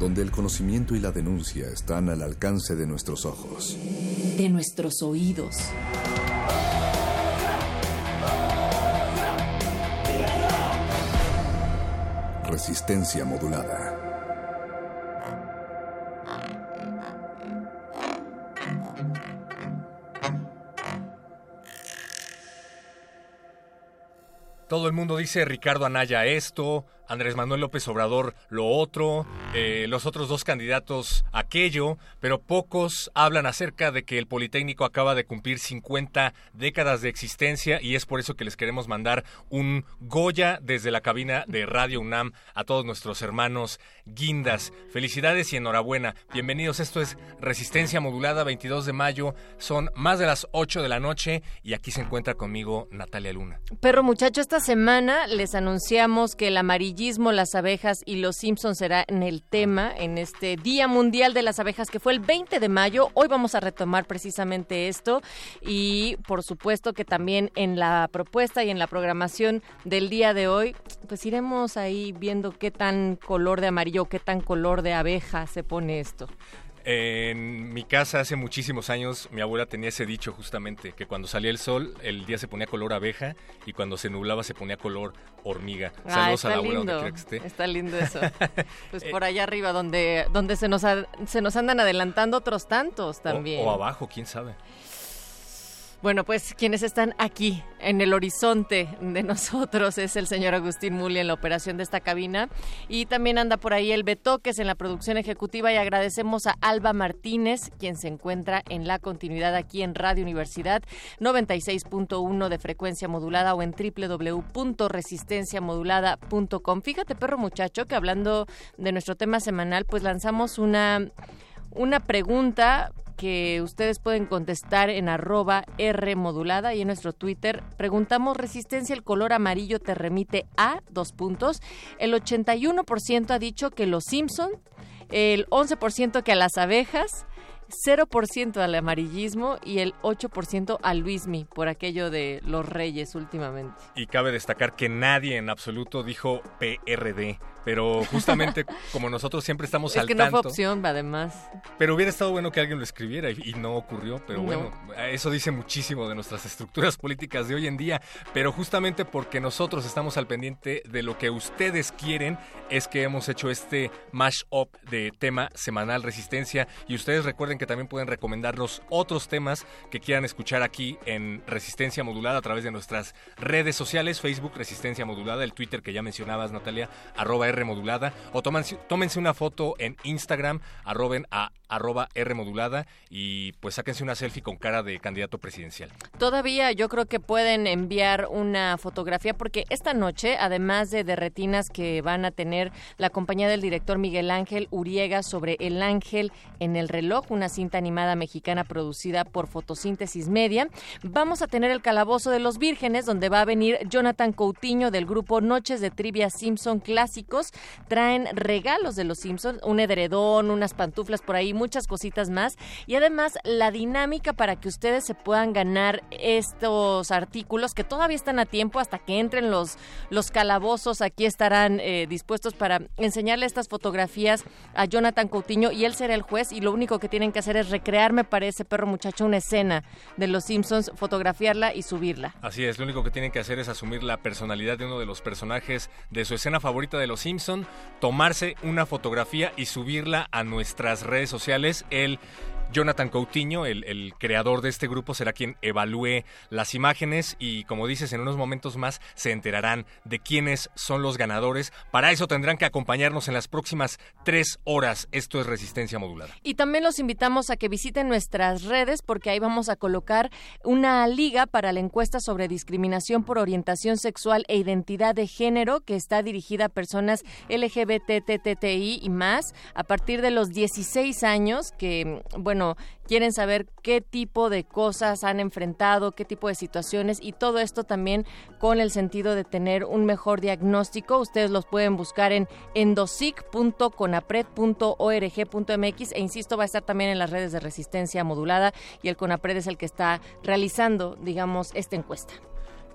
Donde el conocimiento y la denuncia están al alcance de nuestros ojos. De nuestros oídos. Resistencia modulada. Todo el mundo dice Ricardo Anaya esto, Andrés Manuel López Obrador lo otro, eh, los otros dos candidatos aquello, pero pocos hablan acerca de que el Politécnico acaba de cumplir 50 décadas de existencia y es por eso que les queremos mandar un Goya desde la cabina de Radio UNAM a todos nuestros hermanos guindas. Felicidades y enhorabuena. Bienvenidos, esto es Resistencia Modulada 22 de mayo, son más de las 8 de la noche y aquí se encuentra conmigo Natalia Luna. Perro muchacho, esta semana les anunciamos que el amarillo las abejas y los Simpsons será en el tema en este Día Mundial de las Abejas que fue el 20 de mayo. Hoy vamos a retomar precisamente esto y por supuesto que también en la propuesta y en la programación del día de hoy pues iremos ahí viendo qué tan color de amarillo, qué tan color de abeja se pone esto. En mi casa hace muchísimos años mi abuela tenía ese dicho justamente, que cuando salía el sol el día se ponía color abeja y cuando se nublaba se ponía color hormiga. Ah, Saludos a la abuela donde que esté. Está lindo eso. Pues por allá arriba donde, donde se, nos se nos andan adelantando otros tantos también. o abajo, quién sabe. Bueno, pues quienes están aquí en el horizonte de nosotros es el señor Agustín Muli en la operación de esta cabina y también anda por ahí el Betoques en la producción ejecutiva y agradecemos a Alba Martínez, quien se encuentra en la continuidad aquí en Radio Universidad 96.1 de frecuencia modulada o en www.resistenciamodulada.com. Fíjate, perro muchacho, que hablando de nuestro tema semanal, pues lanzamos una una pregunta que ustedes pueden contestar en arroba R modulada y en nuestro Twitter. Preguntamos, ¿resistencia el color amarillo te remite a dos puntos? El 81% ha dicho que los Simpson, el 11% que a las abejas, 0% al amarillismo y el 8% a Luismi por aquello de los reyes últimamente. Y cabe destacar que nadie en absoluto dijo PRD pero justamente como nosotros siempre estamos es al que no fue opción, además. Pero hubiera estado bueno que alguien lo escribiera y, no ocurrió, pero bueno, eso dice muchísimo de nuestras estructuras políticas de hoy en día, pero justamente porque nosotros estamos al pendiente de lo que ustedes quieren, es que hemos hecho este mash-up de tema semanal resistencia. Y ustedes recuerden que también pueden recomendarnos otros temas que quieran escuchar aquí en Resistencia Modulada a través de nuestras redes sociales, Facebook Resistencia Modulada, el Twitter que ya mencionabas Natalia, arroba R modulada o tómense, tómense una foto en Instagram, arroben a arroba R modulada y pues sáquense una selfie con cara de candidato presidencial. Todavía yo creo que pueden enviar una fotografía porque esta noche, además de, de retinas que van a tener la compañía del director Miguel Ángel Uriega sobre El Ángel en el reloj, una cinta animada mexicana producida por Fotosíntesis Media, vamos a tener el Calabozo de los Vírgenes donde va a venir Jonathan Coutinho del grupo Noches de Trivia Simpson Clásicos. Traen regalos de los Simpsons, un edredón, unas pantuflas por ahí muchas cositas más. Y además la dinámica para que ustedes se puedan ganar estos artículos que todavía están a tiempo hasta que entren los, los calabozos. Aquí estarán eh, dispuestos para enseñarle estas fotografías a Jonathan Coutinho y él será el juez y lo único que tienen que hacer es recrearme para ese perro muchacho una escena de los Simpsons, fotografiarla y subirla. Así es, lo único que tienen que hacer es asumir la personalidad de uno de los personajes de su escena favorita de los Simpsons, tomarse una fotografía y subirla a nuestras redes sociales. El Jonathan Coutinho, el, creador de este grupo, será quien evalúe las imágenes y, como dices, en unos momentos más se enterarán de quiénes son los ganadores. Para eso tendrán que acompañarnos en las próximas tres horas. Esto es Resistencia Modulada. Y también los invitamos a que visiten nuestras redes porque ahí vamos a colocar una liga para la encuesta sobre discriminación por orientación sexual e identidad de género que está dirigida a personas LGBTTTI y más a partir de los 16 años que, bueno, quieren saber qué tipo de cosas han enfrentado, qué tipo de situaciones y todo esto también con el sentido de tener un mejor diagnóstico. Ustedes los pueden buscar en endosic.conapred.org.mx e insisto, va a estar también en las redes de resistencia modulada y el CONAPRED es el que está realizando, digamos, esta encuesta.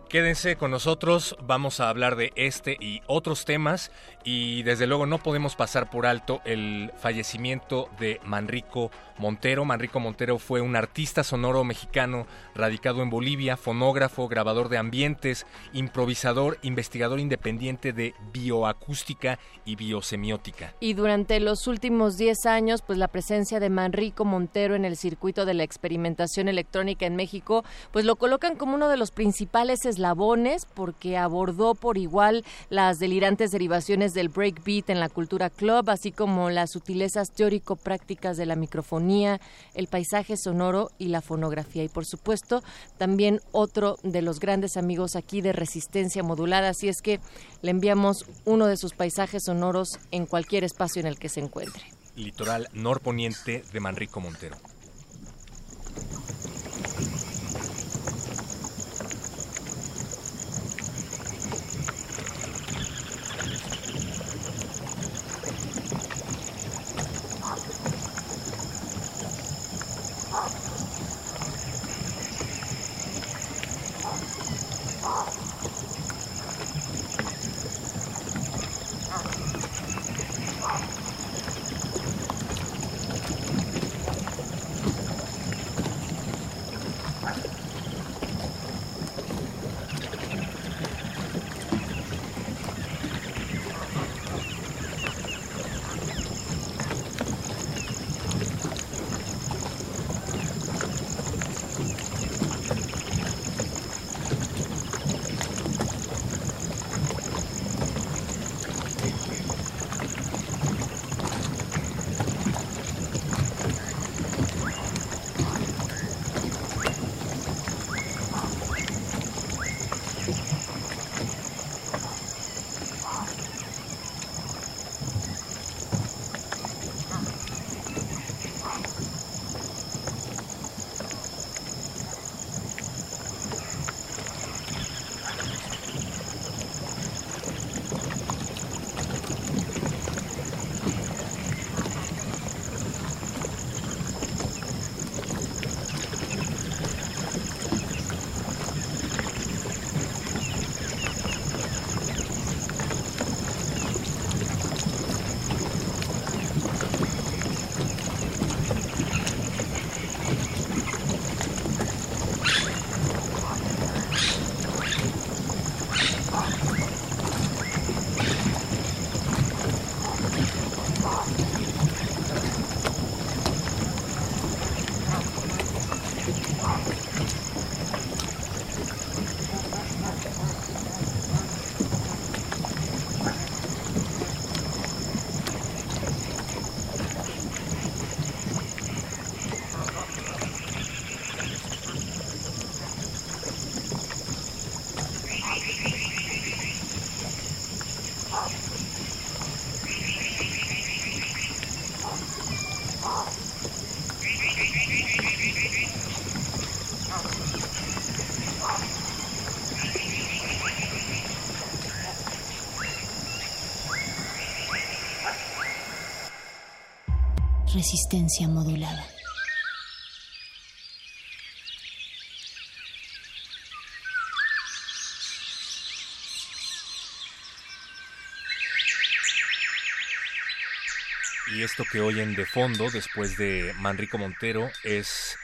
Quédense con nosotros, vamos a hablar de este y otros temas y desde luego no podemos pasar por alto el fallecimiento de Manrico Montero. Manrico Montero fue un artista sonoro mexicano radicado en Bolivia, fonógrafo, grabador de ambientes, improvisador, investigador independiente de bioacústica y biosemiótica. Y durante los últimos 10 años, pues la presencia de Manrico Montero en el circuito de la experimentación electrónica en México, pues lo colocan como uno de los principales eslabones porque abordó por igual las delirantes derivaciones del breakbeat en la cultura club, así como las sutilezas teórico-prácticas de la microfonía el paisaje sonoro y la fonografía. Y por supuesto, también otro de los grandes amigos aquí de Resistencia Modulada. Así es que le enviamos uno de sus paisajes sonoros en cualquier espacio en el que se encuentre. Litoral norponiente de Manrico Montero. Resistencia modulada. Y esto que oyen de fondo, después de Manrico Montero, es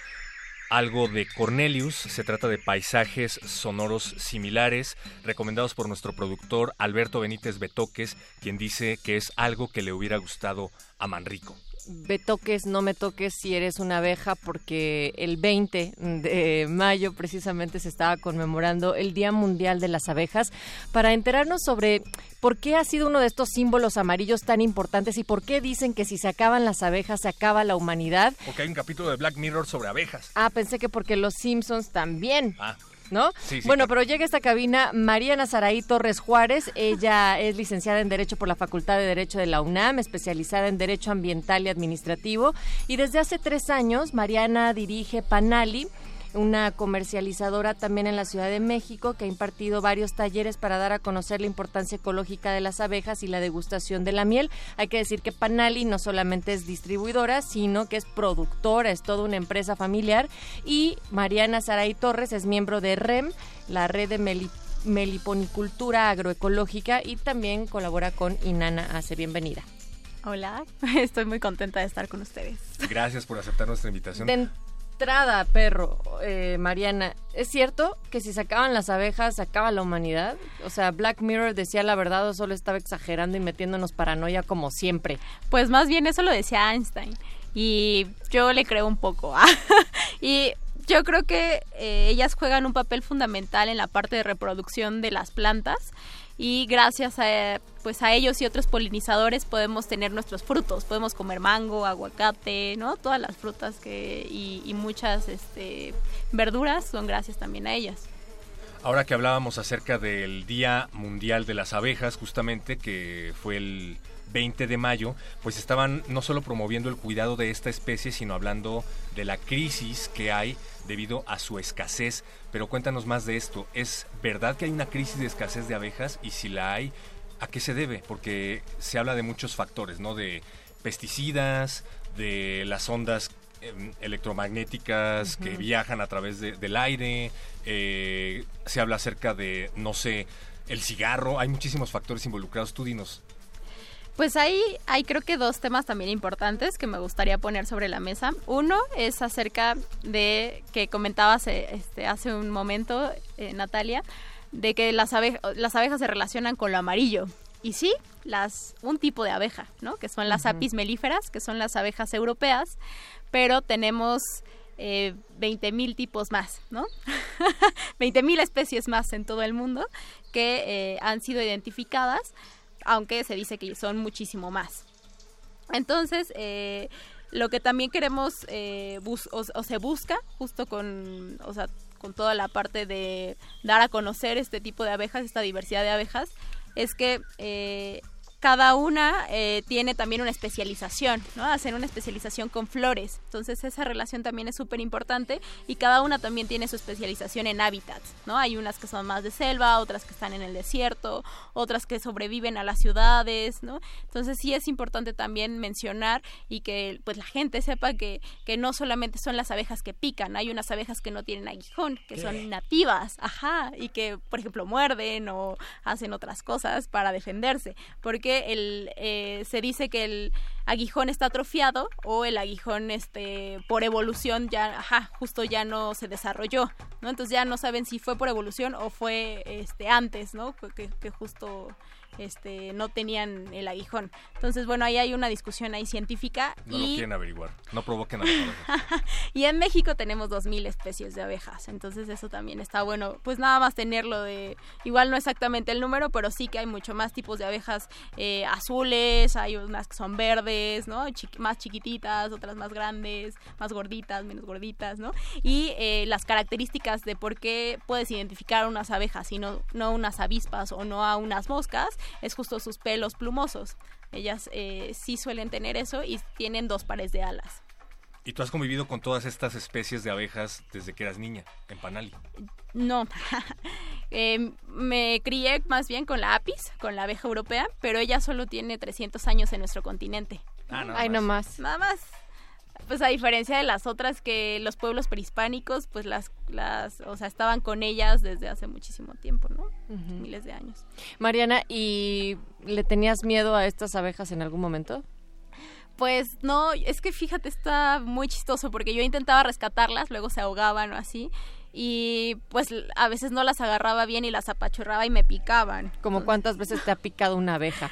algo de Cornelius. Se trata de paisajes sonoros similares, recomendados por nuestro productor Alberto Benítez Betoques, quien dice que es algo que le hubiera gustado a Manrico me toques, no me toques si eres una abeja, porque el 20 de mayo precisamente se estaba conmemorando el Día Mundial de las Abejas, para enterarnos sobre por qué ha sido uno de estos símbolos amarillos tan importantes y por qué dicen que si se acaban las abejas se acaba la humanidad. Porque hay un capítulo de Black Mirror sobre abejas. Ah, pensé que porque los Simpsons también. Ah. ¿No? bueno, pero llega a esta cabina Mariana Saraí Torres Juárez. Ella es licenciada en Derecho por la Facultad de Derecho de la UNAM, especializada en Derecho Ambiental y Administrativo. Y desde hace tres años, Mariana dirige Panali una comercializadora también en la Ciudad de México que ha impartido varios talleres para dar a conocer la importancia ecológica de las abejas y la degustación de la miel. Hay que decir que Panali no solamente es distribuidora, sino que es productora, es toda una empresa familiar. Y Mariana Saray Torres es miembro de REM, la red de meliponicultura agroecológica y también colabora con Inana Hace. Bienvenida. Hola, estoy muy contenta de estar con ustedes. Gracias por aceptar nuestra invitación entrada, perro, eh, Mariana, ¿es cierto que si se acaban las abejas se acaba la humanidad? O sea, Black Mirror decía la verdad o solo estaba exagerando y metiéndonos paranoia como siempre. Pues más bien eso lo decía Einstein y yo le creo un poco. ¿ah? y yo creo que eh, ellas juegan un papel fundamental en la parte de reproducción de las plantas y gracias a, pues a ellos y otros polinizadores podemos tener nuestros frutos, podemos comer mango, aguacate, ¿no? Todas las frutas que, y, muchas este, verduras son gracias también a ellas. Ahora que hablábamos acerca del Día Mundial de las Abejas, justamente, que fue el 20 de mayo, pues estaban no solo promoviendo el cuidado de esta especie, sino hablando de la crisis que hay debido a su escasez. Pero cuéntanos más de esto. ¿Es verdad que hay una crisis de escasez de abejas? Y si la hay, ¿a qué se debe? Porque se habla de muchos factores, ¿no? De pesticidas, de las ondas em, electromagnéticas que viajan a través del aire, eh, se habla acerca de, no sé, el cigarro, hay muchísimos factores involucrados. Tú dinos, pues ahí hay creo que dos temas también importantes que me gustaría poner sobre la mesa. Uno es acerca de que comentabas eh, este, hace un momento, eh, Natalia, de que las, las abejas se relacionan con lo amarillo. Y sí, las, un tipo de abeja, ¿no? Que son las apis melíferas, que son las abejas europeas, pero tenemos eh, 20.000 tipos más, ¿no? 20.000 especies más en todo el mundo que eh, han sido identificadas aunque se dice que son muchísimo más. Entonces, eh, lo que también queremos eh, o, se busca justo con, o sea, con toda la parte de dar a conocer este tipo de abejas, esta diversidad de abejas, es que eh, cada una eh, tiene también una especialización, ¿no? Hacen una especialización con flores. Entonces esa relación también es súper importante y cada una también tiene su especialización en hábitats, ¿no? Hay unas que son más de selva, otras que están en el desierto, otras que sobreviven a las ciudades, ¿no? Entonces sí es importante también mencionar y que pues la gente sepa que, que no solamente son las abejas que pican, hay unas abejas que no tienen aguijón, que son nativas, ajá, y que por ejemplo muerden o hacen otras cosas para defenderse, porque eh, se dice que el aguijón está atrofiado o el aguijón este por evolución ya ajá, justo ya no se desarrolló, ¿no? Entonces ya no saben si fue por evolución o fue este antes, ¿no? Que justo este, no tenían el aguijón. Entonces, bueno, ahí hay una discusión ahí científica. No y... lo quieren averiguar, no provoquen Y en México tenemos 2.000 especies de abejas, entonces eso también está bueno. Pues nada más tenerlo de, igual no exactamente el número, pero sí que hay mucho más tipos de abejas eh, azules, hay unas que son verdes, ¿no? más chiquititas, otras más grandes, más gorditas, menos gorditas, ¿no? Y eh, las características de por qué puedes identificar unas abejas y no, no unas avispas o no a unas moscas es justo sus pelos plumosos. Ellas eh, sí suelen tener eso y tienen dos pares de alas. ¿Y tú has convivido con todas estas especies de abejas desde que eras niña, en Panali? No, em, me crié más bien con la apis, con la abeja europea, pero ella solo tiene 300 años en nuestro continente. Ah, nada Ay, más. nomás. Nada más. Pues a diferencia de las otras que los pueblos prehispánicos, pues las, las, o sea, estaban con ellas desde hace muchísimo tiempo, ¿no? Miles de años. Mariana, ¿y le tenías miedo a estas abejas en algún momento? Pues no, es que fíjate, está muy chistoso porque yo intentaba rescatarlas, luego se ahogaban o así, y pues a veces no las agarraba bien y las apachurraba y me picaban. ¿Como cuántas veces te ha picado una abeja?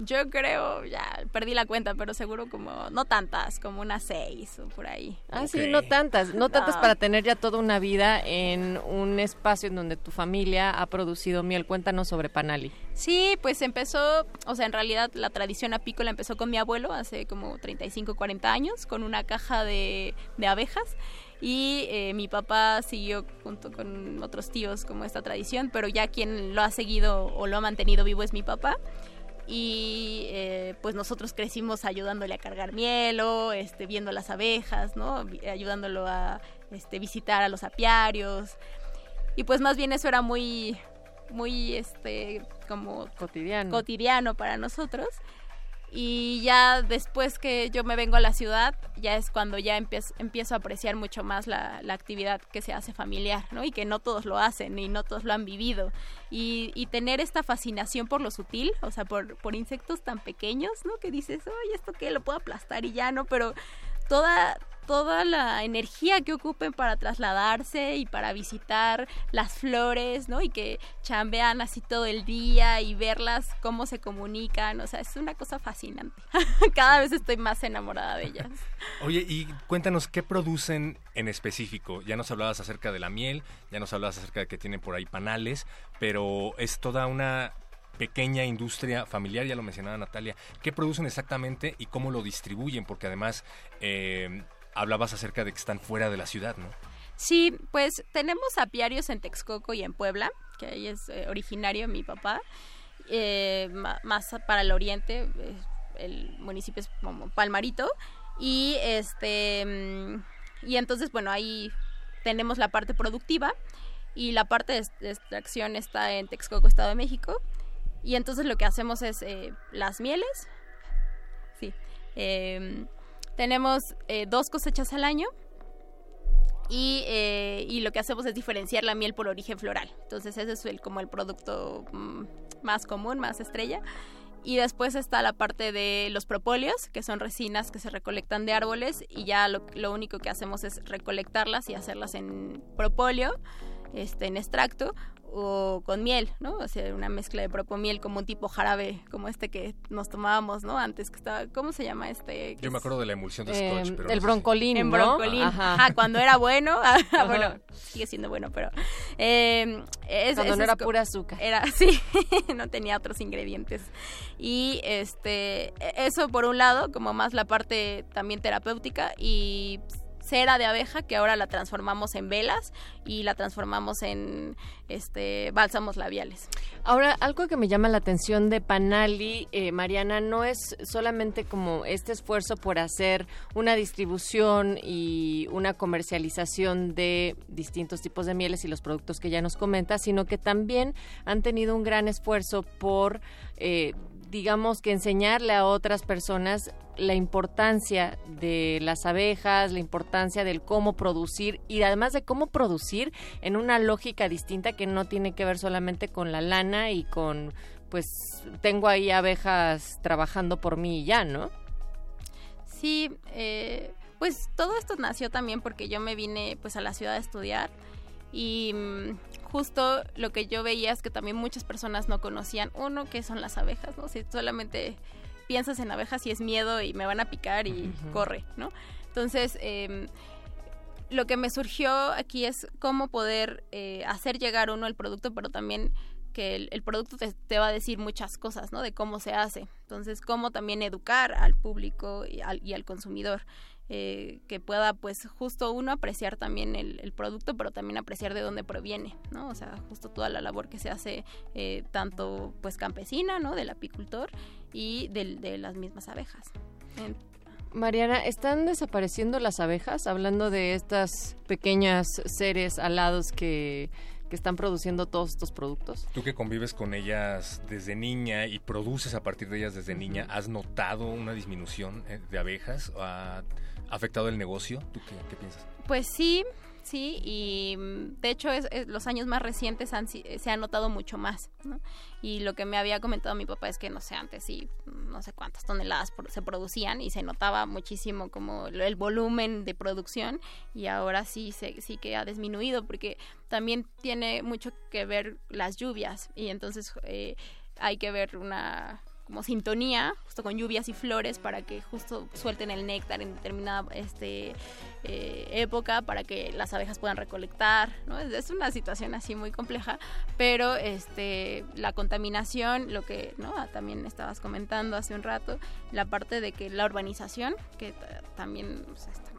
Yo creo, ya perdí la cuenta, pero seguro como, no tantas, como unas seis o por ahí. Ah, sí, no tantas, no tantas para tener ya toda una vida en un espacio en donde tu familia ha producido miel. Cuéntanos sobre Panali. Sí, pues empezó, o sea, en realidad la tradición apícola empezó con mi abuelo hace como 35, 40 años, con una caja de, de abejas. Y eh, mi papá siguió junto con otros tíos como esta tradición, pero ya quien lo ha seguido o lo ha mantenido vivo es mi papá. Y eh, pues nosotros crecimos ayudándole a cargar miel o este, viendo las abejas, ¿no? Ayudándolo a este, visitar a los apiarios. Y pues más bien eso era muy, muy, este, como cotidiano. cotidiano para nosotros. Y ya después que yo me vengo a la ciudad, ya es cuando ya empiezo, empiezo a apreciar mucho más la, la actividad que se hace familiar, ¿no? Y que no todos lo hacen y no todos lo han vivido. Y, tener esta fascinación por lo sutil, o sea, por, por insectos tan pequeños, ¿no? Que dices, oye, ¿esto qué? Lo puedo aplastar y ya, ¿no? Pero toda, toda la energía que ocupen para trasladarse y para visitar las flores, ¿no? Y que chambean así todo el día y verlas cómo se comunican, o sea, es una cosa fascinante. Cada vez estoy más enamorada de ellas. Oye, y cuéntanos qué producen en específico. Ya nos hablabas acerca de la miel, ya nos hablabas acerca de que tienen por ahí panales, pero es toda una pequeña industria familiar, ya lo mencionaba Natalia. ¿Qué producen exactamente y cómo lo distribuyen? Porque además eh, hablabas acerca de que están fuera de la ciudad, ¿no? Sí, pues tenemos apiarios en Texcoco y en Puebla, que ahí es eh, originario mi papá. Eh, más para el oriente, eh, el municipio es como Palmarito. Y este mm, y entonces, bueno, ahí tenemos la parte productiva y la parte de, de extracción está en Texcoco, Estado de México. Y entonces lo que hacemos es eh, las mieles. Sí. em, tenemos eh, dos cosechas al año y, eh, y lo que hacemos es diferenciar la miel por origen floral. Entonces ese es el, como el producto mm, más común, más estrella. Y después está la parte de los propóleos, que son resinas que se recolectan de árboles y ya lo, lo único que hacemos es recolectarlas y hacerlas en propóleo, este, en extracto o con miel, ¿no? O sea, una mezcla de propomiel como un tipo jarabe, como este que nos tomábamos, ¿no? Antes que estaba, ¿cómo se llama este? Yo me acuerdo de la emulsión de Eh, Scotch, pero el no broncolín, en ¿no? broncolín. Ajá. Ajá. cuando era bueno. ah, Ajá. bueno, sigue siendo bueno, pero. eh, es- Cuando no era pura azúcar. Era, sí, no tenía otros ingredientes. Y este, eso por un lado, como más la parte también terapéutica y cera de abeja que ahora la transformamos en velas y la transformamos en este bálsamos labiales. Ahora, algo que me llama la atención de Panali, eh, Mariana, no es solamente como este esfuerzo por hacer una distribución y una comercialización de distintos tipos de mieles y los productos que ya nos comenta, sino que también han tenido un gran esfuerzo por, eh, digamos que enseñarle a otras personas la importancia de las abejas, la importancia del cómo producir y además de cómo producir en una lógica distinta que no tiene que ver solamente con la lana y con, pues, tengo ahí abejas trabajando por mí y ya, ¿no? Sí, eh, pues todo esto nació también porque yo me vine pues a la ciudad a estudiar y mm, justo lo que yo veía es que también muchas personas no conocían, uno, qué son las abejas, ¿no? Si solamente piensas en abejas y es miedo y me van a picar y corre, ¿no? Entonces, em, lo que me surgió aquí es cómo poder eh, hacer llegar uno el producto, pero también que el, el producto te, te va a decir muchas cosas, ¿no? De cómo se hace. Entonces, cómo también educar al público y al, y al consumidor. Eh, que pueda, pues, justo uno apreciar también el, el producto, pero también apreciar de dónde proviene, ¿no? O sea, justo toda la labor que se hace, eh, tanto, pues, campesina, ¿no? Del apicultor y del- de las mismas abejas. En- Mariana, ¿están desapareciendo las abejas? Hablando de estas pequeñas seres alados que, que están produciendo todos estos productos. Tú que convives con ellas desde niña y produces a partir de ellas desde niña, ¿has notado una disminución eh, de abejas? ¿Ha afectado el negocio? ¿Tú qué, piensas? Pues sí, sí, y mm, de hecho es, los años más recientes han, se ha notado mucho más, ¿no? Y lo que me había comentado mi papá es que, no sé, antes sí, no sé cuántas toneladas se producían y se notaba muchísimo como el volumen de producción y ahora sí, sí que ha disminuido porque también tiene mucho que ver las lluvias y entonces eh, hay que ver una como sintonía, justo con lluvias y flores, para que justo suelten el néctar en determinada este, eh, época, para que las abejas puedan recolectar. ¿no? Es una situación así muy compleja, pero este, la contaminación, lo que ¿no? Ah, también estabas comentando hace un rato, la parte de que la urbanización, que también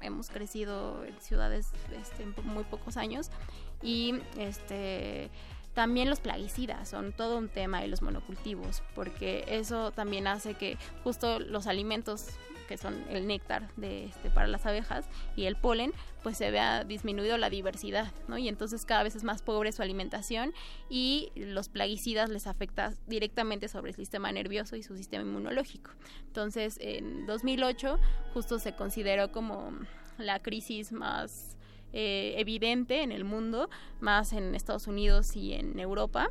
hemos crecido en ciudades este, en muy pocos años, y este también los plaguicidas son todo un tema y los monocultivos, porque eso también hace que justo los alimentos que son el néctar de este, para las abejas y el polen, pues se vea disminuido la diversidad, ¿no? Y entonces cada vez es más pobre su alimentación y los plaguicidas les afecta directamente sobre el sistema nervioso y su sistema inmunológico. Entonces, en 2008 justo se consideró como la crisis más eh, evidente en el mundo, más en Estados Unidos y en Europa.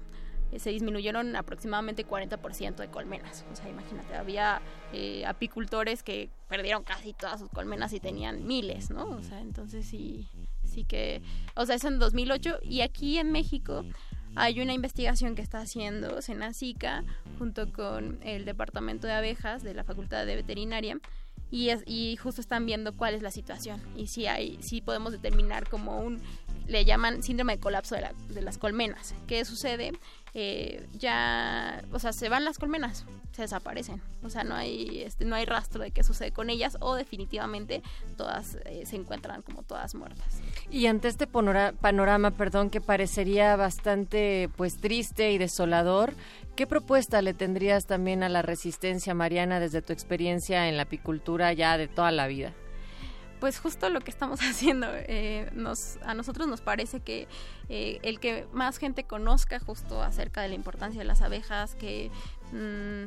Eh, se disminuyeron aproximadamente 40% de colmenas. O sea, imagínate, había eh, apicultores que perdieron casi todas sus colmenas y tenían miles, ¿no? O sea, entonces sí, sí que, o sea, es en 2008 y aquí en México hay una investigación que está haciendo Senacica junto con el Departamento de Abejas de la Facultad de Veterinaria y, es, y justo están viendo cuál es la situación y si hay si podemos determinar como un le llaman síndrome de colapso de, la, de las colmenas. Qué sucede eh, ya o sea se van las colmenas se desaparecen o sea no hay este no hay rastro de qué sucede con ellas o definitivamente todas eh, se encuentran como todas muertas y ante este panorama perdón que parecería bastante pues triste y desolador ¿Qué propuesta le tendrías también a la resistencia, Mariana, desde tu experiencia en la apicultura ya de toda la vida? Pues justo lo que estamos haciendo, eh, nos, a nosotros nos parece que eh, el que más gente conozca justo acerca de la importancia de las abejas, que... Mm,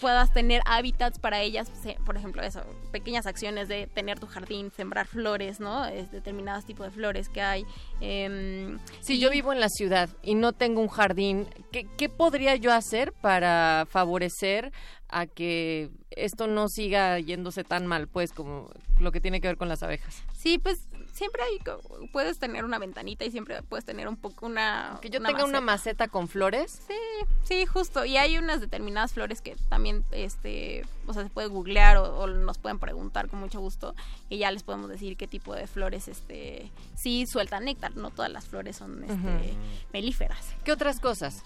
puedas tener hábitats para ellas, por ejemplo, eso, pequeñas acciones de tener tu jardín, sembrar flores, ¿no? Es determinados tipos de flores que hay. Eh, si yo vivo en la ciudad y no tengo un jardín, ¿qué, ¿qué podría yo hacer para favorecer a que esto no siga yéndose tan mal, pues, como lo que tiene que ver con las abejas? Sí, pues siempre hay, puedes tener una ventanita y siempre puedes tener un poco una... Que yo tenga una maceta con flores. Sí, sí, justo. Y hay unas determinadas flores que también, este, o sea, se puede googlear o, nos pueden preguntar con mucho gusto y ya les podemos decir qué tipo de flores, este, sí sueltan néctar. No todas las flores son, este, melíferas. ¿Qué otras cosas?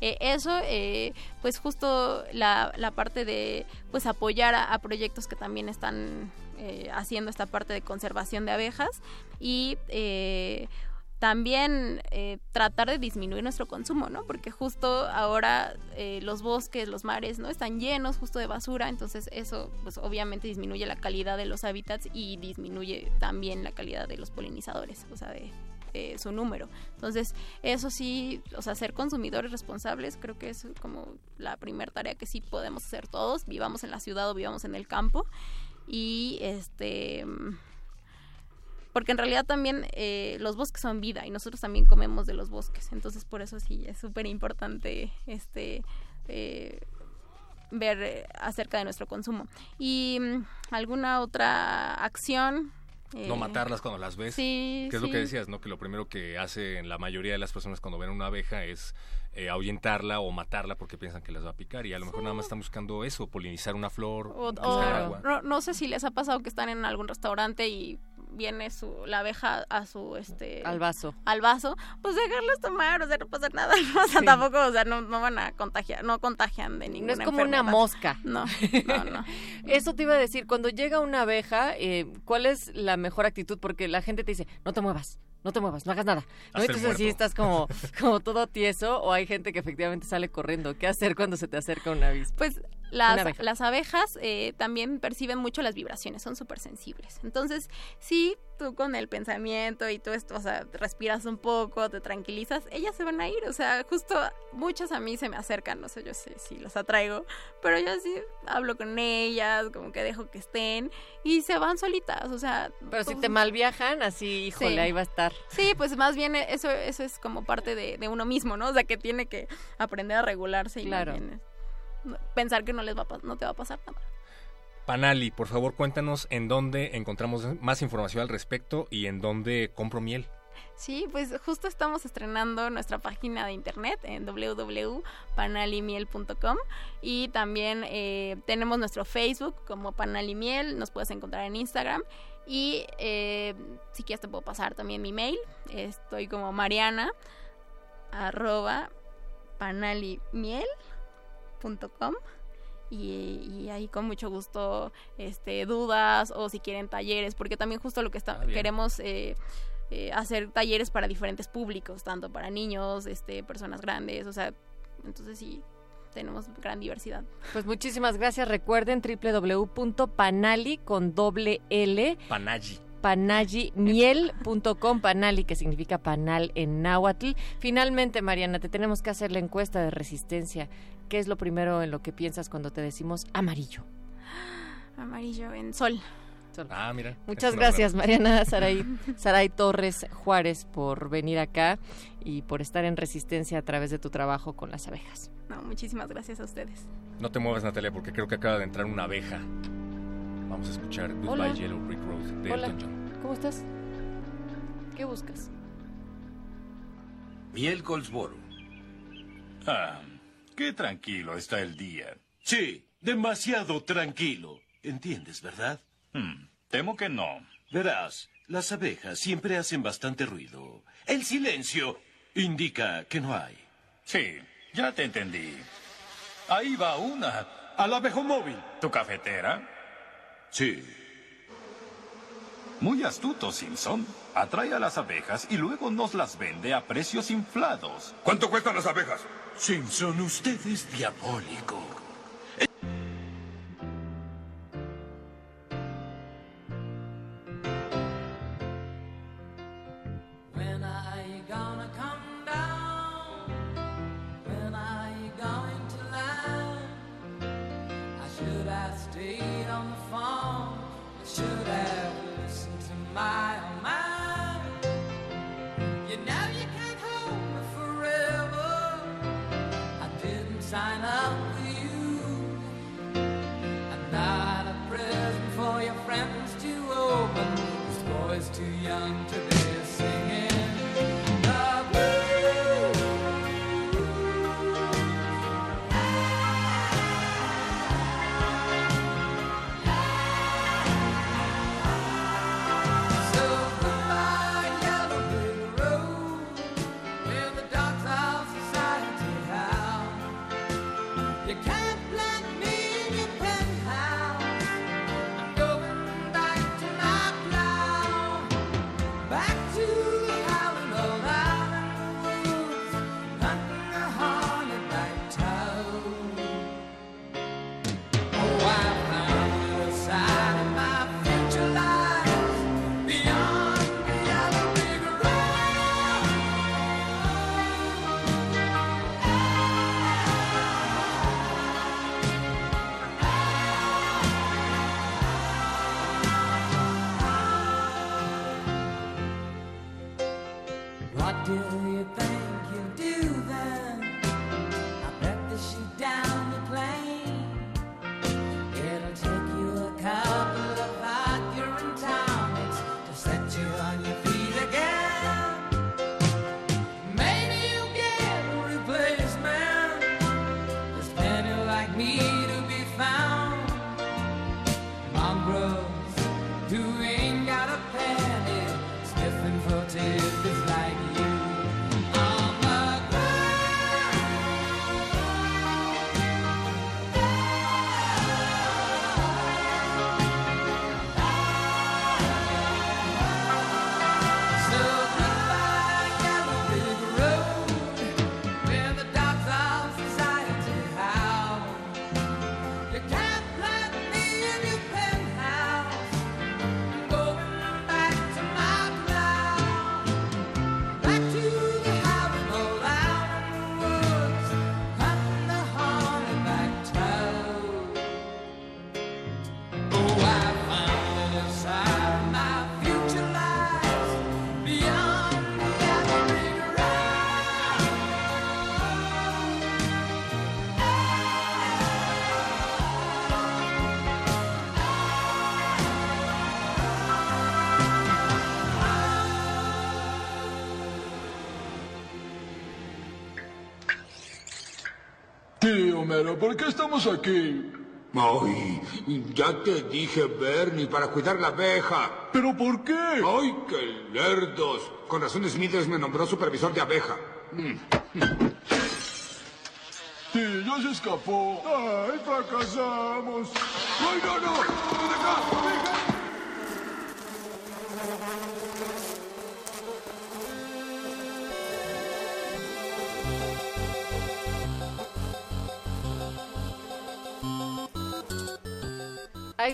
Eh, eso, eh, pues justo la, la, parte de pues apoyar a, proyectos que también están eh, haciendo esta parte de conservación de abejas y también tratar de disminuir nuestro consumo, ¿no? Porque justo ahora los bosques, los mares, ¿no? Están llenos justo de basura, entonces eso pues obviamente disminuye la calidad de los hábitats y disminuye también la calidad de los polinizadores, o sea, de, eh, su número. Entonces, eso sí, o sea, ser consumidores responsables creo que es como la primera tarea que sí podemos hacer todos, vivamos en la ciudad o vivamos en el campo. Y este porque en realidad también eh, los bosques son vida y nosotros también comemos de los bosques. Entonces por eso sí es súper importante este eh, ver acerca de nuestro consumo. Y mm, alguna otra acción no matarlas cuando las ves. Sí, que es lo que decías, ¿no? Que lo primero que hace en la mayoría de las personas cuando ven una abeja es eh, ahuyentarla o matarla porque piensan que las va a picar y a lo mejor nada más están buscando eso, polinizar una flor, o, agua. No, no, sé si les ha pasado que están en algún restaurante y viene su la abeja a su este al vaso al vaso pues dejarlos tomar o sea no pasa nada o sea tampoco o sea no, van a contagiar no contagian de ninguna no es como una mosca no no no eso te iba a decir cuando llega una abeja eh, cuál es la mejor actitud porque la gente te dice no te muevas no te muevas, no hagas nada. ¿no? Entonces así estás como, como todo tieso o hay gente que efectivamente sale corriendo. ¿Qué hacer cuando se te acerca un avispa? Pues las, las abejas eh, también perciben mucho las vibraciones, son súper sensibles. Entonces, sí, tú con el pensamiento y todo esto, o sea, respiras un poco, te tranquilizas, ellas se van a ir. O sea, justo muchas a mí se me acercan, no sé, yo sé si las atraigo, pero yo sí hablo con ellas, como que dejo que estén y se van solitas, o sea. Pero si te mal viajan, así, híjole, ahí va a estar. Sí, pues más bien eso, eso es como parte de, de uno mismo, ¿no? O sea, que tiene que aprender a regularse y claro pensar que no les va no te va a pasar nada. Panali, por favor, cuéntanos en dónde encontramos más información al respecto y en dónde compro miel. Sí, pues justo estamos estrenando nuestra página de internet en www.panalimiel.com y también eh, tenemos nuestro Facebook como Panalimiel, nos puedes encontrar en Instagram y eh, si quieres te puedo pasar también mi mail, estoy como mariana arroba y, ahí con mucho gusto este dudas o si quieren talleres porque también justo lo que está, ah, queremos eh, eh, hacer talleres para diferentes públicos tanto para niños este personas grandes o sea entonces sí tenemos gran diversidad. Pues muchísimas gracias. Recuerden www.panali con doble L. Panagi panallimiel.com, panali que significa panal en náhuatl. Finalmente, Mariana, te tenemos que hacer la encuesta de resistencia. ¿Qué es lo primero en lo que piensas cuando te decimos amarillo? Amarillo en sol. Ah, mira. Muchas gracias, Mariana Saray, Saray Torres Juárez, por venir acá y por estar en resistencia a través de tu trabajo con las abejas. No, muchísimas gracias a ustedes. No te muevas, Natalia, porque creo que acaba de entrar una abeja. Vamos a escuchar Goodbye Yellow Brick Road de Elton John. ¿Cómo estás? ¿Qué buscas? Miel Goldsboro. Ah, qué tranquilo está el día. Sí, demasiado tranquilo. ¿Entiendes, verdad? Hmm, temo que no. Verás, las abejas siempre hacen bastante ruido. El silencio indica que no hay. Sí, ya te entendí. Ahí va una. Al abejo móvil. ¿Tu cafetera? Sí. Muy astuto, Simpson. Atrae a las abejas y luego nos las vende a precios inflados. ¿Cuánto cuestan las abejas? Simpson, usted es diabólico. Pero ¿por qué estamos aquí? Ay, ya te dije, Bernie, para cuidar la abeja. ¿Pero por qué? Ay, qué lerdos. Con razón Smithers me nombró supervisor de abeja. Sí, ya se escapó. ¡Ay, fracasamos! ¡Ay, no, no! ¡Ven acá! ¡Abeja! Ahí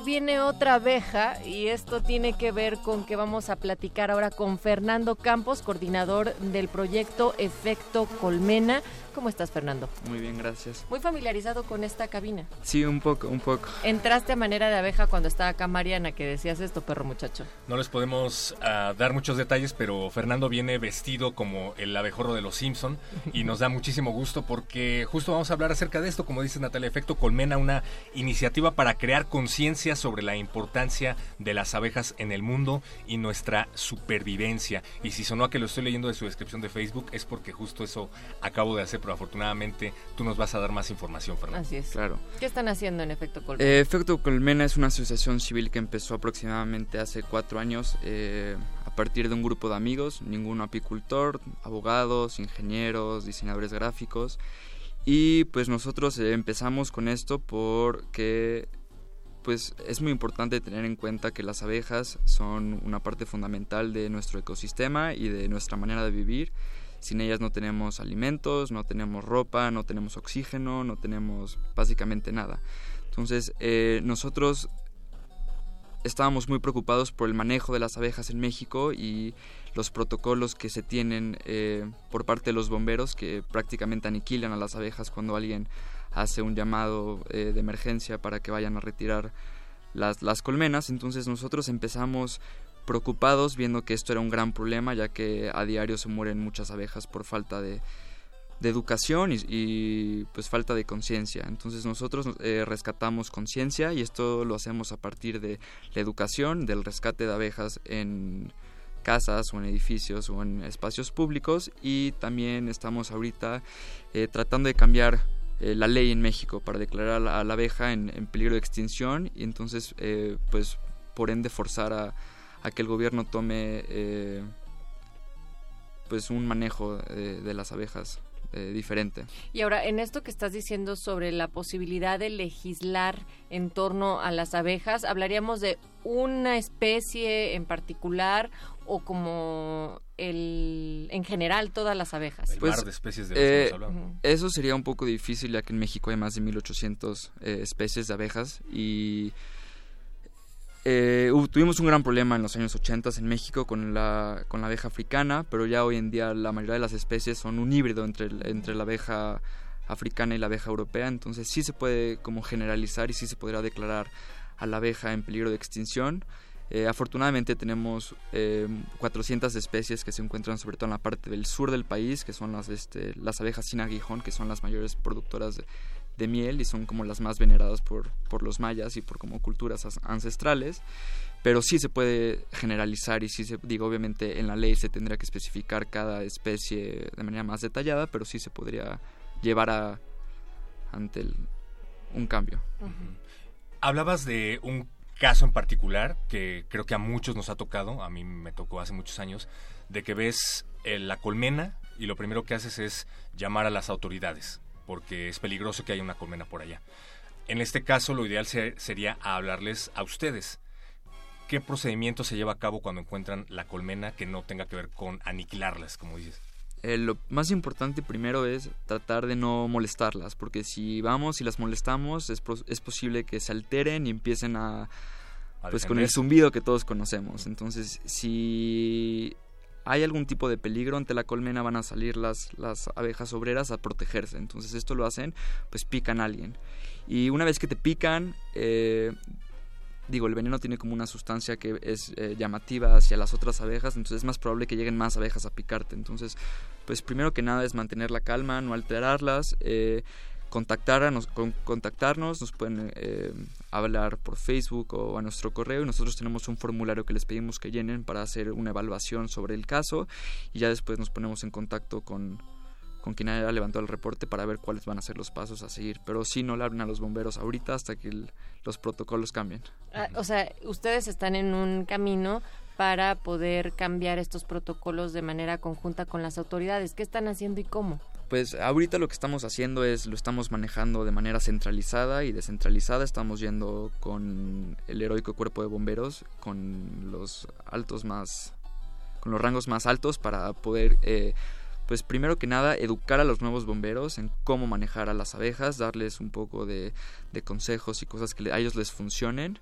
viene otra abeja y esto tiene que ver con que vamos a platicar ahora con Fernando Campos, coordinador del proyecto Efecto Colmena. ¿Cómo estás, Fernando? Muy bien, gracias. Muy familiarizado con esta cabina. Sí, un poco, un poco. Entraste a manera de abeja cuando estaba acá Mariana, que decías esto, perro muchacho. No les podemos uh, dar muchos detalles, pero Fernando viene vestido como el abejorro de los Simpson y nos da muchísimo gusto porque justo vamos a hablar acerca de esto, como dice Natalia, Efecto Colmena, una iniciativa para crear conciencia sobre la importancia de las abejas en el mundo y nuestra supervivencia. Y si sonó a que lo estoy leyendo de su descripción de Facebook, es porque justo eso acabo de hacer pero afortunadamente tú nos vas a dar más información, Fernando. Así es. Claro. ¿Qué están haciendo en Efecto Colmena? Eh, Efecto Colmena es una asociación civil que empezó aproximadamente hace cuatro años eh, a partir de un grupo de amigos, ningún apicultor, abogados, ingenieros, diseñadores gráficos. Y pues nosotros eh, empezamos con esto porque pues es muy importante tener en cuenta que las abejas son una parte fundamental de nuestro ecosistema y de nuestra manera de vivir. Sin ellas no tenemos alimentos, no tenemos ropa, no tenemos oxígeno, no tenemos básicamente nada. Entonces eh, nosotros estábamos muy preocupados por el manejo de las abejas en México y los protocolos que se tienen eh, por parte de los bomberos que prácticamente aniquilan a las abejas cuando alguien hace un llamado eh, de emergencia para que vayan a retirar las, las colmenas. Entonces nosotros empezamos preocupados viendo que esto era un gran problema ya que a diario se mueren muchas abejas por falta de, educación y, y, pues falta de conciencia. Entonces nosotros eh, rescatamos conciencia y esto lo hacemos a partir de la educación, del rescate de abejas en casas o en edificios o en espacios públicos y también estamos ahorita eh, tratando de cambiar eh, la ley en México para declarar a la abeja en, en peligro de extinción y entonces pues por ende forzar a que el gobierno tome eh, pues un manejo de, las abejas eh, diferente. Y ahora, en esto que estás diciendo sobre la posibilidad de legislar en torno a las abejas, ¿hablaríamos de una especie en particular o como el en general todas las abejas? El pues, mar de especies de eh, Eso sería un poco difícil ya que en México hay más de 1800 eh, especies de abejas y eh, tuvimos un gran problema en los años 80 en México con la, con la abeja africana, pero ya hoy en día la mayoría de las especies son un híbrido entre, entre la abeja africana y la abeja europea, entonces sí se puede como generalizar y sí se podrá declarar a la abeja en peligro de extinción. Eh, afortunadamente tenemos eh, 400 especies que se encuentran sobre todo en la parte del sur del país, que son las, este, las abejas sin aguijón, que son las mayores productoras de, de miel y son como las más veneradas por, por los mayas y por como culturas ancestrales. Pero sí se puede generalizar y sí se digo obviamente en la ley se tendría que especificar cada especie de manera más detallada pero sí se podría llevar a ante el, un cambio. Hablabas de un caso en particular que creo que a muchos nos ha tocado a mí me tocó hace muchos años de que ves eh, la colmena y lo primero que haces es llamar a las autoridades porque es peligroso que haya una colmena por allá. En este caso, lo ideal sería hablarles a ustedes. ¿Qué procedimiento se lleva a cabo cuando encuentran la colmena que no tenga que ver con aniquilarlas, como dices? Eh, lo más importante primero es tratar de no molestarlas, porque si vamos y las molestamos es, es posible que se alteren y empiecen a, a pues con el zumbido que todos conocemos. Entonces, si hay algún tipo de peligro ante la colmena van a salir las, las abejas obreras a protegerse. Entonces esto lo hacen, pues pican a alguien. Y una vez que te pican, eh, digo, el veneno tiene como una sustancia que es eh, llamativa hacia las otras abejas, entonces es más probable que lleguen más abejas a picarte. Entonces, pues primero que nada es mantener la calma, no alterarlas. Eh, contactarnos, con, contactarnos, nos pueden eh, hablar por Facebook o a nuestro correo y nosotros tenemos un formulario que les pedimos que llenen para hacer una evaluación sobre el caso y ya después nos ponemos en contacto con, con quien haya levantado el reporte para ver cuáles van a ser los pasos a seguir. Pero sí no le hablen a los bomberos ahorita hasta que los protocolos cambien. Ah, o sea, ustedes están en un camino para poder cambiar estos protocolos de manera conjunta con las autoridades. ¿Qué están haciendo y cómo? Pues ahorita lo que estamos haciendo es lo estamos manejando de manera centralizada y descentralizada. Estamos yendo con el heroico cuerpo de bomberos, con los altos más, con los rangos más altos para poder eh, pues primero que nada educar a los nuevos bomberos en cómo manejar a las abejas, darles un poco de, consejos y cosas que a ellos les funcionen.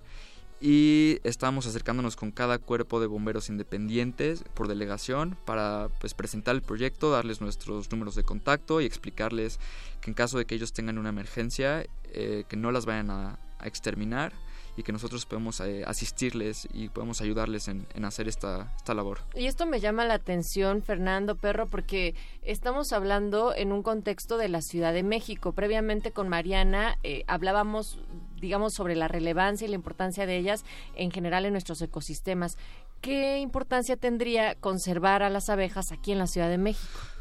Y estamos acercándonos con cada cuerpo de bomberos independientes por delegación para pues, presentar el proyecto, darles nuestros números de contacto y explicarles que en caso de que ellos tengan una emergencia, eh, que no las vayan a exterminar y que nosotros podemos eh, asistirles y podemos ayudarles en, hacer esta, esta labor. Y esto me llama la atención, Fernando Perro, porque estamos hablando en un contexto de la Ciudad de México. Previamente con Mariana eh, hablábamos, digamos, sobre la relevancia y la importancia de ellas en general en nuestros ecosistemas. ¿Qué importancia tendría conservar a las abejas aquí en la Ciudad de México?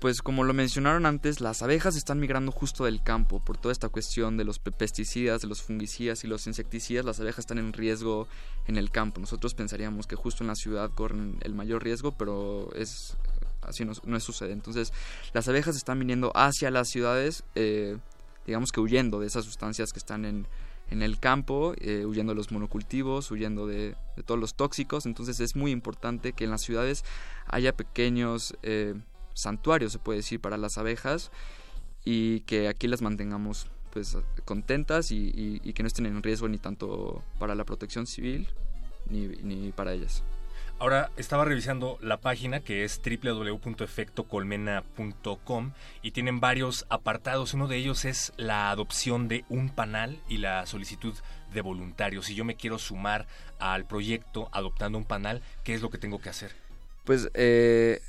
Pues como lo mencionaron antes, las abejas están migrando justo del campo por toda esta cuestión de los pesticidas, de los fungicidas y los insecticidas. Las abejas están en riesgo en el campo. Nosotros pensaríamos que justo en la ciudad corren el mayor riesgo, pero es así no, no sucede. Entonces, las abejas están viniendo hacia las ciudades, eh, digamos que huyendo de esas sustancias que están en, en el campo, eh, huyendo de los monocultivos, huyendo de, todos los tóxicos. Entonces es muy importante que en las ciudades haya pequeños eh, santuario, se puede decir, para las abejas y que aquí las mantengamos pues contentas y, que no estén en riesgo ni tanto para la protección civil ni, ni para ellas. Ahora estaba revisando la página que es www.efectocolmena.com y tienen varios apartados. Uno de ellos es la adopción de un panal y la solicitud de voluntarios. Si yo me quiero sumar al proyecto adoptando un panal, ¿qué es lo que tengo que hacer? Pues eh,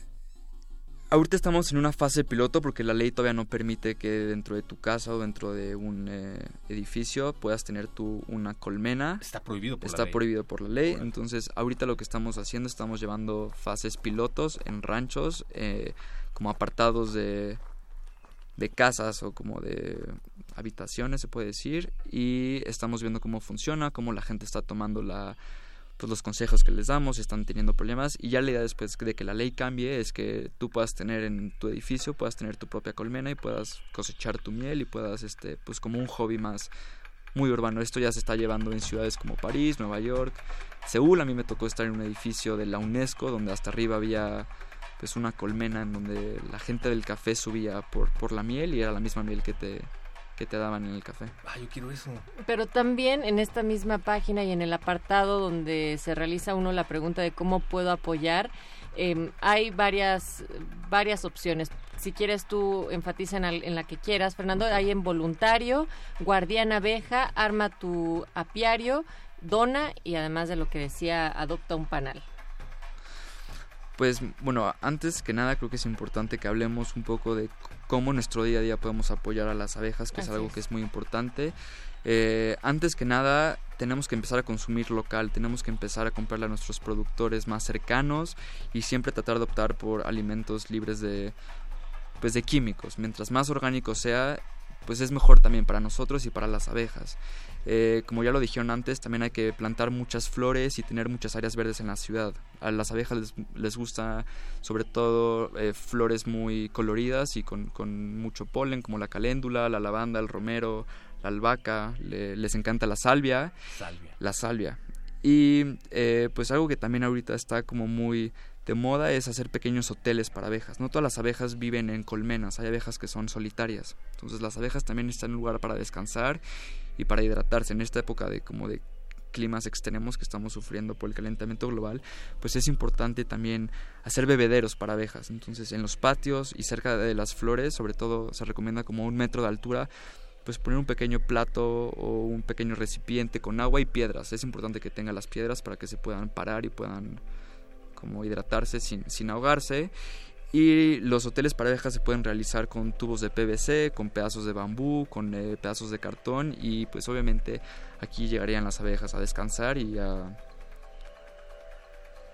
Ahorita estamos en una fase piloto porque la ley todavía no permite que dentro de tu casa o dentro de un eh, edificio puedas tener tú una colmena. Está prohibido por Está la ley. prohibido por la ley. Entonces, ahorita lo que estamos haciendo, estamos llevando fases pilotos en ranchos, eh, como apartados de, de casas o como de habitaciones, se puede decir. Y estamos viendo cómo funciona, cómo la gente está tomando la pues, los consejos que les damos, están teniendo problemas y ya la idea después de que la ley cambie es que tú puedas tener en tu edificio, puedas tener tu propia colmena y puedas cosechar tu miel y puedas, este, pues como un hobby más muy urbano. Esto ya se está llevando en ciudades como París, Nueva York, Seúl. A mí me tocó estar en un edificio de la UNESCO donde hasta arriba había pues una colmena en donde la gente del café subía por, por la miel y era la misma miel que te, que te daban en el café. Ah, yo quiero eso. Pero también en esta misma página y en el apartado donde se realiza uno la pregunta de cómo puedo apoyar, em, hay varias, varias opciones. Si quieres tú enfatiza en, la que quieras, Fernando, hay en voluntario, guardián abeja, arma tu apiario, dona y además de lo que decía, adopta un panal. Pues bueno, antes que nada creo que es importante que hablemos un poco de cómo nuestro día a día podemos apoyar a las abejas, que es algo que es muy importante. Eh, antes que nada, tenemos que empezar a consumir local, tenemos que empezar a comprarle a nuestros productores más cercanos y siempre tratar de optar por alimentos libres de, pues, de químicos. Mientras más orgánico sea, pues es mejor también para nosotros y para las abejas. Eh, como ya lo dijeron antes, también hay que plantar muchas flores y tener muchas áreas verdes en la ciudad. A las abejas les, les gusta sobre todo eh, flores muy coloridas y con, con, mucho polen, como la caléndula, la lavanda, el romero, la albahaca. les encanta la salvia. Salvia. La salvia. Y eh, pues algo que también ahorita está como muy de moda es hacer pequeños hoteles para abejas. No todas las abejas viven en colmenas, hay abejas que son solitarias. Entonces las abejas también necesitan un lugar para descansar y para hidratarse en esta época de como de climas extremos que estamos sufriendo por el calentamiento global, pues es importante también hacer bebederos para abejas. Entonces, en los patios y cerca de las flores, sobre todo se recomienda como un metro de altura, pues poner un pequeño plato o un pequeño recipiente con agua y piedras. Es importante que tenga las piedras para que se puedan parar y puedan como hidratarse sin, sin ahogarse. Y los hoteles para abejas se pueden realizar con tubos de PVC, con pedazos de bambú, con eh, pedazos de cartón y pues obviamente aquí llegarían las abejas a descansar y a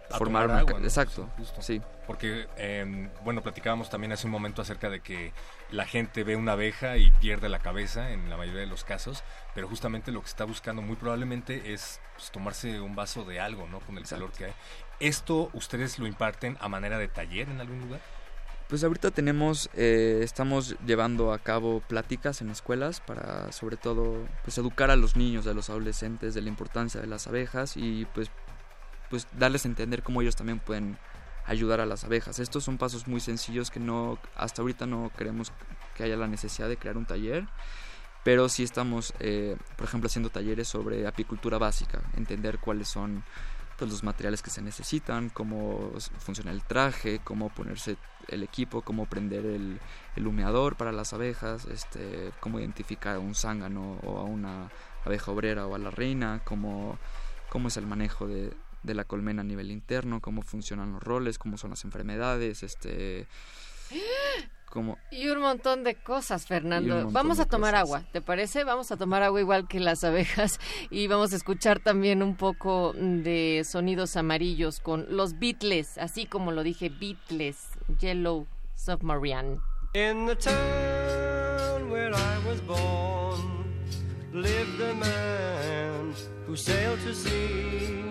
formar una... Exacto, sí. Porque, em, bueno, platicábamos también hace un momento acerca de que la gente ve una abeja y pierde la cabeza en la mayoría de los casos, pero justamente lo que está buscando muy probablemente es pues, tomarse un vaso de algo, ¿no? Con el calor que hay. ¿Esto ustedes lo imparten a manera de taller en algún lugar? Pues ahorita tenemos, eh, estamos llevando a cabo pláticas en escuelas para sobre todo pues educar a los niños, a los adolescentes de la importancia de las abejas y pues, pues darles a entender cómo ellos también pueden ayudar a las abejas. Estos son pasos muy sencillos que no, hasta ahorita no creemos que haya la necesidad de crear un taller, pero sí estamos, eh, por ejemplo, haciendo talleres sobre apicultura básica, entender cuáles son pues, los materiales que se necesitan, cómo funciona el traje, cómo ponerse el equipo, cómo prender el, el humeador para las abejas, este, cómo identificar a un zángano o a una abeja obrera o a la reina, cómo, cómo es el manejo de, de la colmena a nivel interno, cómo funcionan los roles, cómo son las enfermedades, este... Y un montón de cosas, Fernando. Vamos a tomar agua, ¿te parece? Vamos a tomar agua igual que las abejas y vamos a escuchar también un poco de sonidos amarillos con los Beatles, así como lo dije, Beatles, Yellow Submarine. In the town where I was born lived a man who sailed to sea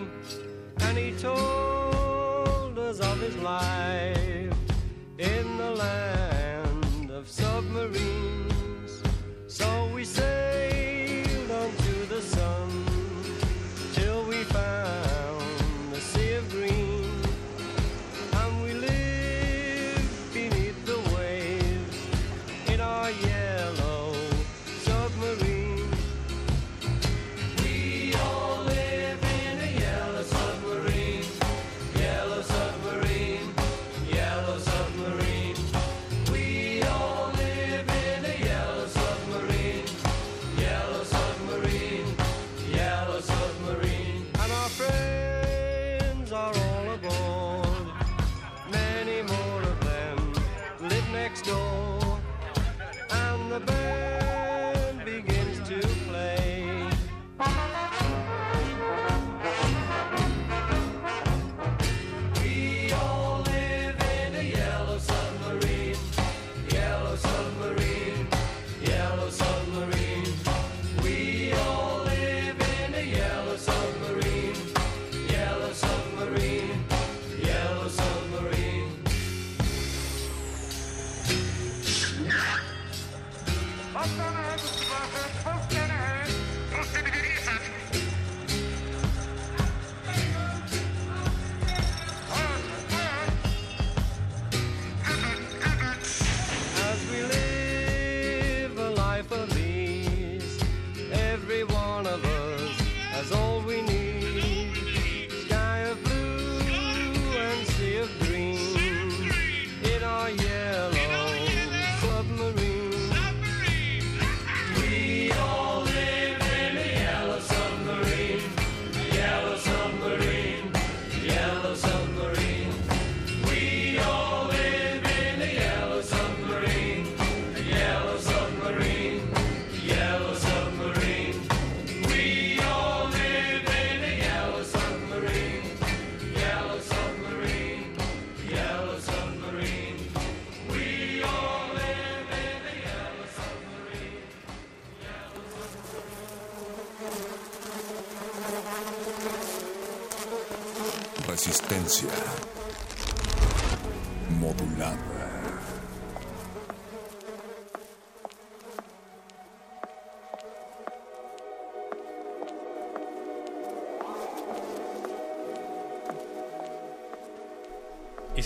and he told us of his life in the land submarines. So we sailed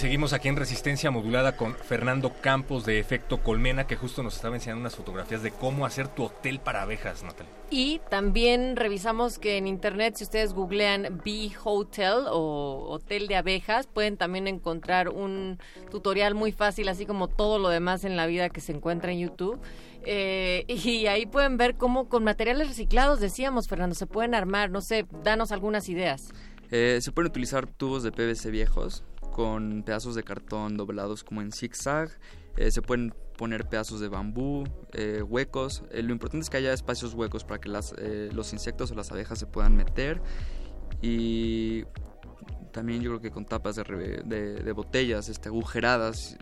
seguimos aquí en Resistencia Modulada con Fernando Campos de Efecto Colmena, que justo nos estaba enseñando unas fotografías de cómo hacer tu hotel para abejas, Natalia. Y también revisamos que en internet, si ustedes googlean Bee Hotel o Hotel de Abejas, pueden también encontrar un tutorial muy fácil, así como todo lo demás en la vida que se encuentra en YouTube. Eh, y ahí pueden ver cómo con materiales reciclados, decíamos, Fernando, se pueden armar, no sé, danos algunas ideas. Eh, se pueden utilizar tubos de PVC viejos con pedazos de cartón doblados como en zigzag. Eh, se pueden poner pedazos de bambú, eh, huecos. Eh, lo importante es que haya espacios huecos para que las, eh, los insectos o las abejas se puedan meter. Y también yo creo que con tapas de, de, de botellas este, agujeradas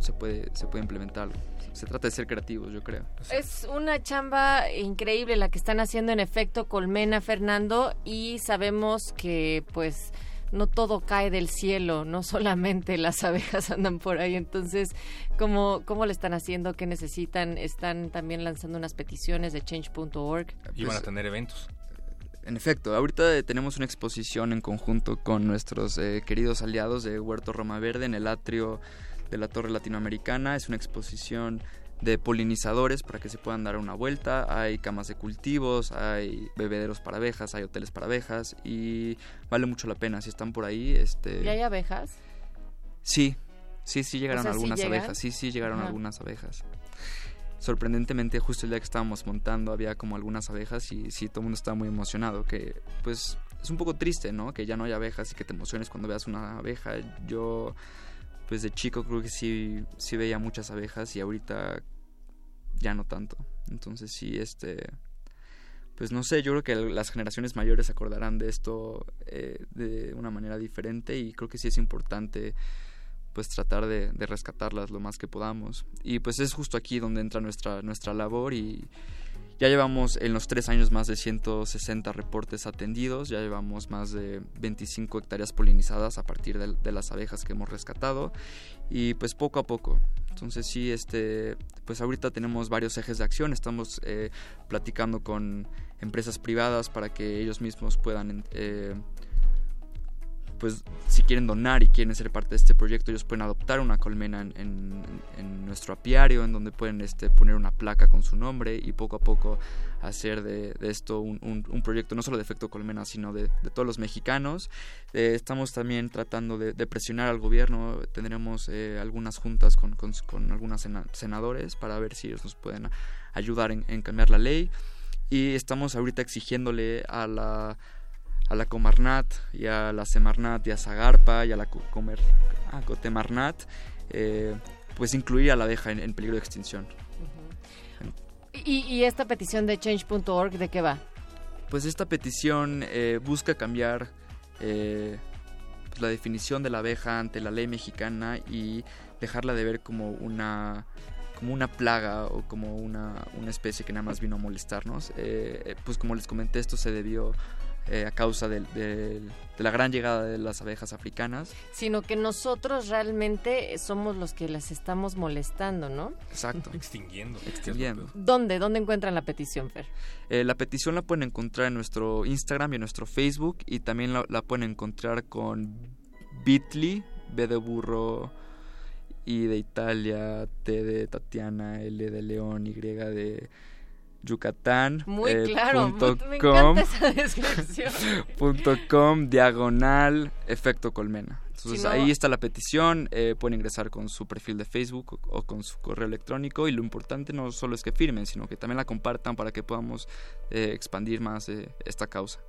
se puede, se puede implementar. Se trata de ser creativos, yo creo. Es una chamba increíble la que están haciendo en efecto Colmena, Fernando, y sabemos que pues no todo cae del cielo, no solamente las abejas andan por ahí. Entonces, ¿cómo, cómo le están haciendo? ¿Qué necesitan? Están también lanzando unas peticiones de change.org. Y van a tener eventos. En efecto, ahorita eh, tenemos una exposición en conjunto con nuestros eh, queridos aliados de Huerto Roma Verde en el atrio de la Torre Latinoamericana. Es una exposición de polinizadores para que se puedan dar una vuelta. Hay camas de cultivos, hay bebederos para abejas, hay hoteles para abejas y vale mucho la pena si están por ahí. Este, ¿Y hay abejas? Sí, sí, sí llegaron O sea, ¿sí algunas llegan? abejas, sí, sí llegaron Ajá. algunas abejas. Sorprendentemente, justo el día que estábamos montando había como algunas abejas y sí, todo el mundo estaba muy emocionado, que pues es un poco triste, ¿no? Que ya no hay abejas y que te emociones cuando veas una abeja. Yo, pues de chico creo que sí, sí veía muchas abejas y ahorita ya no tanto. Entonces sí, este... Pues no sé, yo creo que las generaciones mayores acordarán de esto eh, de una manera diferente y creo que sí es importante pues tratar de, de rescatarlas lo más que podamos. Y pues es justo aquí donde entra nuestra, nuestra labor y ya llevamos en los tres años más de 160 reportes atendidos, ya llevamos más de 25 hectáreas polinizadas a partir de, las abejas que hemos rescatado y pues poco a poco. Entonces sí, este, pues ahorita tenemos varios ejes de acción, estamos eh, platicando con empresas privadas para que ellos mismos puedan... Eh, pues si quieren donar y quieren ser parte de este proyecto, ellos pueden adoptar una colmena en, en, en nuestro apiario, en donde pueden este, poner una placa con su nombre y poco a poco hacer de, de esto un, un, un, proyecto no solo de efecto colmena, sino de, de todos los mexicanos. Eh, estamos también tratando de, de, presionar al gobierno, tendremos eh, algunas juntas con, con, con algunos senadores para ver si ellos nos pueden ayudar en, en cambiar la ley. Y estamos ahorita exigiéndole a la a la Comarnat y a la Semarnat y a Zagarpa y a la Comer, a Cotemarnat, eh, pues incluir a la abeja en, en peligro de extinción. Uh -huh. ¿Y, ¿Y, esta petición de change.org de qué va? Pues esta petición eh, busca cambiar eh, pues la definición de la abeja ante la ley mexicana y dejarla de ver como una como una plaga o como una, una especie que nada más vino a molestarnos. Eh, pues como les comenté, esto se debió eh, a causa de, de, de, la gran llegada de las abejas africanas. Sino que nosotros realmente somos los que las estamos molestando, ¿no? Exacto. Extinguiendo. Extinguiendo. ¿Dónde? ¿Dónde encuentran la petición, Fer? Eh, la petición la pueden encontrar en nuestro Instagram y en nuestro Facebook y también la, la pueden encontrar con Bitly, B de burro, I de Italia, T de Tatiana, L de León, Y de Yucatán. Muy eh, claro, punto me com, esa descripción. punto com, diagonal, efecto colmena. Entonces Si no- ahí está la petición, eh, pueden ingresar con su perfil de Facebook o, o con su correo electrónico y lo importante no solo es que firmen, sino que también la compartan para que podamos eh, expandir más eh, esta causa.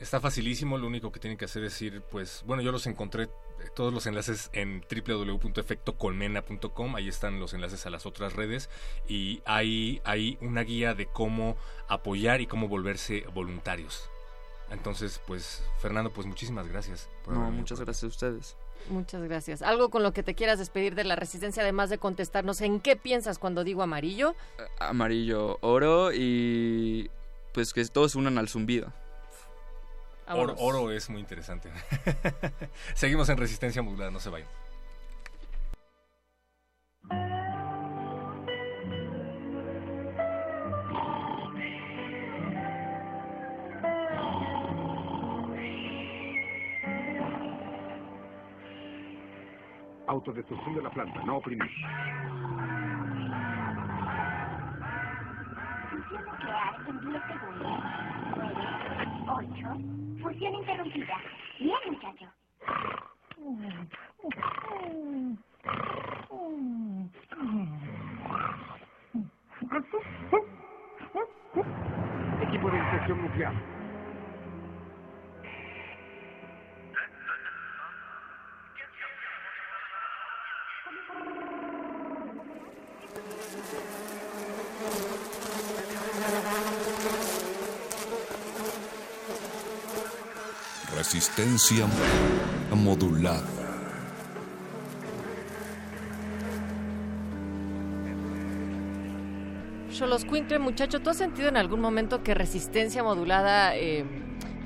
Está facilísimo, lo único que tienen que hacer es ir, pues, bueno, yo los encontré, eh, todos los enlaces en www.efectocolmena.com, ahí están los enlaces a las otras redes y hay, hay una guía de cómo apoyar y cómo volverse voluntarios. Entonces, pues, Fernando, pues muchísimas gracias. por No, muchas gracias a ustedes. Muchas gracias. Algo con lo que te quieras despedir de la resistencia, además de contestarnos en qué piensas cuando digo amarillo. Amarillo, oro y pues que todos se unan al zumbido. Oro, oro es muy interesante. Seguimos en resistencia modulada, no se vayan. Autodestrucción de la planta, no oprimir. En 10 segundos. 9, 8, fusión interrumpida. Bien, muchacho. Equipo de inspección nuclear. Resistencia modulada. Xoloscuincle, muchacho, ¿tú has sentido en algún momento que resistencia modulada eh,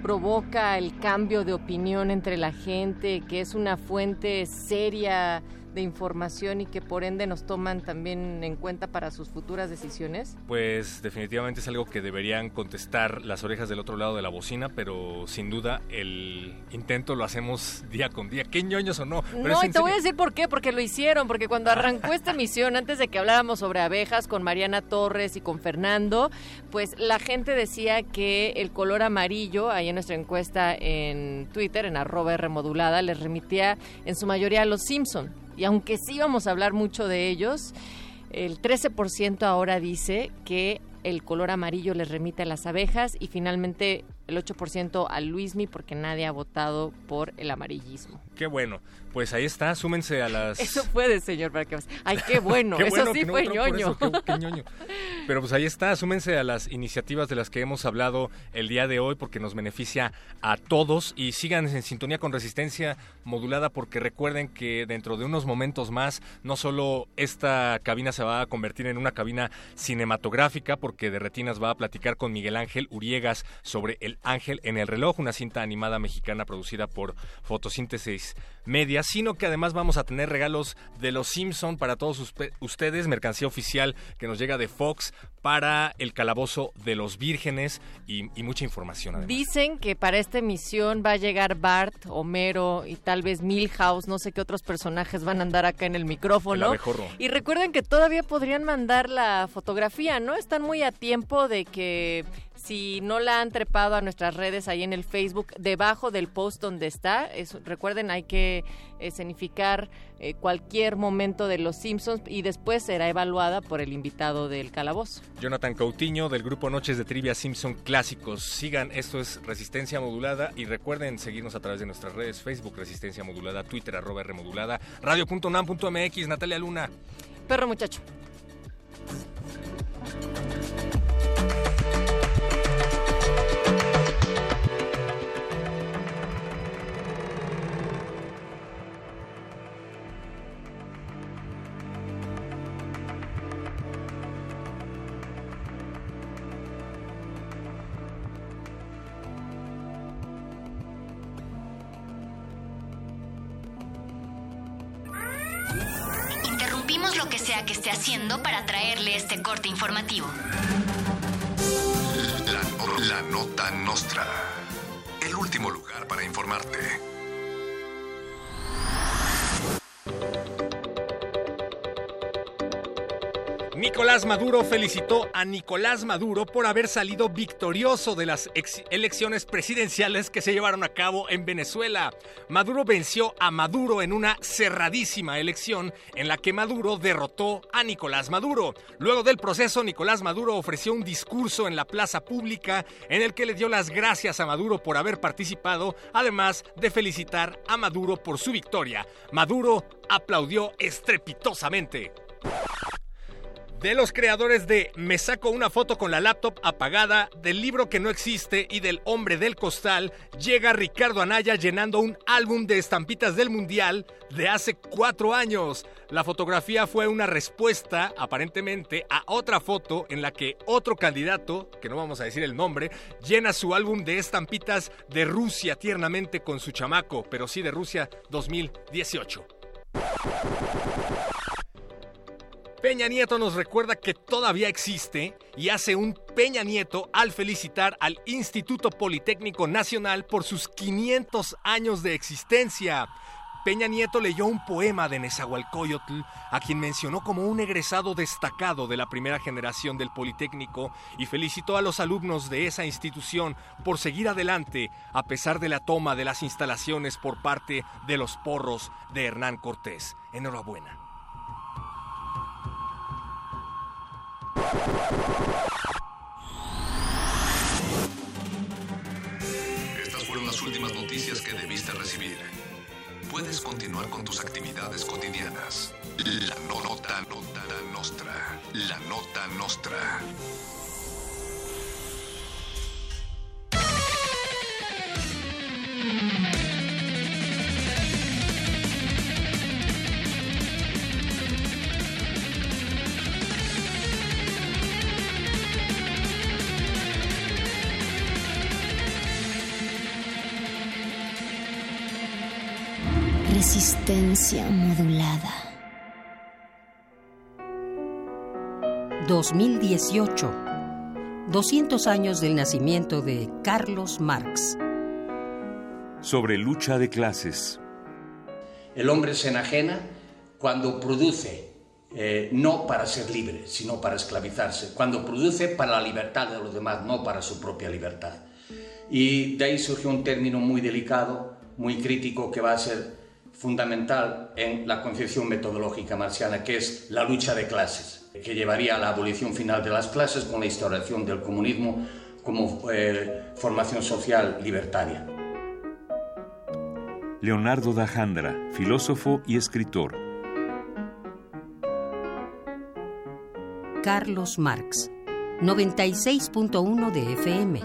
provoca el cambio de opinión entre la gente, que es una fuente seria de información y que por ende nos toman también en cuenta para sus futuras decisiones? Pues definitivamente es algo que deberían contestar las orejas del otro lado de la bocina, pero sin duda el intento lo hacemos día con día. ¿Qué ñoños o no? Pero no, y te voy a decir por qué, porque lo hicieron, porque cuando arrancó esta emisión, antes de que habláramos sobre abejas con Mariana Torres y con Fernando, pues la gente decía que el color amarillo, ahí en nuestra encuesta en Twitter, en arroba remodulada, les remitía en su mayoría a los Simpson. Y aunque sí vamos a hablar mucho de ellos, el 13% ahora dice que el color amarillo les remite a las abejas y finalmente el 8% a Luismi porque nadie ha votado por el amarillismo. Qué bueno. Pues ahí está, súmense a las... Eso fue de señor para que Ay, qué bueno, Qué eso bueno sí que no fue ñoño. eso, qué- qué ñoño. Pero pues ahí está, súmense a las iniciativas de las que hemos hablado el día de hoy porque nos beneficia a todos y sigan en sintonía con resistencia modulada porque recuerden que dentro de unos momentos más no solo esta cabina se va a convertir en una cabina cinematográfica porque de retinas va a platicar con Miguel Ángel Uriegas sobre El Ángel en el reloj, una cinta animada mexicana producida por Fotosíntesis Media, sino que además vamos a tener regalos de los Simpson para todos ustedes, mercancía oficial que nos llega de Fox para el calabozo de los vírgenes y, y mucha información además. Dicen que para esta emisión va a llegar Bart, Homero y tal vez Milhouse, no sé qué otros personajes van a andar acá en el micrófono. Y recuerden que todavía podrían mandar la fotografía, ¿no? Están muy a tiempo de que si no la han trepado a nuestras redes ahí en el Facebook, debajo del post donde está, es- recuerden hay que escenificar eh, cualquier momento de Los Simpsons y después será evaluada por el invitado del calabozo. Jonathan Coutinho del grupo Noches de Trivia Simpson Clásicos. Sigan, esto es Resistencia Modulada y recuerden seguirnos a través de nuestras redes Facebook Resistencia Modulada, Twitter arroba R Modulada, radio.unam.mx, Natalia Luna. Perro muchacho. Para traerle este corte informativo. La, la nota nostra. El último lugar para informarte. Nicolás Maduro felicitó a Nicolás Maduro por haber salido victorioso de las elecciones presidenciales que se llevaron a cabo en Venezuela. Maduro venció a Maduro en una cerradísima elección en la que Maduro derrotó a Nicolás Maduro. Luego del proceso, Nicolás Maduro ofreció un discurso en la plaza pública en el que le dio las gracias a Maduro por haber participado, además de felicitar a Maduro por su victoria. Maduro aplaudió estrepitosamente. De los creadores de Me saco una foto con la laptop apagada, del libro que no existe y del hombre del costal, llega Ricardo Anaya llenando un álbum de estampitas del Mundial de hace cuatro años. La fotografía fue una respuesta, aparentemente, a otra foto en la que otro candidato, que no vamos a decir el nombre, llena su álbum de estampitas de Rusia tiernamente con su chamaco, pero sí de Rusia 2018. Peña Nieto nos recuerda que todavía existe y hace un Peña Nieto al felicitar al Instituto Politécnico Nacional por sus 500 años de existencia. Peña Nieto leyó un poema de Nezahualcóyotl, a quien mencionó como un egresado destacado de la primera generación del Politécnico y felicitó a los alumnos de esa institución por seguir adelante a pesar de la toma de las instalaciones por parte de los porros de Hernán Cortés. Enhorabuena. Estas fueron las últimas noticias que debiste recibir. Puedes continuar con tus actividades cotidianas. La no- nota, nota nostra. La nota nostra. Resistencia modulada. 2018. 200 años del nacimiento de Carlos Marx. Sobre lucha de clases. El hombre se enajena cuando produce, eh, no para ser libre, sino para esclavizarse, cuando produce para la libertad de los demás, no para su propia libertad. Y de ahí surge un término muy delicado, muy crítico, que va a ser fundamental en la concepción metodológica marxiana, que es la lucha de clases, que llevaría a la abolición final de las clases con la instauración del comunismo como eh, formación social libertaria. Leonardo da Jandra, filósofo y escritor. Carlos Marx, 96.1 de FM.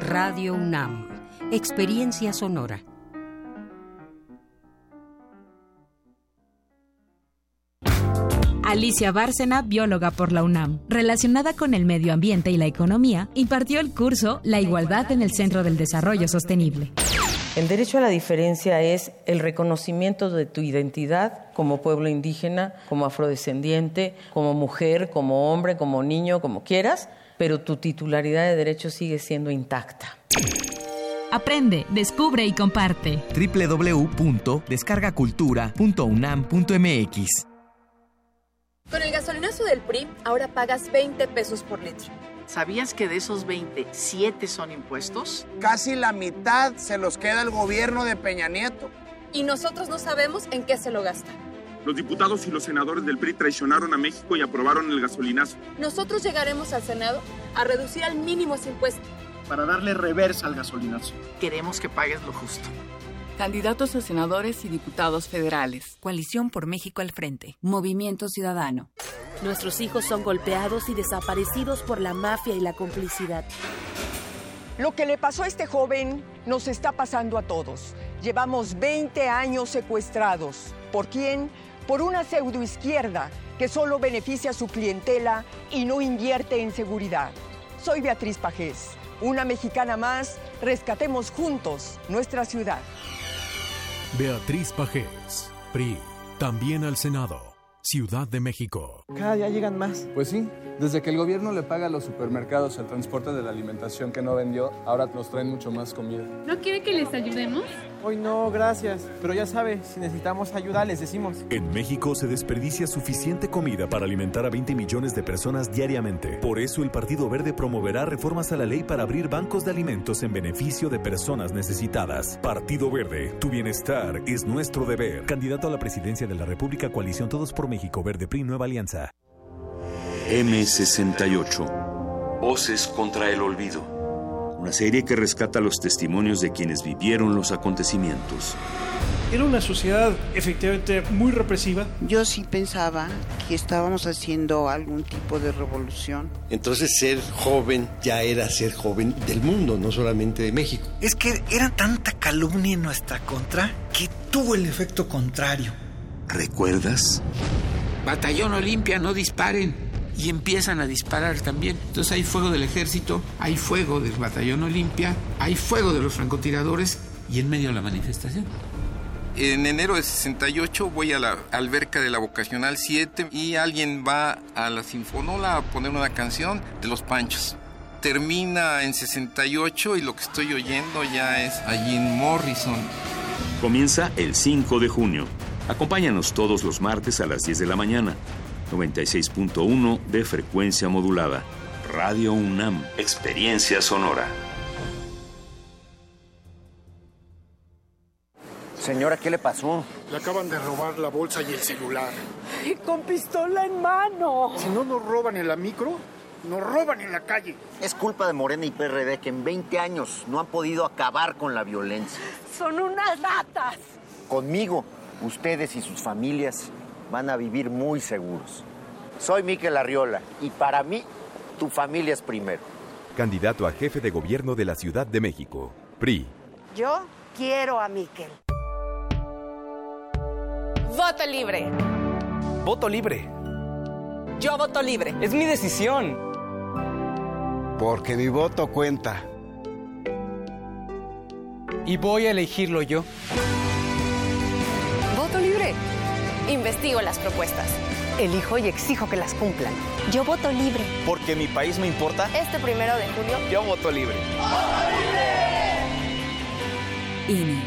Radio UNAM, Experiencia Sonora. Alicia Bárcena, bióloga por la UNAM, relacionada con el medio ambiente y la economía, impartió el curso La igualdad en el Centro del Desarrollo Sostenible. El derecho a la diferencia es el reconocimiento de tu identidad como pueblo indígena, como afrodescendiente, como mujer, como hombre, como niño, como quieras, pero tu titularidad de derecho sigue siendo intacta. Aprende, descubre y comparte. www.descargacultura.unam.mx Con el gasolinazo del PRI, ahora pagas 20 pesos por litro. ¿Sabías que de esos 20, 7 son impuestos? Casi la mitad se los queda el gobierno de Peña Nieto. Y nosotros no sabemos en qué se lo gasta. Los diputados y los senadores del PRI traicionaron a México y aprobaron el gasolinazo. Nosotros llegaremos al Senado a reducir al mínimo ese impuesto. Para darle reversa al gasolinazo. Queremos que pagues lo justo. Candidatos a senadores y diputados federales. Coalición por México al frente. Movimiento Ciudadano. Nuestros hijos son golpeados y desaparecidos por la mafia y la complicidad. Lo que le pasó a este joven nos está pasando a todos. Llevamos 20 años secuestrados. ¿Por quién? Por una pseudoizquierda que solo beneficia a su clientela y no invierte en seguridad. Soy Beatriz Pajés, una mexicana más. Rescatemos juntos nuestra ciudad. Beatriz Pajés, PRI, también al Senado, Ciudad de México. Cada día llegan más. Pues sí, desde que el gobierno le paga a los supermercados el transporte de la alimentación que no vendió, ahora nos traen mucho más comida. ¿No quiere que les ayudemos? Hoy no, gracias. Pero ya sabe, si necesitamos ayuda, les decimos. En México se desperdicia suficiente comida para alimentar a 20 millones de personas diariamente. Por eso el Partido Verde promoverá reformas a la ley para abrir bancos de alimentos en beneficio de personas necesitadas. Partido Verde, tu bienestar es nuestro deber. Candidato a la presidencia de la República, Coalición Todos por México, Verde PRI, Nueva Alianza. M68. Voces contra el olvido. Una serie que rescata los testimonios de quienes vivieron los acontecimientos. Era una sociedad efectivamente muy represiva. Yo sí pensaba que estábamos haciendo algún tipo de revolución. Entonces ser joven ya era ser joven del mundo, no solamente de México. Es que era tanta calumnia en nuestra contra que tuvo el efecto contrario. ¿Recuerdas? Batallón Olimpia, no disparen y empiezan a disparar también. Entonces hay fuego del ejército, hay fuego del batallón Olimpia, hay fuego de los francotiradores y en medio de la manifestación. En enero de 68 voy a la alberca de la Vocacional 7 y alguien va a la Sinfonola a poner una canción de los Panchos. Termina en 68 y lo que estoy oyendo ya es a Jim Morrison. Comienza el 5 de junio. Acompáñanos todos los martes a las 10 de la mañana. 96.1 de frecuencia modulada. Radio UNAM, Experiencia Sonora. Señora, ¿qué le pasó? Le acaban de robar la bolsa y el celular. Con pistola en mano. Si no nos roban en la micro, nos roban en la calle. Es culpa de Morena y PRD que en 20 años no han podido acabar con la violencia. Son unas ratas. Conmigo, ustedes y sus familias van a vivir muy seguros. Soy Miquel Arriola y para mí, tu familia es primero. Candidato a jefe de gobierno de la Ciudad de México. PRI. Yo quiero a Miquel. Voto libre. Voto libre. Yo voto libre. Es mi decisión. Porque mi voto cuenta. Y voy a elegirlo yo. Libre. Investigo las propuestas. Elijo y exijo que las cumplan. Yo voto libre. Porque mi país me importa. Este primero de junio. Yo voto libre. INE.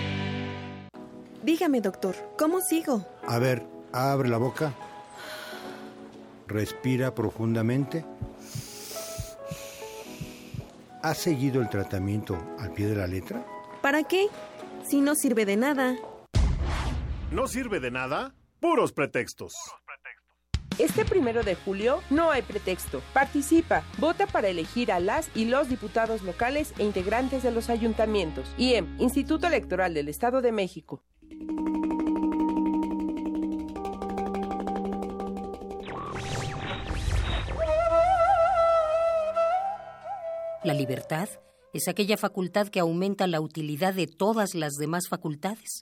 Dígame, doctor, ¿cómo sigo? A ver, abre la boca. Respira profundamente. ¿Has seguido el tratamiento al pie de la letra? ¿Para qué? Si no sirve de nada. ¿No sirve de nada? Puros pretextos. Este primero de julio no hay pretexto. Participa, vota para elegir a las y los diputados locales e integrantes de los ayuntamientos. IEM, Instituto Electoral del Estado de México. La libertad es aquella facultad que aumenta la utilidad de todas las demás facultades.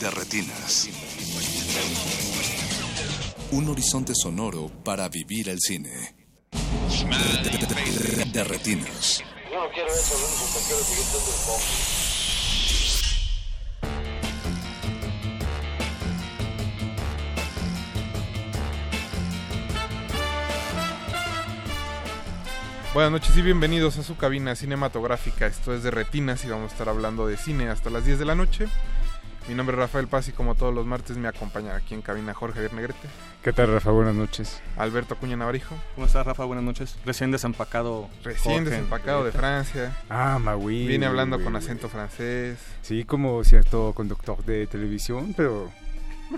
De retinas. Un horizonte sonoro para vivir el cine. De, retinas. Buenas noches y bienvenidos a su cabina cinematográfica. Esto es de Retinas y vamos a estar hablando de cine hasta las 10 de la noche. Mi nombre es Rafael Paz y como todos los martes me acompaña aquí en cabina Jorge Javier Negrete, ¿Qué tal, Rafa? Buenas noches. Alberto Acuña Navarijo, ¿Cómo estás, Rafa? Buenas noches. Recién desempacado. recién Jorge desempacado de. Francia. Ah, Maui. Viene hablando con acento francés. Sí, como cierto conductor de televisión, pero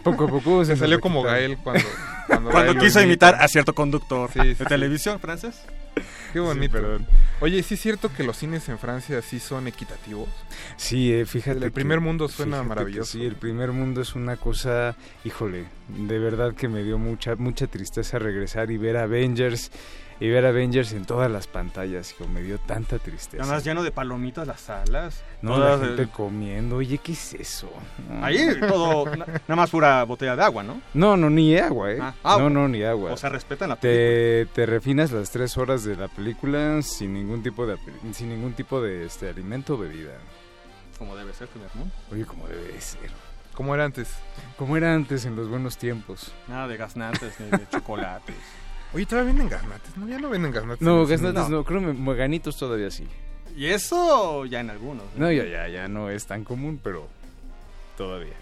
poco a poco Se salió como. Gael cuando, cuando, Cuando Gael lo quiso imita. imitar a cierto conductor Sí, sí, de sí. televisión francés. Qué bonito. perdón. Oye, ¿sí es cierto que los cines en Francia sí son equitativos? Sí, eh, fíjate. El que- primer mundo suena maravilloso. Sí, el primer mundo es una cosa, híjole, de verdad que me dio mucha mucha tristeza regresar y ver Avengers y ver Avengers en todas las pantallas, hijo, me dio tanta tristeza. Además, lleno de palomitas las salas. no, Todas, la gente eh, comiendo, oye, ¿qué es eso? No. Ahí todo, na- nada más pura botella de agua, ¿no? No, no, ni agua, ¿eh? Ah, agua. No, no, ni agua. O sea, respetan la película. te, te refinas las tres horas de la película sin ningún tipo de sin ningún tipo de este alimento o bebida. Como debe ser, primer mundo. Oye, como debe ser. ¿Cómo era antes? Como era antes en los buenos tiempos. Nada de gaznantes ni de chocolates. Oye, todavía venden gaznates, ¿no? Ya no venden gaznates. No, gaznates no, creo que moganitos todavía sí. Y eso ya en algunos. No, ya, ya, ya no es tan común, pero todavía.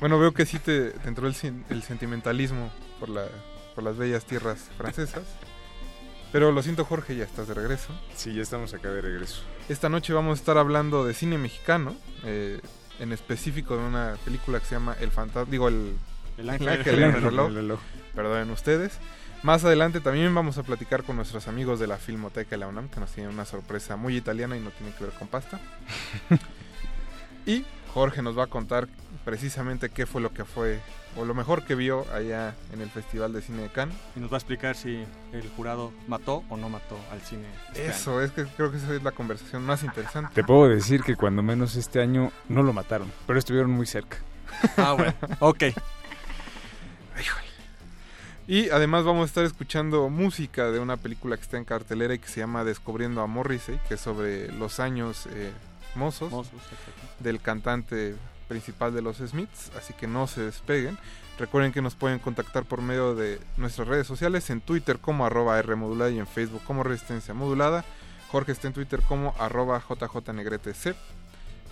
Bueno, veo que sí te, te entró el, el sentimentalismo por, la, por las bellas tierras francesas. Pero lo siento, Jorge, ya estás de regreso. Sí, ya estamos acá de regreso. Esta noche vamos a estar hablando de cine mexicano, eh, en específico de una película que se llama El Fantasma, digo, el, El ángel- en el el ángel reloj. el reloj. Perdonen ustedes. Más adelante también vamos a platicar con nuestros amigos de la Filmoteca de la UNAM, que nos tienen una sorpresa muy italiana y no tiene que ver con pasta. y Jorge nos va a contar precisamente qué fue lo que fue, o lo mejor que vio allá en el Festival de Cine de Cannes. Y nos va a explicar si el jurado mató o no mató al cine. este año. Eso, es que creo que esa es la conversación más interesante. Te puedo decir que cuando menos este año no lo mataron, pero estuvieron muy cerca. Ah, bueno. ok. Y además vamos a estar escuchando música de una película que está en cartelera y que se llama Descubriendo a Morrissey, que es sobre los años eh, mozos, del cantante principal de los Smiths, así que no se despeguen. Recuerden que nos pueden contactar por medio de nuestras redes sociales, en Twitter como arroba Rmodulada y en Facebook como Resistencia Modulada. Jorge está en Twitter como arroba JJNegretec,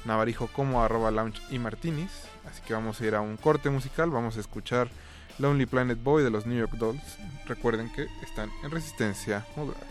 Navarijo como arroba Lounge y Martinis. Así que vamos a ir a un corte musical, vamos a escuchar Lonely Planet Boy de los New York Dolls. Recuerden que están en Resistencia Modulada.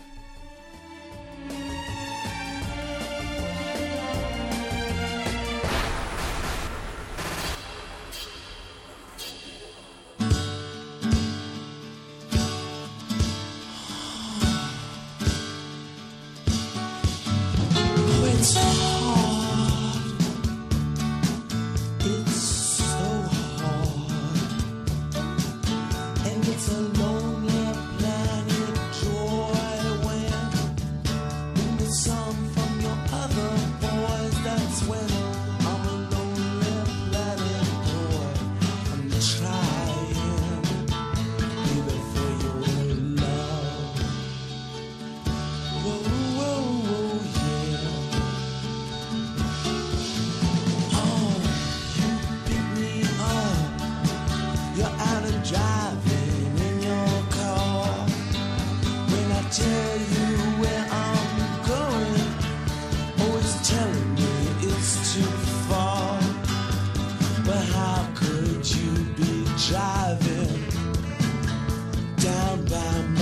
But how could you be driving down by?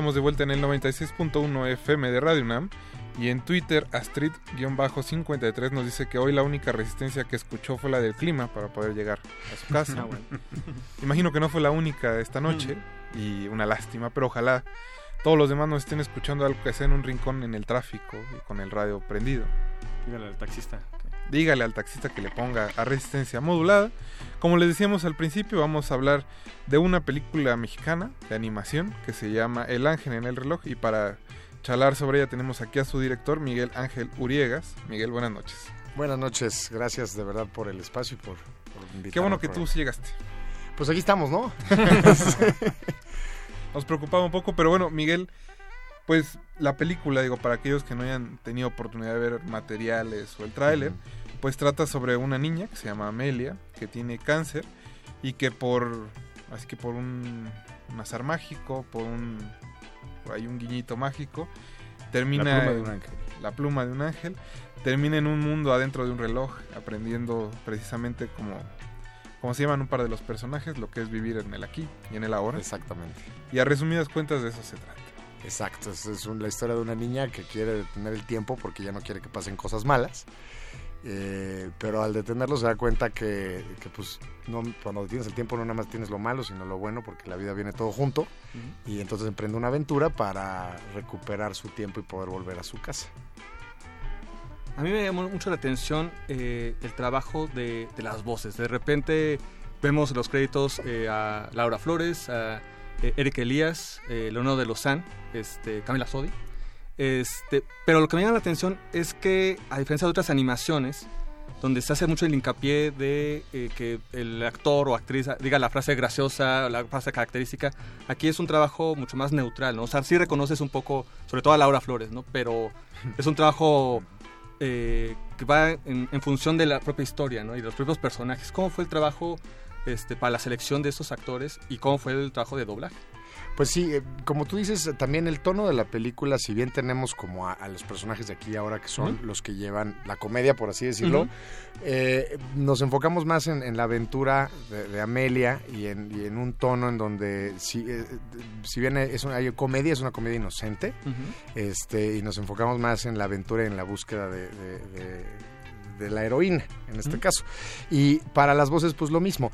Estamos de vuelta en el 96.1 FM de Radio UNAM. Y en Twitter, Astrid-53 nos dice que hoy la única resistencia que escuchó fue la del clima para poder llegar a su casa. Ah, bueno. Imagino que no fue la única esta noche y una lástima, pero ojalá todos los demás nos estén escuchando algo que sea en un rincón en el tráfico y con el radio prendido. Dígale al taxista. Dígale al taxista que le ponga a resistencia modulada. Como les decíamos al principio, vamos a hablar de una película mexicana de animación que se llama El Ángel en el reloj y para charlar sobre ella tenemos aquí a su director Miguel Ángel Uriegas. Miguel, buenas noches. Buenas noches, gracias de verdad por el espacio y por, por invitarme. Qué bueno que tú sí llegaste. Pues aquí estamos, ¿no? Nos preocupaba un poco, pero bueno, Miguel, pues la película, digo, para aquellos que no hayan tenido oportunidad de ver materiales o el tráiler, pues trata sobre una niña que se llama Amelia, que tiene cáncer y que por, así que por un, un azar mágico, por un, por ahí un guiñito mágico, termina La pluma de en- un ángel. la pluma de un ángel, termina en un mundo adentro de un reloj, aprendiendo precisamente como, como se llaman un par de los personajes, lo que es vivir en el aquí y en el ahora. Exactamente. Y a resumidas cuentas de eso se trata. Exacto, es, es un- la historia de una niña que quiere detener el tiempo porque ya no quiere que pasen cosas malas. Eh, pero al detenerlo se da cuenta que, que, pues no, cuando detienes el tiempo no nada más tienes lo malo, sino lo bueno, porque la vida viene todo junto. Y entonces emprende una aventura para recuperar su tiempo y poder volver a su casa. A mí me llamó mucho la atención eh, el trabajo de, de las voces. De repente vemos los créditos eh, a Laura Flores, a eh, Eric Elías, eh, Leonardo de Lozán, este, Camila Sodi. Este, pero lo que me llama la atención es que, a diferencia de otras animaciones, donde se hace mucho el hincapié de eh, que el actor o actriz diga la frase graciosa, la frase característica, aquí es un trabajo mucho más neutral, ¿no? O sea, sí reconoces un poco, sobre todo a Laura Flores, ¿no? Pero es un trabajo eh, que va en, en función de la propia historia, ¿no? Y de los propios personajes. ¿Cómo fue el trabajo este, para la selección de estos actores y cómo fue el trabajo de doblaje? Pues sí, eh, como tú dices, también el tono de la película, si bien tenemos como a, a los personajes de aquí ahora que son los que llevan la comedia, por así decirlo, eh, nos enfocamos más en, en la aventura de, de Amelia y en, y en un tono en donde, si, eh, si bien es una hay comedia, es una comedia inocente, este, y nos enfocamos más en la aventura y en la búsqueda de, de- de- de la heroína, en este caso. Y para las voces, pues lo mismo.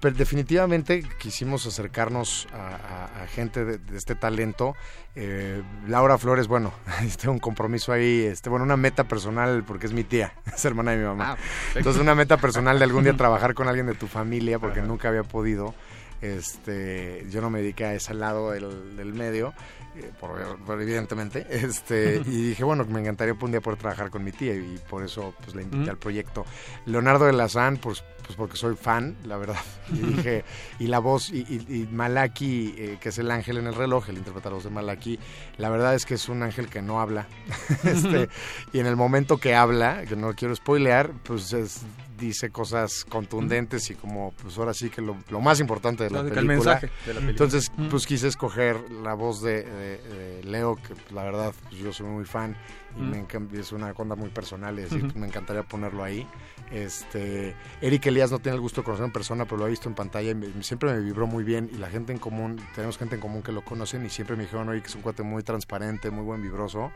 Pero definitivamente quisimos acercarnos a, a- a gente de, de este talento. Eh, Laura Flores, bueno, tengo un compromiso ahí, este, bueno, una meta personal, porque es mi tía, es hermana de mi mamá. Ah. Entonces, una meta personal de algún día trabajar con alguien de tu familia, porque nunca había podido. Este, yo no me dediqué a ese lado del, del medio, eh, por, por evidentemente. Este, y dije, bueno, me encantaría un día poder trabajar con mi tía y por eso pues la invité al proyecto. Leonardo de Lazán, pues, pues porque soy fan, la verdad. Y dije, y la voz, y, y- y Malaki, eh, que es el ángel en el reloj, el interpreta la voz de Malaki, la verdad es que es un ángel que no habla. este, y en el momento que habla, que no quiero spoilear, pues es- dice cosas contundentes y como, pues ahora sí que lo, lo más importante de la película. el mensaje de la película. Entonces, pues quise escoger la voz de, de- de Leo, que pues, la verdad pues, yo soy muy fan y Mm. me es una onda muy personal y decir, me encantaría ponerlo ahí. Este, Eric Elías no tiene el gusto de conocer en persona, pero lo ha visto en pantalla y me- siempre me vibró muy bien y la gente en común, tenemos gente en común que lo conocen y siempre me dijeron, oye, que es un cuate muy transparente, muy buen vibroso.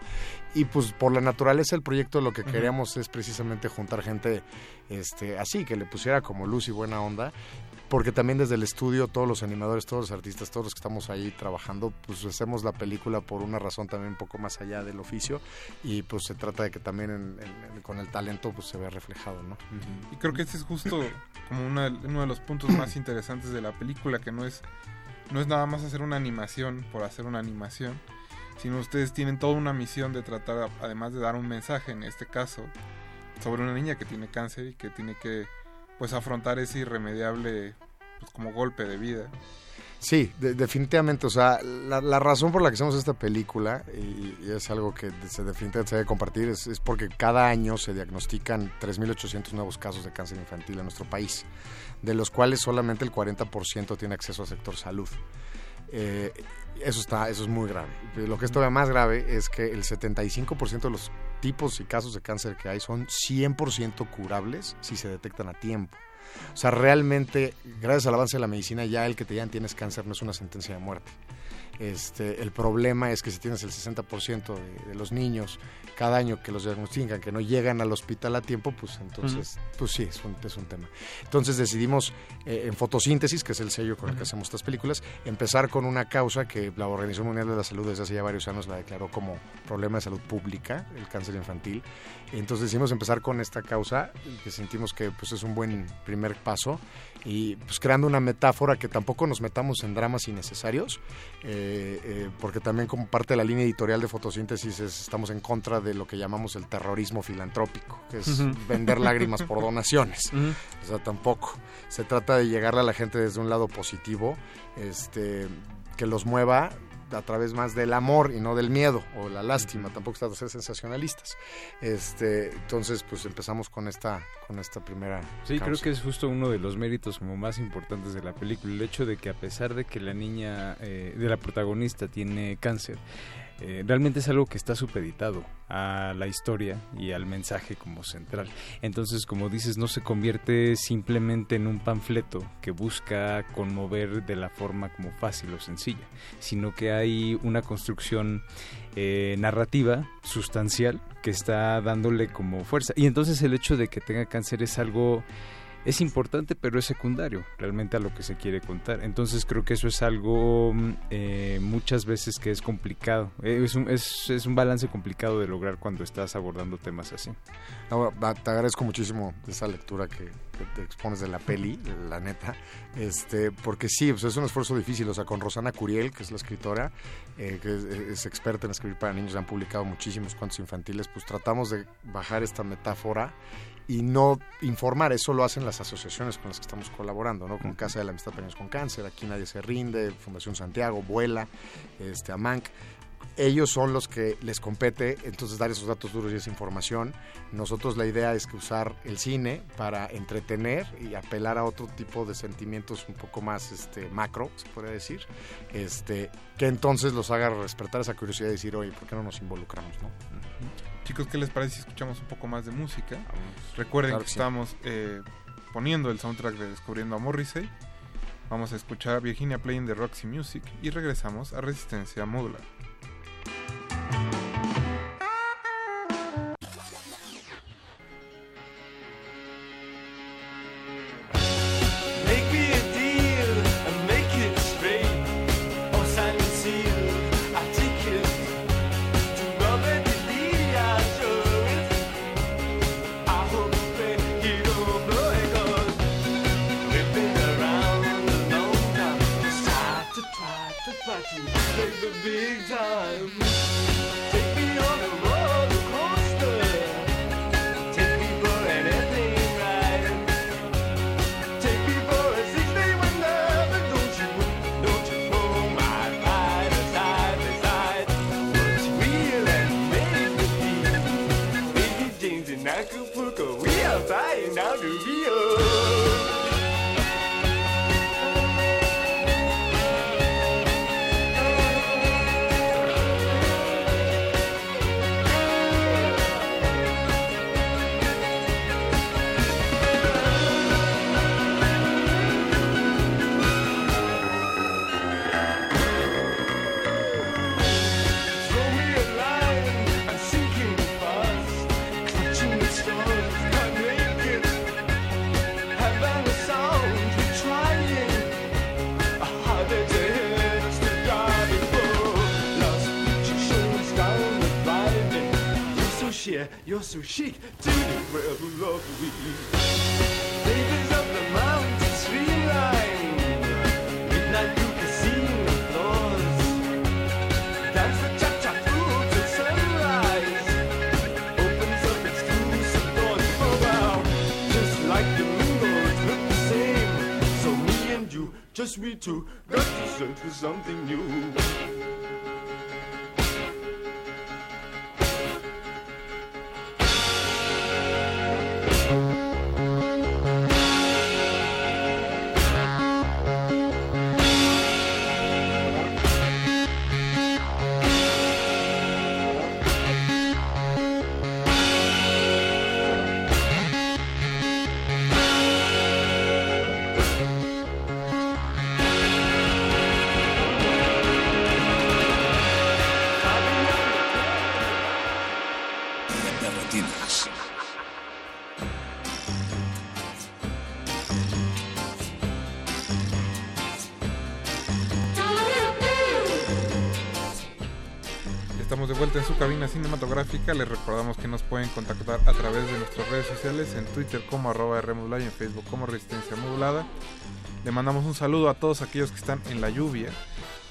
Y pues por la naturaleza del proyecto lo que queríamos es precisamente juntar gente este, así, que le pusiera como luz y buena onda porque también desde el estudio todos los animadores, todos los artistas, todos los que estamos ahí trabajando, pues hacemos la película por una razón también un poco más allá del oficio y pues se trata de que también con el talento pues se vea reflejado, ¿no? Y creo que este es justo como una- uno de los puntos más interesantes de la película, que no es, no es nada más hacer una animación por hacer una animación, sino ustedes tienen toda una misión de tratar, además de dar un mensaje en este caso, sobre una niña que tiene cáncer y que tiene que pues afrontar ese irremediable pues, como golpe de vida. Sí, de- definitivamente. O sea, la, la razón por la que hacemos esta película, y, y es algo que se definitivamente se debe compartir, es, es porque cada año se diagnostican 3.800 nuevos casos de cáncer infantil en nuestro país, de los cuales solamente el 40% tiene acceso al sector salud. Eh, eso, está, eso es muy grave. Lo que es todavía más grave es que el 75% de los tipos y casos de cáncer que hay son 100% curables si se detectan a tiempo. O sea, realmente, gracias al avance de la medicina, ya el que te digan tienes cáncer no es una sentencia de muerte. Este, el problema es que si tienes el 60% de, de los niños cada año que los diagnostican, que no llegan al hospital a tiempo, pues entonces, pues sí, es un, es un tema. Entonces decidimos eh, en fotosíntesis, que es el sello con el que hacemos estas películas, empezar con una causa que la Organización Mundial de la Salud desde hace ya varios años la declaró como problema de salud pública, el cáncer infantil. Entonces decidimos empezar con esta causa, que sentimos que pues, es un buen primer paso, y pues creando una metáfora que tampoco nos metamos en dramas innecesarios, eh, eh, porque también como parte de la línea editorial de fotosíntesis es- estamos en contra de lo que llamamos el terrorismo filantrópico, que es vender lágrimas por donaciones. O sea, tampoco. Se trata de llegarle a la gente desde un lado positivo, este, que los mueva a través más del amor y no del miedo o la lástima. Tampoco trata de ser sensacionalistas. Este, entonces, pues empezamos con esta, con esta primera. Sí, creo que es justo uno de los méritos como más importantes de la película, el hecho de que a pesar de que la niña, eh, de la protagonista tiene cáncer, eh, realmente es algo que está supeditado a la historia y al mensaje como central. Entonces, como dices, no se convierte simplemente en un panfleto que busca conmover de la forma como fácil o sencilla, sino que hay una construcción eh, narrativa sustancial que está dándole como fuerza. Y entonces el hecho de que tenga cáncer es algo es importante, pero es secundario realmente a lo que se quiere contar. Entonces creo que eso es algo mm, eh, muchas veces que es complicado. Eh, es, un, es, es un balance complicado de lograr cuando estás abordando temas así. Va, te agradezco muchísimo esa lectura que, te expones de la peli, la neta, este, porque sí, es un esfuerzo difícil, o sea, con Rosana Curiel, que es la escritora, eh, que es, es experta en escribir para niños, han publicado muchísimos cuentos infantiles, pues tratamos de bajar esta metáfora y no informar, eso lo hacen las asociaciones con las que estamos colaborando, ¿no? Con Casa de la Amistad Niños con Cáncer, Aquí Nadie Se Rinde, Fundación Santiago, Vuela, este, AMANC, ellos son los que les compete, entonces dar esos datos duros y esa información. Nosotros la idea es que usar el cine para entretener y apelar a otro tipo de sentimientos un poco más este, macro, se podría decir, este, que entonces los haga despertar esa curiosidad y decir, oye, ¿por qué no nos involucramos? No? Chicos, ¿qué les parece si escuchamos un poco más de música? Recuerden Claro que que sí. estamos eh, poniendo el soundtrack de Descubriendo a Morrissey. Vamos a escuchar a Virginia Playing de Roxy Music y regresamos a Resistencia Modular. So chic. To the world who love we. Ladies of the mountain streamline. Midnight blue casino floors. Dance the cha-cha through till sunrise. Opens up exclusive doors for wow. Just like the mingles look the same. So me and you, just we two, got to search for something new. Su cabina cinematográfica. Les recordamos que nos pueden contactar a través de nuestras redes sociales, en Twitter como arroba Rmodulada y en Facebook como Resistencia Modulada. Le mandamos un saludo a todos aquellos que están en la lluvia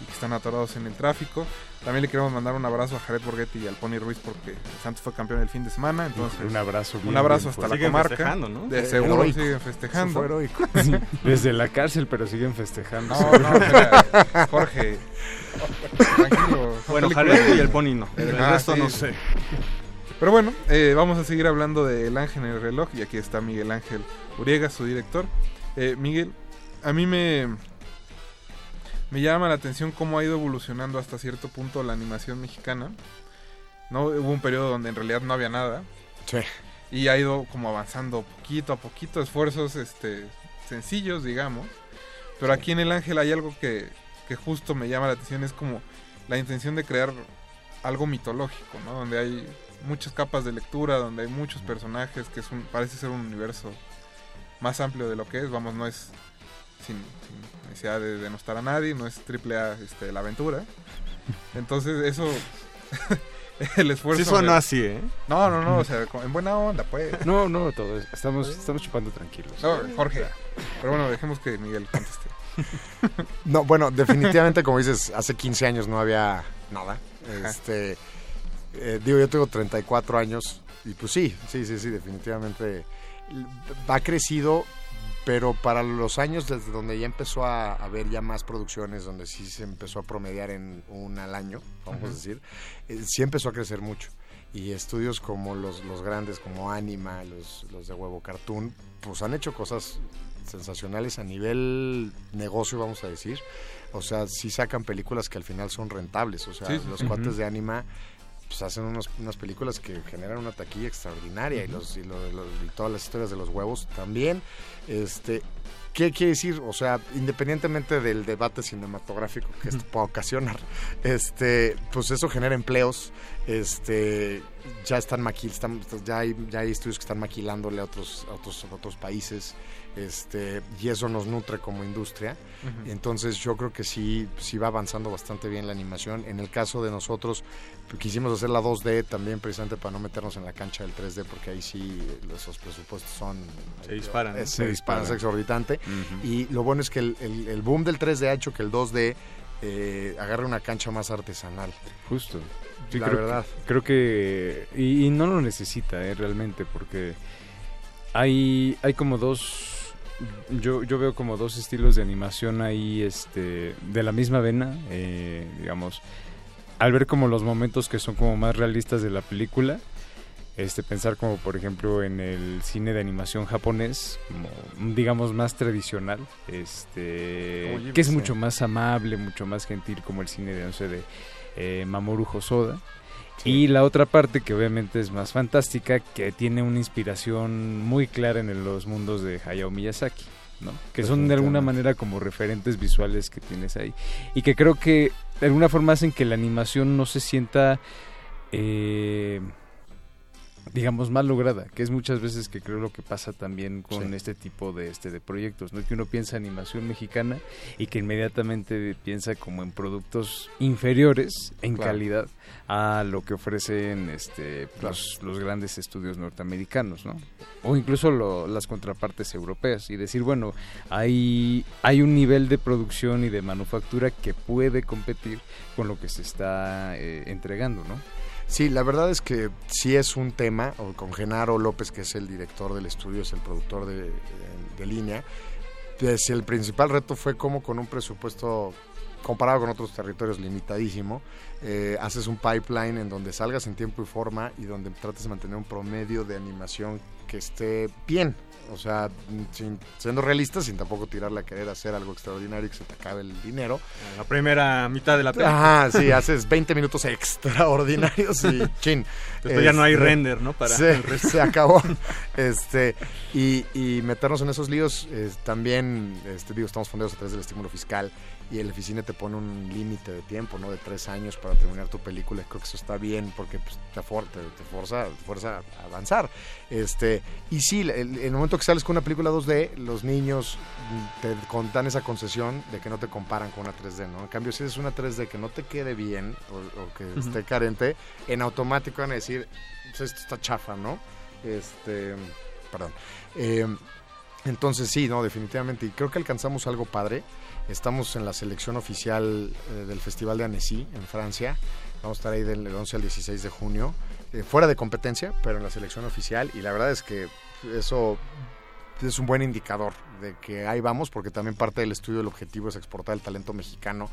y que están atorados en el tráfico. También le queremos mandar un abrazo a Jared Borghetti y al Pony Ruiz porque Santos fue campeón el fin de semana. Entonces, Un abrazo bien, Un abrazo bien hasta fuerte. la Siguen comarca. festejando, ¿no? De seguro heroico. siguen festejando. Sí, desde la cárcel, pero siguen festejando. No, no, Jorge. Tranquilo. Bueno. Jared y el Pony no. El Ah, resto sí, no sé. Pero bueno, eh, vamos a seguir hablando de El Ángel en el reloj. Y aquí está Miguel Ángel Uriega, su director. Eh, Miguel, a mí me, me llama la atención cómo ha ido evolucionando hasta cierto punto la animación mexicana. No hubo un periodo donde en realidad no había nada. Sí. Y ha ido como avanzando poquito a poquito, esfuerzos este, sencillos, digamos. Pero aquí en El Ángel hay algo que, que justo me llama la atención, es como la intención de crear algo mitológico, ¿no? Donde hay muchas capas de lectura, donde hay muchos personajes, que es un, parece ser un universo más amplio de lo que es, vamos, no es sin, sin necesidad de denostar a nadie, no es triple A este, la aventura. Entonces eso, el esfuerzo... Sí me- así, ¿eh? No, no, no, o sea, en buena onda, pues. No, no, todo es- estamos, estamos chupando tranquilos. No, Jorge. Pero bueno, dejemos que Miguel conteste. No, bueno, definitivamente, como dices, hace 15 años no había nada. Este, eh, digo, yo tengo 34 años y pues sí, sí, sí, sí, definitivamente ha crecido pero para los años desde donde ya empezó a haber ya más producciones, donde sí se empezó a promediar en una al año, vamos a decir, eh, sí empezó a crecer mucho. Y estudios como los, los grandes, como Anima, los, los de Huevo Cartoon, pues han hecho cosas sensacionales a nivel negocio, vamos a decir. O sea, sí sacan películas que al final son rentables. O sea, Sí, sí, los sí. cuates de Anima pues hacen unos- unas películas que generan una taquilla extraordinaria y, los, y, lo- lo- y todas las historias de los huevos también. Este, ¿Qué quiere decir? O sea, independientemente del debate cinematográfico que esto pueda ocasionar, este, pues eso genera empleos, este, ya están maquil, están- ya hay, ya hay estudios que están maquilándole a otros, a otros, a otros países, este, y eso nos nutre como industria. Entonces yo creo que sí, sí va avanzando bastante bien la animación. En el caso de nosotros, quisimos hacer la 2D también precisamente para no meternos en la cancha del 3D, porque ahí sí esos presupuestos son... Se disparan, eh, se Se disparan, es exorbitante. Y lo bueno es que el, el- el boom del 3D ha hecho que el 2D eh, agarre una cancha más artesanal. Justo. Sí, la creo verdad. Que, creo que... Y, y no lo necesita, eh, realmente, porque hay, hay como dos... Yo, yo veo como dos estilos de animación ahí, este, de la misma vena, eh, digamos, al ver como los momentos que son como más realistas de la película, este pensar como por ejemplo en el cine de animación japonés, como digamos más tradicional, este que es mucho más amable, mucho más gentil como el cine de no sé de eh, Mamoru Hosoda. Y la otra parte que obviamente es más fantástica, que tiene una inspiración muy clara en los mundos de Hayao Miyazaki, ¿no? Que son de alguna manera como referentes visuales que tienes ahí. Y que creo que de alguna forma hacen que la animación no se sienta, eh, digamos, mal lograda. Que es muchas veces que creo lo que pasa también con Sí. este tipo de, este, de proyectos, ¿no? Que uno piensa animación mexicana y que inmediatamente piensa como en productos inferiores en Claro. calidad a lo que ofrecen este, los, los grandes estudios norteamericanos, ¿no? O incluso lo- las contrapartes europeas y decir, bueno, hay, hay un nivel de producción y de manufactura que puede competir con lo que se está eh, entregando, ¿no? Sí, la verdad es que sí es un tema, o con Genaro López, que es el director del estudio, es el productor de, línea, pues el principal reto fue cómo con un presupuesto comparado con otros territorios limitadísimo, eh, haces un pipeline en donde salgas en tiempo y forma y donde trates de mantener un promedio de animación que esté bien. O sea, sin, siendo realistas, sin tampoco tirarle a querer hacer algo extraordinario y que se te acabe el dinero. La primera mitad de la película. Ajá, sí, haces 20 minutos extraordinarios y chin. Ya no hay Este, render, ¿no? Para se, acabó. Este, y, y meternos en esos líos, eh, también, este, digo, estamos fundados a través del estímulo fiscal y el oficina te pone un límite de tiempo, ¿no? De tres años para terminar tu película. Creo que eso está bien porque pues, te, for- te, te forza, te a avanzar. Este, y sí, el, en el momento que sales con una película 2D, los niños te dan esa concesión de que no te comparan con una 3D, ¿no? En cambio, si es una 3D que no te quede bien o, o que esté carente, en automático van a decir, pues esto está chafa, ¿no? Este, perdón. Eh, entonces sí, no, definitivamente. Y creo que alcanzamos algo padre. Estamos en la selección oficial eh, del Festival de Annecy en Francia. Vamos a estar ahí del 11 al 16 de junio. eh, fuera de competencia, pero en la selección oficial. Y la verdad es que eso es un buen indicador de que ahí vamos, porque también parte del estudio, el objetivo es exportar el talento mexicano.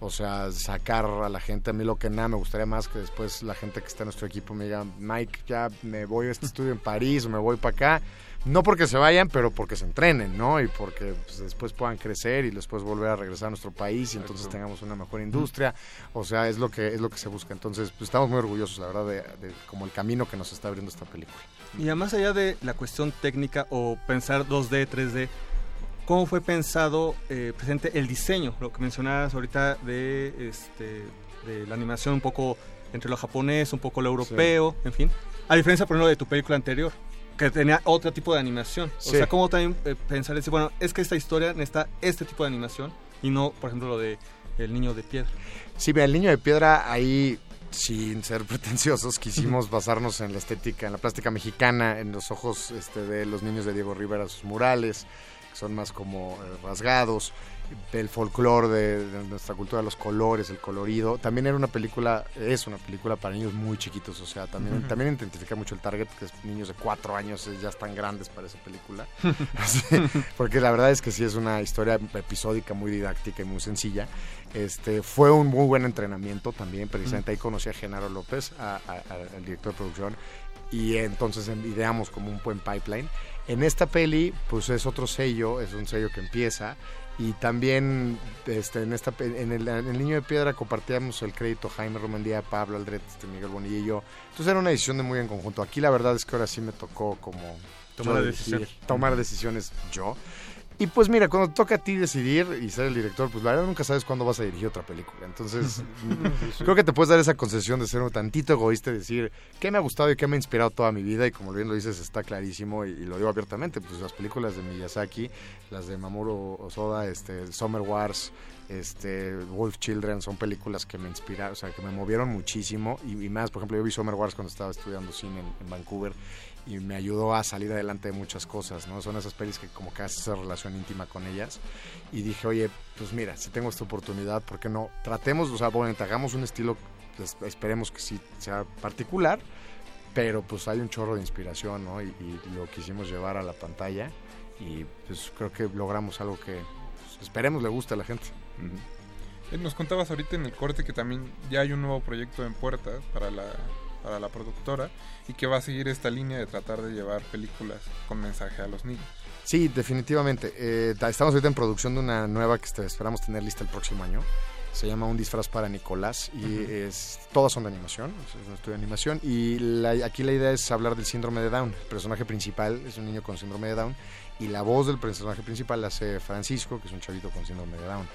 O sea, sacar a la gente. A mí lo que nada me gustaría más que después la gente que está en nuestro equipo me diga, Mike, ya me voy a este estudio en París o me voy para acá. No porque se vayan, pero porque se entrenen, ¿no? Y porque pues, después puedan crecer y después volver a regresar a nuestro país y entonces tengamos una mejor industria. O sea, es lo que es lo que se busca. Entonces, pues, estamos muy orgullosos, la verdad, de, de como el camino que nos está abriendo esta película. Y ya más allá de la cuestión técnica o pensar 2D, 3D, ¿cómo fue pensado eh, presente el diseño? Lo que mencionabas ahorita de, este, de la animación un poco entre lo japonés, un poco lo europeo, en fin. A diferencia, por ejemplo, de tu película anterior, que tenía otro tipo de animación. Sí. O sea, ¿cómo también eh, pensar, decir, bueno, es que esta historia necesita este tipo de animación y no, por ejemplo, lo de El Niño de Piedra? Sí, mira, el niño de piedra ahí, sin ser pretenciosos, quisimos basarnos en la estética, en la plástica mexicana, en los ojos este, de los niños de Diego Rivera, sus murales, son más como eh, rasgados, el folclore de, de nuestra cultura, los colores, el colorido. También era una película, es una película para niños muy chiquitos, o sea, también, Ujú. también identifica mucho el target, que es niños de cuatro años, eh, ya están grandes para esa película. Porque la verdad es que sí es una historia episódica muy didáctica y muy sencilla. Este, fue un muy buen entrenamiento también, precisamente ahí conocí a Genaro López, a- a- a- al director de producción, y entonces ideamos como un buen pipeline. En esta peli, pues es otro sello, es un sello que empieza. Y también este, en, esta, en, el, en El Niño de Piedra compartíamos el crédito Jaime Romandía, Pablo Aldret, este, Miguel Bonilla y yo. Entonces era una decisión de muy en conjunto. Aquí la verdad es que ahora sí me tocó como Tomar decisión. tomar decisiones yo. Y pues mira, cuando toca a ti decidir y ser el director, pues la verdad nunca sabes cuándo vas a dirigir otra película. Entonces, mm, creo que te puedes dar esa concesión de ser un tantito egoísta y decir qué me ha gustado y qué me ha inspirado toda mi vida. Y como bien lo dices, está clarísimo y, y lo digo abiertamente. Pues las películas de Miyazaki, las de Mamoru Osoda, este, Summer Wars, este, Wolf Children, son películas que me inspiraron, o sea, que me movieron muchísimo. Y, y más, por ejemplo, yo vi Summer Wars cuando estaba estudiando cine en, en Vancouver y me ayudó a salir adelante de muchas cosas, ¿no? Son esas pelis que como que haces esa relación íntima con ellas. Y dije, oye, pues mira, si tengo esta oportunidad, ¿por qué no? Tratemos, o sea, bueno, hagamos un estilo, pues, esperemos que sí sea particular, pero pues hay un chorro de inspiración, ¿no? Y, y lo quisimos llevar a la pantalla y pues creo que logramos algo que pues, esperemos le guste a la gente. Eh, Nos contabas ahorita en el corte que también ya hay un nuevo proyecto en puerta para la, para la productora y que va a seguir esta línea de tratar de llevar películas con mensaje a los niños. Sí, definitivamente. Eh, ta- estamos ahorita en producción de una nueva que este, esperamos tener lista el próximo año. Se llama Un disfraz para Nicolás y es todas son de animación, es un estudio de animación y la- aquí la idea es hablar del síndrome de Down. El personaje principal es un niño con síndrome de Down y la voz del personaje principal la hace Francisco, que es un chavito con síndrome de Down.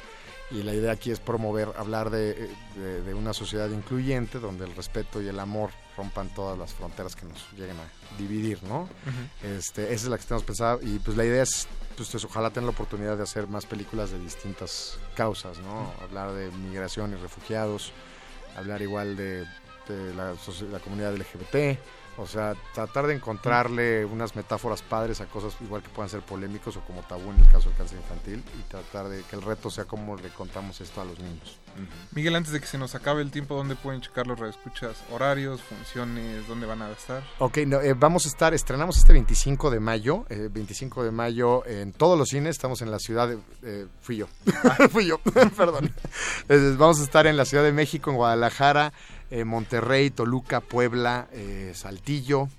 Y la idea aquí es promover, hablar de, de- de una sociedad incluyente donde el respeto y el amor rompan todas las fronteras que nos lleguen a dividir, ¿no? Este, esa es la que tenemos pensado y pues la idea es, pues ojalá tener la oportunidad de hacer más películas de distintas causas, ¿no? Hablar de migración y refugiados, hablar igual de, de la, la comunidad LGBT, o sea, tratar de encontrarle unas metáforas padres a cosas igual que puedan ser polémicos o como tabú en el caso del cáncer infantil y tratar de que el reto sea cómo le contamos esto a los niños. Miguel, antes de que se nos acabe el tiempo, ¿dónde pueden checar los radioescuchas? Horarios, funciones, ¿dónde van a estar? Ok, no, eh, vamos a estar, estrenamos este 25 de mayo, eh, 25 de mayo en todos los cines, estamos en la ciudad de, eh, fui yo, fui yo, perdón. Vamos a estar en la Ciudad de México, en Guadalajara, eh, Monterrey, Toluca, Puebla, eh, Saltillo,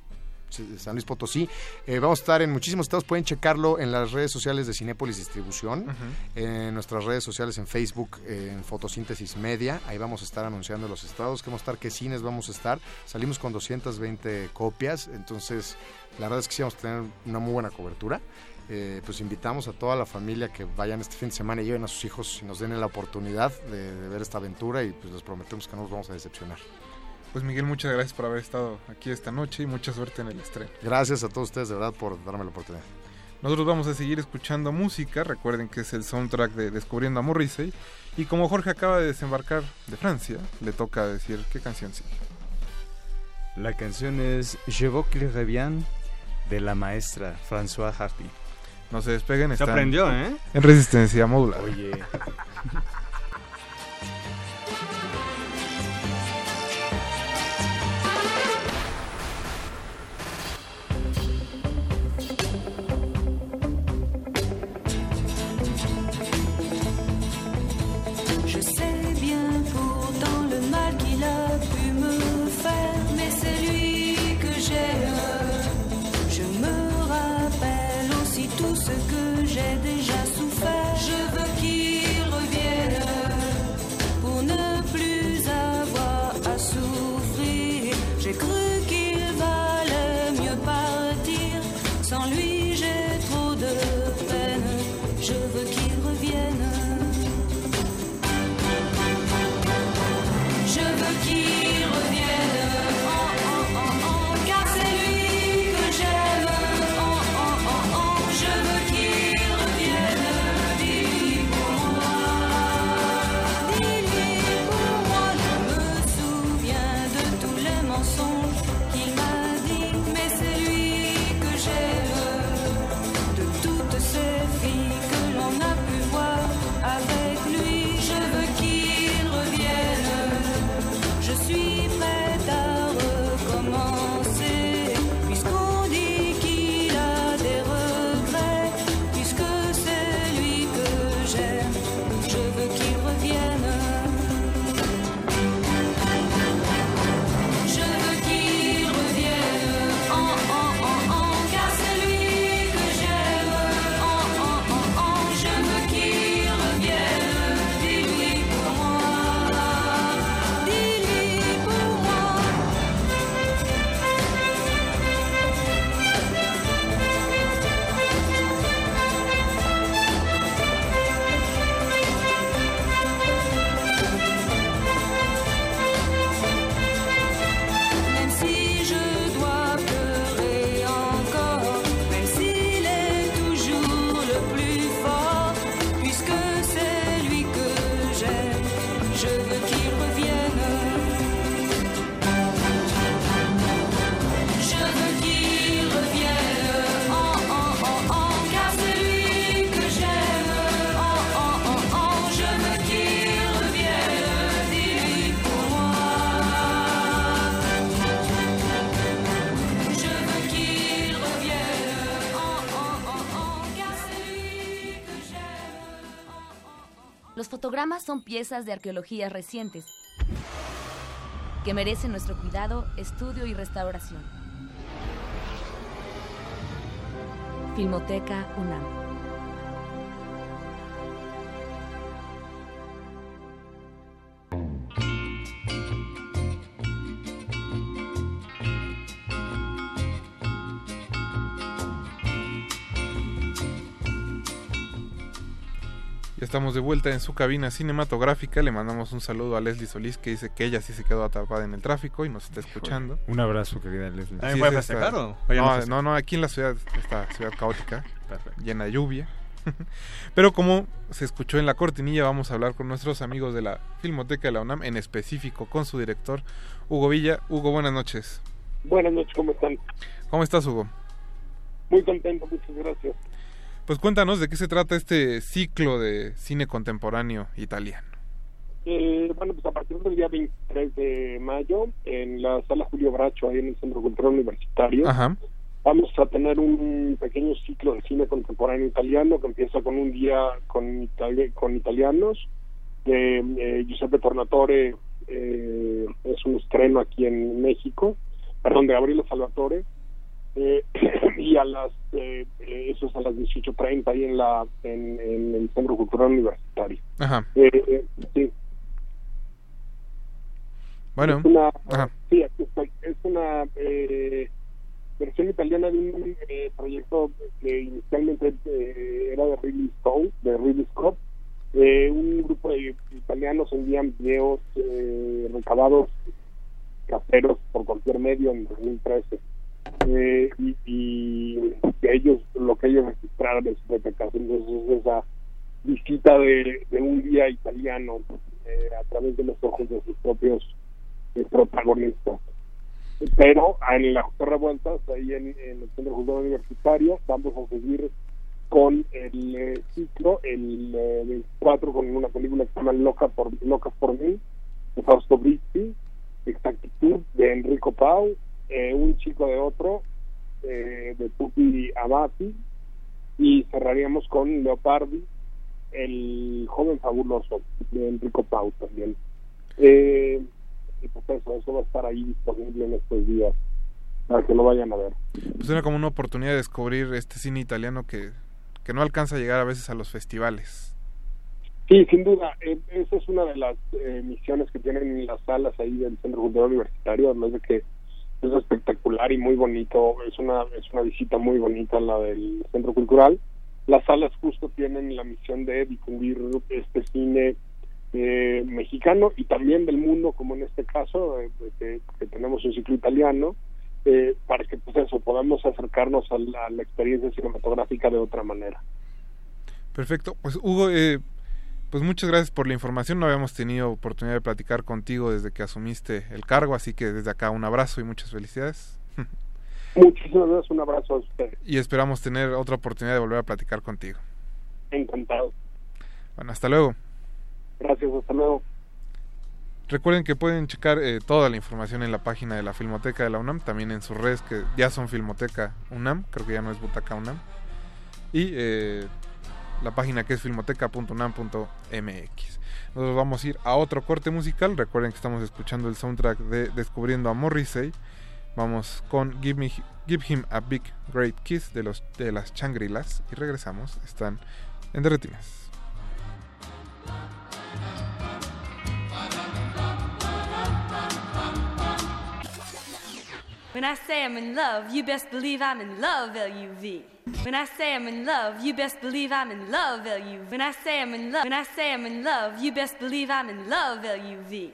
San Luis Potosí. Eh, vamos a estar en muchísimos estados, pueden checarlo en las redes sociales de Cinépolis Distribución, en nuestras redes sociales en Facebook, en Fotosíntesis Media, ahí vamos a estar anunciando los estados, que vamos a estar, qué cines vamos a estar. Salimos con 220 copias, entonces la verdad es que sí vamos a tener una muy buena cobertura. Eh, pues invitamos a toda la familia que vayan este fin de semana y lleven a sus hijos y nos den la oportunidad de, de ver esta aventura y pues les prometemos que no nos vamos a decepcionar. Pues Miguel, muchas gracias por haber estado aquí esta noche y mucha suerte en el estreno. Gracias a todos ustedes de verdad por darme la oportunidad. Nosotros vamos a seguir escuchando música, recuerden que es el soundtrack de Descubriendo a Morrissey. Y como Jorge acaba de desembarcar de Francia, le toca decir qué canción sigue. La canción es Je veux qu'il revienne de la maestra François Hardy. No se despeguen, Se están aprendió, ¿eh? En resistencia modular. Oye. Fotogramas son piezas de arqueología recientes que merecen nuestro cuidado, estudio y restauración. Filmoteca UNAM. Ya estamos de vuelta en su cabina cinematográfica. Le mandamos un saludo a Leslie Solís que dice que ella sí se quedó atrapada en el tráfico y nos está escuchando. Un abrazo, querida Leslie. ¿También Sí, fue a festejar o No, no, no, aquí en la ciudad, esta ciudad caótica, llena de lluvia. Pero como se escuchó en la cortinilla, vamos a hablar con nuestros amigos de la Filmoteca de la UNAM, en específico con su director, Hugo Villa. Hugo, buenas noches. Buenas noches, ¿cómo están? ¿Cómo estás, Hugo? Muy contento, muchas gracias. Pues cuéntanos de qué se trata este ciclo de cine contemporáneo italiano. Eh, bueno, pues a partir del día 23 de mayo, en la sala Julio Bracho, ahí en el Centro Cultural Universitario, Ajá. vamos a tener un pequeño ciclo de cine contemporáneo italiano que empieza con un día con, itali- con italianos. De, eh, Giuseppe Tornatore eh, es un estreno aquí en México, perdón, de Gabriele Salvatore. Eh, y a las eh, eh, eso es a las 18.30 ahí en la en, en el Centro Cultural Universitario. Ajá. Eh, eh, sí. Bueno. Es una, Ajá. sí. Es una versión italiana de un proyecto que inicialmente era de Ridley Stone, de Ridley Scott. Eh, un grupo de italianos envían videos eh, recabados caseros por cualquier medio en 2013. Eh, y, ellos lo que ellos registraron en su. Entonces es esa visita de, un guía italiano eh, a través de los ojos de sus propios eh, protagonistas. Pero en la Justa Revueltas, ahí en, el Centro Cultural Universitario, vamos a seguir con el eh, ciclo, el eh, 24, con una película que se llama Loca por, Locas por mí, de Fausto Brizi, Exactitud, de Enrico Pau, eh, Un chico de otro, eh, de Tupi Abati, y cerraríamos con Leopardi, el joven fabuloso, de Enrico Pau también. Eh, y pues eso, eso va a estar ahí disponible en estos días, para que lo vayan a ver. Pues era como una oportunidad de descubrir este cine italiano que, que no alcanza a llegar a veces a los festivales. Sí, sin duda. eh, esa es una de las eh, misiones que tienen las salas ahí del Centro Cultural Universitario, además de que es espectacular y muy bonito. Es una es una visita muy bonita la del Centro Cultural. Las salas justo tienen la misión de difundir este cine eh, mexicano y también del mundo, como en este caso, eh, que, tenemos un ciclo italiano, eh, para que pues eso podamos acercarnos a la, a la experiencia cinematográfica de otra manera. Perfecto. Pues Hugo, eh, pues muchas gracias por la información. No habíamos tenido oportunidad de platicar contigo desde que asumiste el cargo, así que desde acá un abrazo y muchas felicidades. Muchísimas gracias, un abrazo a ustedes. Y esperamos tener otra oportunidad de volver a platicar contigo. Encantado. Bueno, hasta luego. Gracias, hasta luego. Recuerden que pueden checar eh, toda la información en la página de la Filmoteca de la UNAM, también en sus redes que ya son Filmoteca UNAM, creo que ya no es Butaca UNAM. Y eh, la página que es filmoteca.unam.mx. Nosotros vamos a ir a otro corte musical. Recuerden que estamos escuchando el soundtrack de Descubriendo a Morrissey. Vamos con Give, Me, Give Him a Big Great Kiss de, los, de las Changrilas. Y regresamos. Están en Derretinas. When I say I'm in love, you best believe I'm in love, L-U-V. When I say I'm in love, you best believe I'm in love, L-U-V. When I say I'm in love, when I say I'm in love, you best believe I'm in love, L-U-V.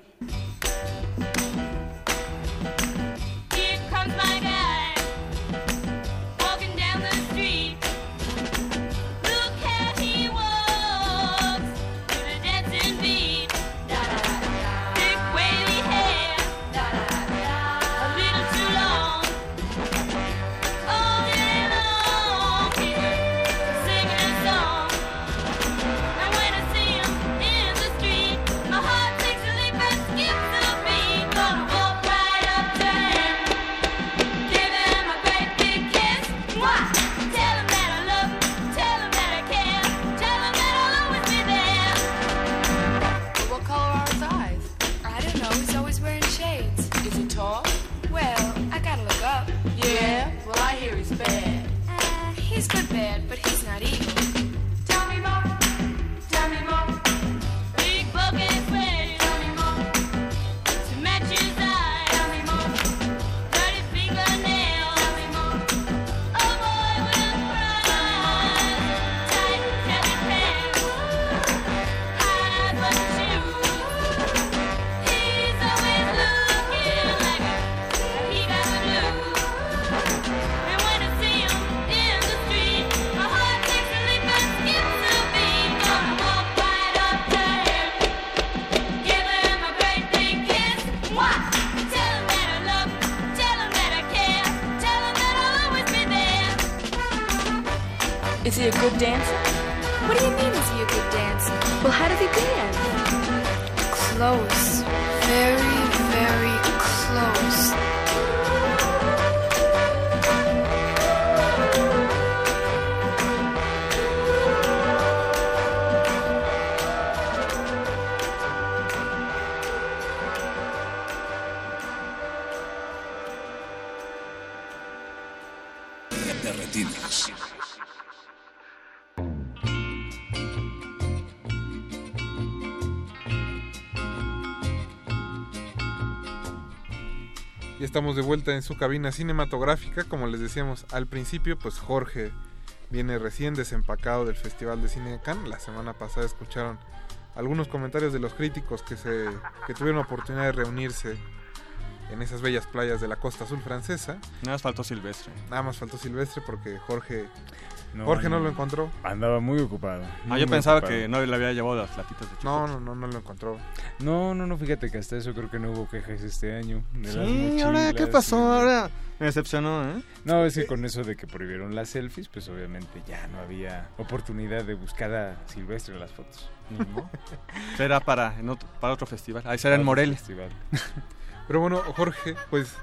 Ya estamos de vuelta en su cabina cinematográfica. Como les decíamos al principio, pues Jorge viene recién desempacado del Festival de Cine de Cannes. La semana pasada escucharon algunos comentarios de los críticos que, se, que tuvieron oportunidad de reunirse en esas bellas playas de la costa azul francesa. Nada más faltó Silvestre. Nada más faltó Silvestre porque Jorge, Jorge no, lo encontró. Andaba muy ocupado. Ah, muy, yo muy pensaba ocupado. que no le había llevado las latitas de No, chocolate. no, no, no lo encontró. No, no, no, fíjate que hasta eso creo que no hubo quejas este año. de las Sí, ahora, ¿qué pasó? y- Ahora me decepcionó, ¿eh? No, es que con eso de que prohibieron las selfies, pues obviamente ya no había oportunidad de buscar a Silvestre en las fotos. Será para, en otro, para otro festival. Ahí será en Para Morelia. festival. Pero bueno, Jorge, pues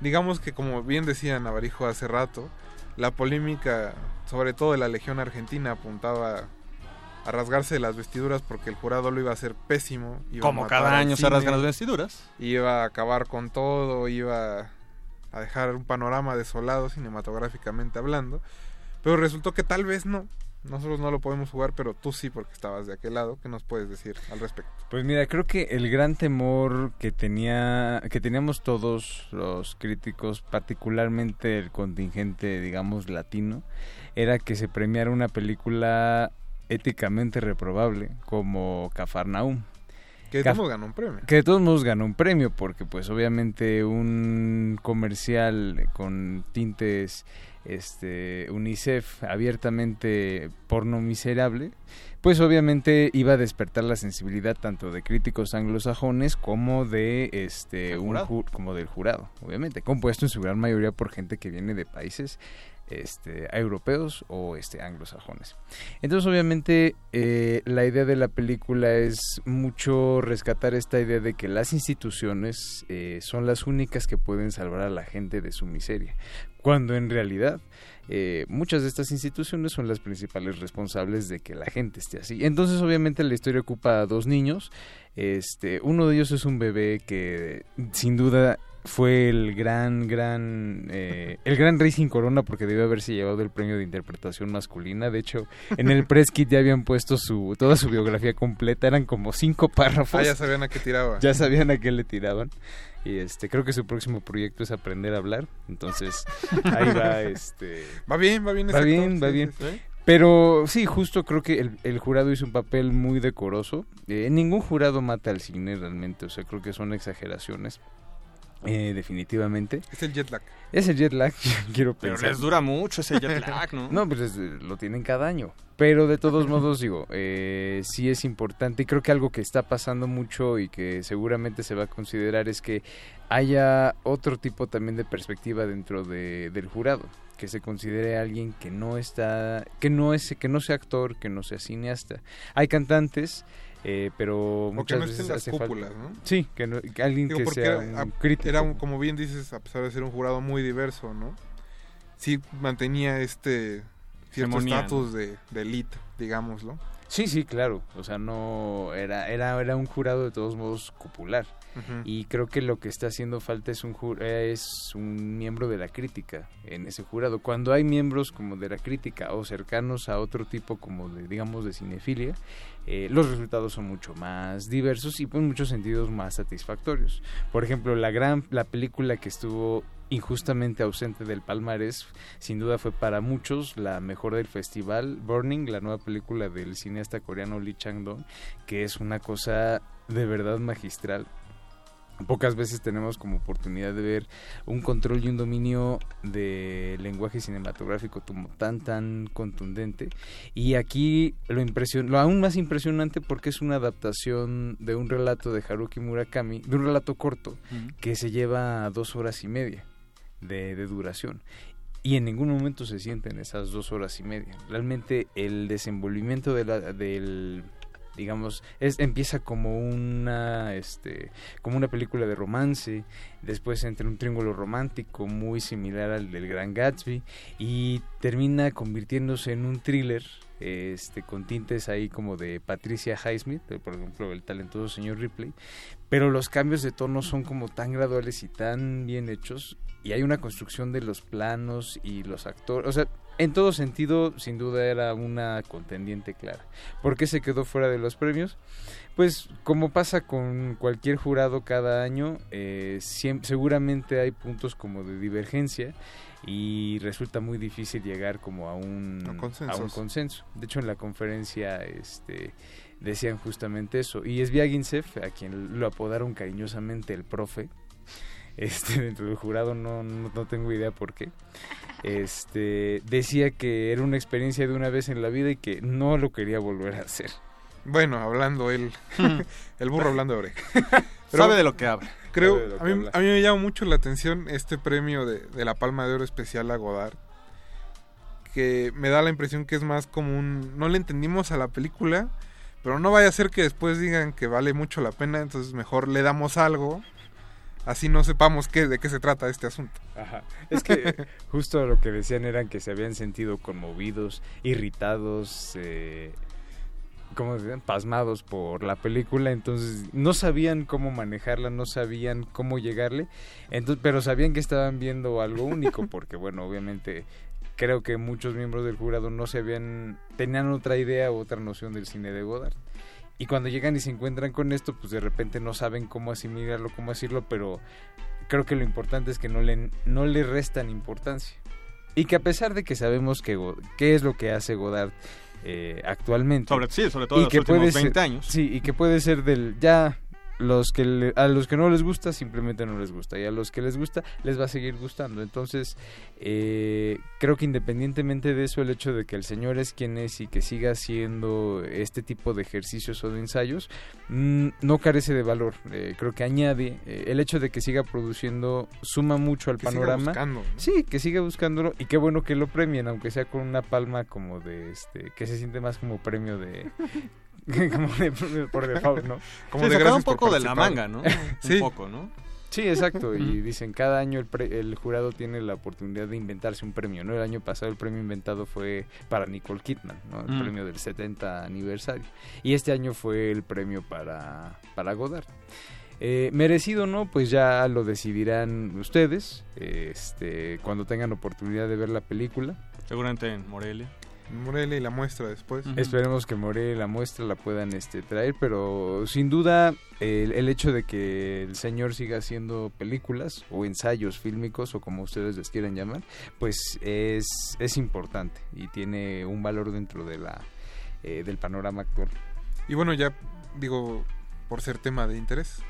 digamos que como bien decía Navarijo hace rato, la polémica, sobre todo de la Legión Argentina, apuntaba a rasgarse las vestiduras porque el jurado lo iba a hacer pésimo. iba a Como matar cada año se rasgan las vestiduras. Iba a acabar con todo, iba a dejar un panorama desolado cinematográficamente hablando. Pero resultó que tal vez no. Nosotros no lo podemos jugar, pero tú sí porque estabas de aquel lado. ¿Qué nos puedes decir al respecto? Pues mira, creo que el gran temor que tenía que teníamos todos los críticos, particularmente el contingente, digamos, latino, era que se premiara una película éticamente reprobable como Cafarnaum. Que de todos modos ganó un premio. Que de todos modos ganó un premio, porque pues obviamente un comercial con tintes este UNICEF abiertamente porno miserable, pues obviamente iba a despertar la sensibilidad tanto de críticos anglosajones como de este un ju- como del jurado, obviamente, compuesto en su gran mayoría por gente que viene de países este, europeos o este, anglosajones. Entonces, obviamente, eh, la idea de la película es mucho rescatar esta idea de que las instituciones eh, son las únicas que pueden salvar a la gente de su miseria, cuando en realidad eh, muchas de estas instituciones son las principales responsables de que la gente esté así. Entonces, obviamente, la historia ocupa a dos niños. Este, uno de ellos es un bebé que, sin duda, fue el gran, gran, eh, el gran rey sin corona porque debió haberse llevado el premio de interpretación masculina. De hecho, en el press kit ya habían puesto su, toda su biografía completa, eran como cinco párrafos. Ah, ya sabían a qué tiraba. Ya sabían a qué le tiraban. Y este, creo que su próximo proyecto es aprender a hablar. Entonces, ahí va, este. Va bien, va bien Va actor, bien, va sí, bien. Pero sí, justo creo que el, el jurado hizo un papel muy decoroso. Eh, ningún jurado mata al cine realmente, o sea, creo que son exageraciones. Eh, definitivamente. Es el jet lag. Es el jet lag, quiero Pero pensar. les dura mucho ese jet lag, ¿no? No, pues es- lo tienen cada año. Pero de todos modos, digo, eh, sí es importante y creo que algo que está pasando mucho y que seguramente se va a considerar es que haya otro tipo también de perspectiva dentro de- del jurado que se considere alguien que no está que no es que no sea actor que no sea cineasta hay cantantes eh, pero O que muchas no veces estén las hace falta- cúpulas, ¿no? sí que, no- que alguien Digo, que porque sea era, un crítico era como bien dices, a pesar de ser un jurado muy diverso, ¿no? Sí mantenía este cierto estatus de, de elite, digámoslo. Sí, sí, claro. O sea, no era era era un jurado de todos modos popular. Y creo que lo que está haciendo falta es un ju- es un miembro de la crítica en ese jurado. Cuando hay miembros como de la crítica o cercanos a otro tipo como de digamos de cinefilia, eh, los resultados son mucho más diversos y pues, en muchos sentidos más satisfactorios. Por ejemplo, la gran la película que estuvo injustamente ausente del palmarés, sin duda fue para muchos la mejor del festival, Burning, la nueva película del cineasta coreano Lee Chang-dong, que es una cosa de verdad magistral. Pocas veces tenemos como oportunidad de ver un control y un dominio de lenguaje cinematográfico como tan tan contundente. Y aquí lo impresion lo aún más impresionante porque es una adaptación de un relato de Haruki Murakami de un relato corto que se lleva dos horas y media de, de duración y en ningún momento se sienten esas dos horas y media. Realmente el desenvolvimiento de la, del digamos es empieza como una este como una película de romance después entra un triángulo romántico muy similar al del Gran Gatsby y termina convirtiéndose en un thriller este con tintes ahí como de Patricia Highsmith por ejemplo el talentoso señor Ripley pero los cambios de tono son como tan graduales y tan bien hechos y hay una construcción de los planos y los actores o sea en todo sentido, sin duda era una contendiente clara. ¿Por qué se quedó fuera de los premios? Pues como pasa con cualquier jurado cada año, eh, seguramente hay puntos como de divergencia y resulta muy difícil llegar como a un, A un consenso. De hecho, en la conferencia este, decían justamente eso. Y es Viaginsev, a quien lo apodaron cariñosamente el profe, este, dentro del jurado, no, no, no tengo idea por qué. Este, decía que era una experiencia de una vez en la vida y que no lo quería volver a hacer. Bueno, hablando él, el burro hablando de oreja. Sabe de lo que habla. Creo, a que mí, habla. a mí me llama mucho la atención este premio de, de la Palma de Oro especial a Godard, que me da la impresión que es más como un... No le entendimos a la película, pero no vaya a ser que después digan que vale mucho la pena, entonces mejor le damos algo, así no sepamos qué, de qué se trata este asunto. Ajá. Es que justo lo que decían eran que se habían sentido conmovidos, irritados, eh, ¿cómo se llaman? pasmados por la película, entonces no sabían cómo manejarla, no sabían cómo llegarle, entonces, pero sabían que estaban viendo algo único, porque bueno, obviamente creo que muchos miembros del jurado no se habían, tenían otra idea o otra noción del cine de Godard. Y cuando llegan y se encuentran con esto, pues de repente no saben cómo asimilarlo, cómo decirlo, pero creo que lo importante es que no le, no le restan importancia. Y que a pesar de que sabemos que qué es lo que hace Godard eh, actualmente. Sobre- sí, sobre todo en los que últimos puede 20 ser- años. Sí, y que puede ser del ya los que le- a los que no les gusta simplemente no les gusta y a los que les gusta les va a seguir gustando. Entonces eh, creo que independientemente de eso el hecho de que el señor es quien es y que siga haciendo este tipo de ejercicios o de ensayos mm, no carece de valor. Eh, creo que añade eh, el hecho de que siga produciendo suma mucho al Que siga panorama. buscando, ¿no? sí que siga buscándolo y qué bueno que lo premien aunque sea con una palma como de este que se siente más como premio de como de por default, ¿no? Como Sí, de un por poco de la manga, ¿no? Un Sí. poco, ¿no? Sí, exacto. Y dicen, cada año el, pre- el jurado tiene la oportunidad de inventarse un premio, ¿no? El año pasado el premio inventado fue para Nicole Kidman, ¿no? El Mm. premio del 70 aniversario. Y este año fue el premio para, para Godard. Eh, merecido o no, pues ya lo decidirán ustedes este, cuando tengan oportunidad de ver la película. Seguramente en Morelia. Morelia y la muestra después. Esperemos que Morelia y la muestra la puedan este, traer, pero sin duda el, el hecho de que el señor siga haciendo películas o ensayos fílmicos o como ustedes les quieran llamar, pues es, es importante y tiene un valor dentro de la, eh, del panorama actual. Y bueno, ya digo, por ser tema de interés,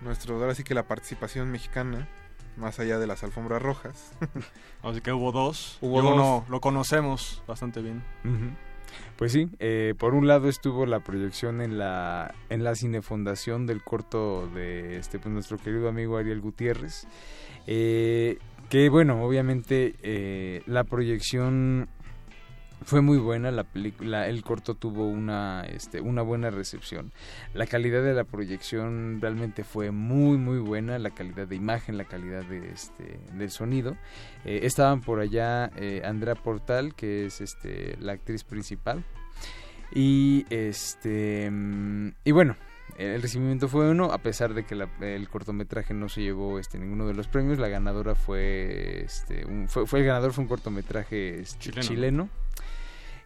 nuestro, ahora sí que la participación mexicana, más allá de las alfombras rojas. Así que hubo dos. Hubo dos. uno lo conocemos bastante bien. Pues sí, eh, por un lado estuvo la proyección en la en la cinefundación del corto de este pues, nuestro querido amigo Ariel Gutiérrez, eh, que bueno, obviamente eh, la proyección fue muy buena, la película, el corto tuvo una este, una buena recepción, la calidad de la proyección realmente fue muy muy buena, la calidad de imagen, la calidad de este del sonido, Eh, estaban por allá eh, Andrea Portal que es este la actriz principal. Y este mm, y bueno el recibimiento fue uno a pesar de que la- el cortometraje no se llevó este ninguno de los premios la ganadora fue este un- fue, fue el ganador fue un cortometraje este, Chileno. chileno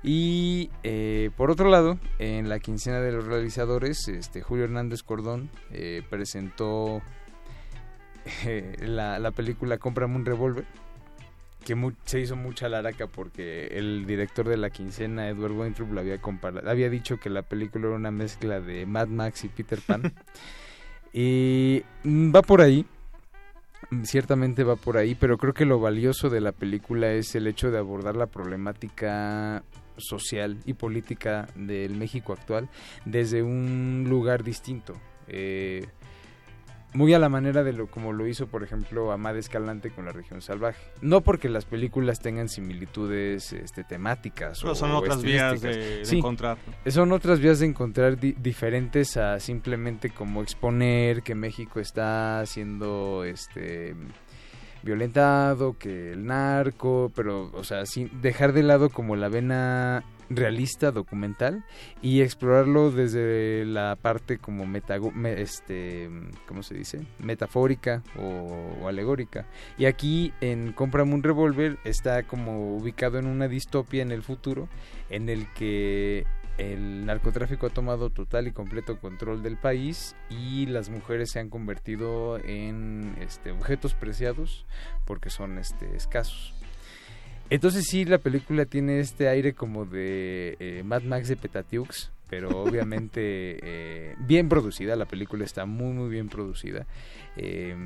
y eh, por otro lado, en la quincena de los realizadores, este Julio Hernández Cordón eh, presentó eh, la, la película Cómprame un revólver, que se hizo mucha laraca porque el director de la quincena, Edward Weintraub, había, comparado, había dicho que la película era una mezcla de Mad Max y Peter Pan. y mm, va por ahí, ciertamente va por ahí, pero creo que lo valioso de la película es el hecho de abordar la problemática social y política del México actual desde un lugar distinto. Eh, muy a la manera de lo como lo hizo, por ejemplo, Amada Escalante con la región salvaje. No porque las películas tengan similitudes este, temáticas Pero o son otras vías de- estilísticas. de Sí, encontrar, Son otras vías de encontrar di- diferentes a simplemente como exponer que México está siendo este violentado, que el narco, pero, o sea, sin dejar de lado como la vena realista documental y explorarlo desde la parte como este cómo se dice metafórica o, alegórica. Y aquí en Cómprame un revólver está como ubicado en una distopia en el futuro en el que el narcotráfico ha tomado total y completo control del país y las mujeres se han convertido en este, objetos preciados porque son este, escasos. Entonces sí, la película tiene este aire como de eh, Mad Max de Petatiux, pero obviamente eh, bien producida, la película está muy muy bien producida. Eh,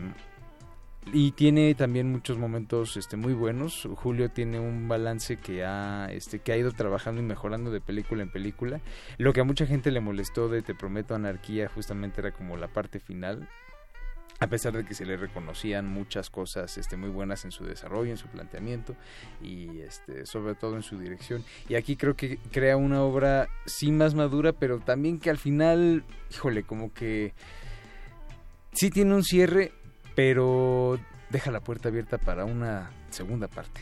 y tiene también muchos momentos este muy buenos. Julio tiene un balance que ha este que ha ido trabajando y mejorando de película en película. Lo que a mucha gente le molestó de Te prometo anarquía justamente era como la parte final. A pesar de que se le reconocían muchas cosas este, muy buenas en su desarrollo, en su planteamiento y este, sobre todo en su dirección. Y aquí creo que crea una obra sí más madura, pero también que al final, híjole, como que sí tiene un cierre, pero deja la puerta abierta para una segunda parte.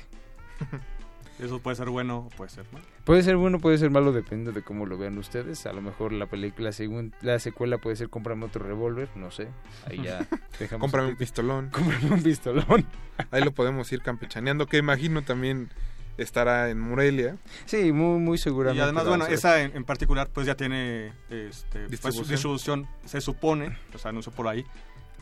Eso puede ser bueno o puede ser malo. Puede ser bueno, puede ser malo, depende de cómo lo vean ustedes. A lo mejor la película, segun- la secuela puede ser cómprame otro revólver, no sé. Ahí ya dejamos. Cómprame un pistolón. Cómprame un pistolón. Ahí lo podemos ir campechaneando, que imagino también estará en Morelia. Sí, muy, muy seguramente. Y además, bueno, esa en, en particular pues ya tiene este, pues, su Distribución. distribución, se supone, o sea, anunció por ahí,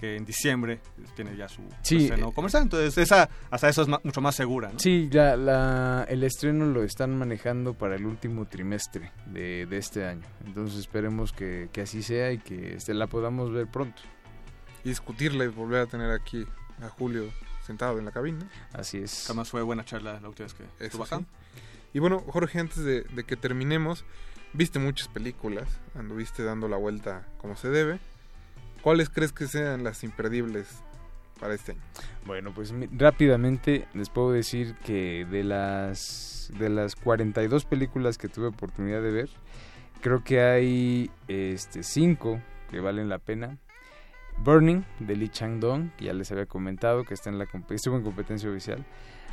que en diciembre tiene ya su Sí, su estreno eh, comercial. Entonces, esa, hasta eso es mucho más segura, ¿no? Sí, ya la, el estreno lo están manejando para el último trimestre de, de este año. Entonces esperemos que, que así sea y que este, la podamos ver pronto. Y discutirla y volver a tener aquí a Julio sentado en la cabina. Así es. Además fue buena charla la última vez que Eso estuvo sí. acá. Y bueno, Jorge, antes de, de que terminemos, viste muchas películas, anduviste dando la vuelta como se debe. ¿Cuáles crees que sean las imperdibles para este año? Bueno, pues rápidamente les puedo decir que de las de las 42 películas que tuve oportunidad de ver, creo que hay este cinco que valen la pena. Burning de Lee Chang-dong, que ya les había comentado que está en la estuvo en competencia oficial.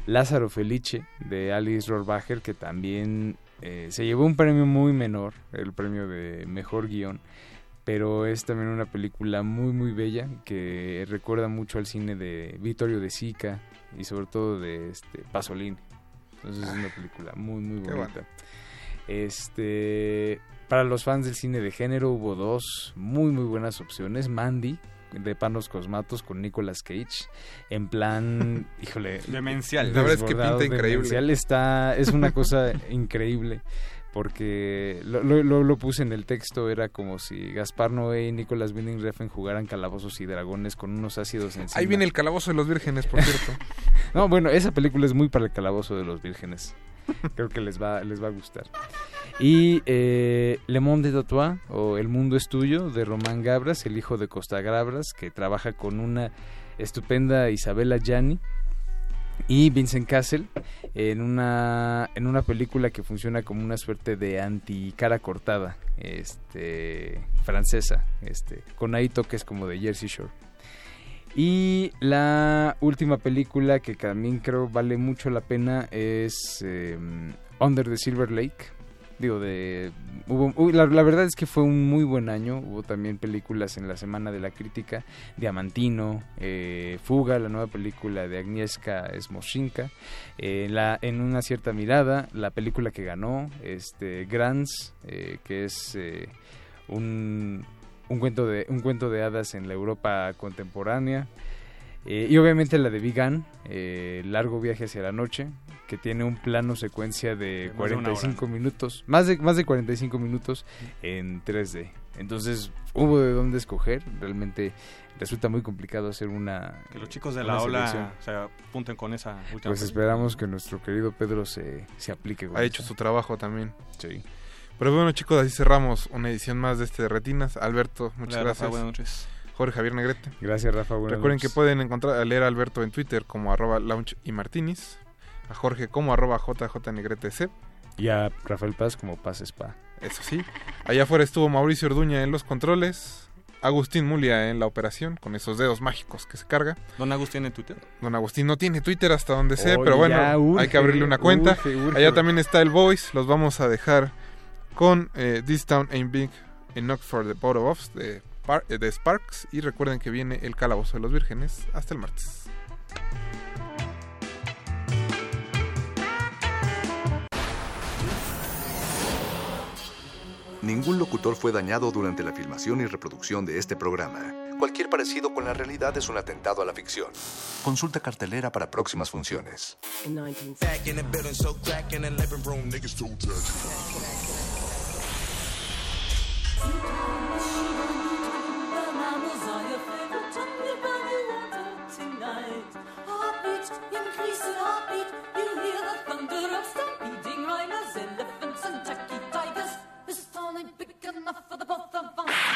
Lázaro Felice de Alice Rohrbacher, que también eh, se llevó un premio muy menor, el premio de mejor guion, pero es también una película muy muy bella que recuerda mucho al cine de Vittorio De Sica y sobre todo de este Pasolini. Entonces es una película muy muy bonita. Este para los fans del cine de género hubo dos muy muy buenas opciones, Mandy de Panos Cosmatos con Nicolas Cage en plan, híjole, Demencial. La verdad es que pinta increíble. demencial. Está es una cosa increíble porque lo, lo- puse en el texto, era como si Gaspar Noé y Nicolas Winding Refn jugaran calabozos y dragones con unos ácidos encima. Ahí viene el calabozo de los vírgenes, por cierto. No, bueno, esa película es muy para el calabozo de los vírgenes. Creo que les va, les va a gustar. Y eh, Le Monde de Toi, o El Mundo es Tuyo, de Román Gabras, el hijo de Costa Gabras, que trabaja con una estupenda Isabela Gianni y Vincent Castle en una, en una película que funciona como una suerte de anti-cara cortada este, francesa, este, con ahí toques como de Jersey Shore. Y la última película que también creo vale mucho la pena es eh, Under the Silver Lake. De, la, verdad es que fue un muy buen año. Hubo también películas en la Semana de la Crítica. Diamantino, eh, Fuga, la nueva película de Agnieszka Smoshinka. eh, en una cierta mirada, la película que ganó, este, Grants, eh, que es un, un, cuento de, un cuento de hadas en la Europa contemporánea. Eh, y obviamente la de Vegan, eh, Largo Viaje hacia la Noche, que tiene un plano secuencia de más de una 45 minutos, más de, más de 45 minutos en 3D. Entonces hubo de dónde escoger, realmente resulta muy complicado hacer una... Que los chicos de la ola se apunten con esa última Pues esperamos que nuestro querido Pedro se, se aplique. con Ha hecho su trabajo también. Sí. Pero bueno, chicos, así cerramos una edición más de este de Retinas. Alberto, muchas gracias. buenas noches. Jorge Javier Negrete. Gracias, Rafa. Buenas Recuerden noches. que pueden encontrar a leer a Alberto en Twitter como arroba launch y martinis, a Jorge como arroba jjnegretec. Y a Rafael Paz como Paz Spa. Eso sí. Allá afuera estuvo Mauricio Orduña en los controles, Agustín Mulia en la operación, con esos dedos mágicos que se carga. ¿Don Agustín en Twitter? Don Agustín no tiene Twitter hasta donde sé, pero bueno, ya urge, hay que abrirle una cuenta. urge, urge. Allá también está el Voice, los vamos a dejar con eh, This Town Ain't Big Enough for the Both of Us de, de Sparks. Y recuerden que viene el Calabozo de los Vírgenes hasta el martes. Ningún locutor fue dañado durante la filmación y reproducción de este programa. Cualquier parecido con la realidad es un atentado a la ficción. Consulta cartelera para próximas funciones. Back in the building, so crack in the living room, niggas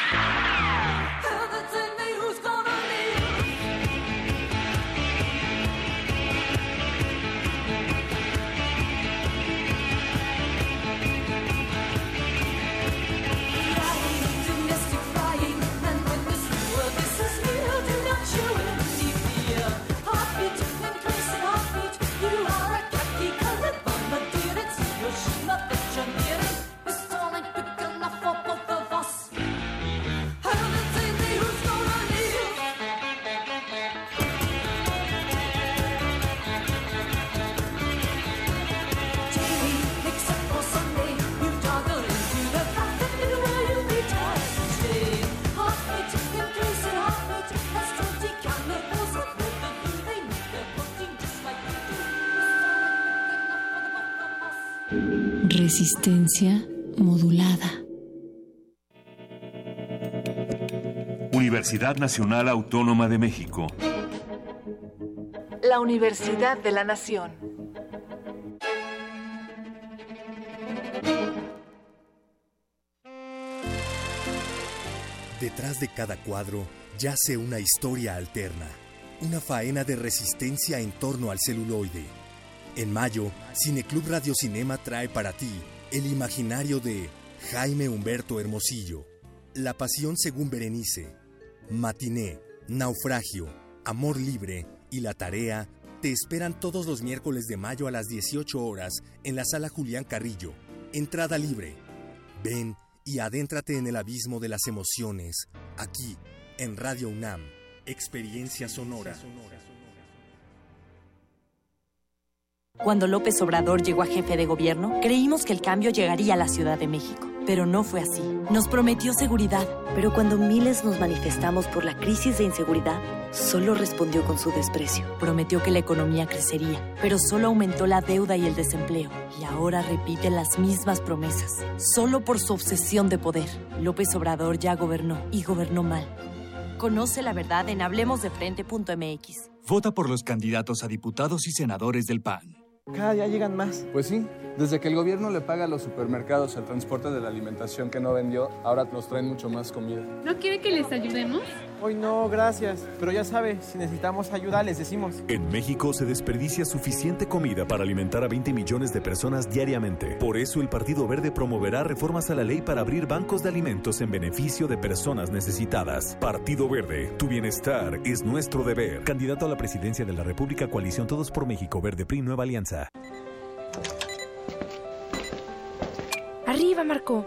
Resistencia modulada. Universidad Nacional Autónoma de México. La Universidad de la Nación. Detrás de cada cuadro yace una historia alterna, una faena de resistencia en torno al celuloide. En mayo, Cineclub Radio Cinema trae para ti el imaginario de Jaime Humberto Hermosillo, La Pasión según Berenice, Matiné, Naufragio, Amor Libre y La Tarea te esperan todos los miércoles de mayo a las 18 horas en la sala Julián Carrillo. Entrada libre. Ven y adéntrate en el abismo de las emociones, aquí, en Radio UNAM, Experiencia Sonora. Cuando López Obrador llegó a jefe de gobierno, creímos que el cambio llegaría a la Ciudad de México. Pero no fue así. Nos prometió seguridad. Pero cuando miles nos manifestamos por la crisis de inseguridad, solo respondió con su desprecio. Prometió que la economía crecería, pero solo aumentó la deuda y el desempleo. Y ahora repite las mismas promesas, solo por su obsesión de poder. López Obrador ya gobernó y gobernó mal. Conoce la verdad en hablemosdefrente.mx. Vota por los candidatos a diputados y senadores del PAN. Cada día llegan más. Pues sí, desde que el gobierno le paga a los supermercados el transporte de la alimentación que no vendió, ahora nos traen mucho más comida. ¿No quiere que les ayudemos? Hoy no, gracias. Pero ya sabe, si necesitamos ayuda, les decimos. En México se desperdicia suficiente comida para alimentar a 20 millones de personas diariamente. Por eso el Partido Verde promoverá reformas a la ley para abrir bancos de alimentos en beneficio de personas necesitadas. Partido Verde, tu bienestar es nuestro deber. Candidato a la presidencia de la República Coalición Todos por México Verde PRI Nueva Alianza. Arriba, Marco.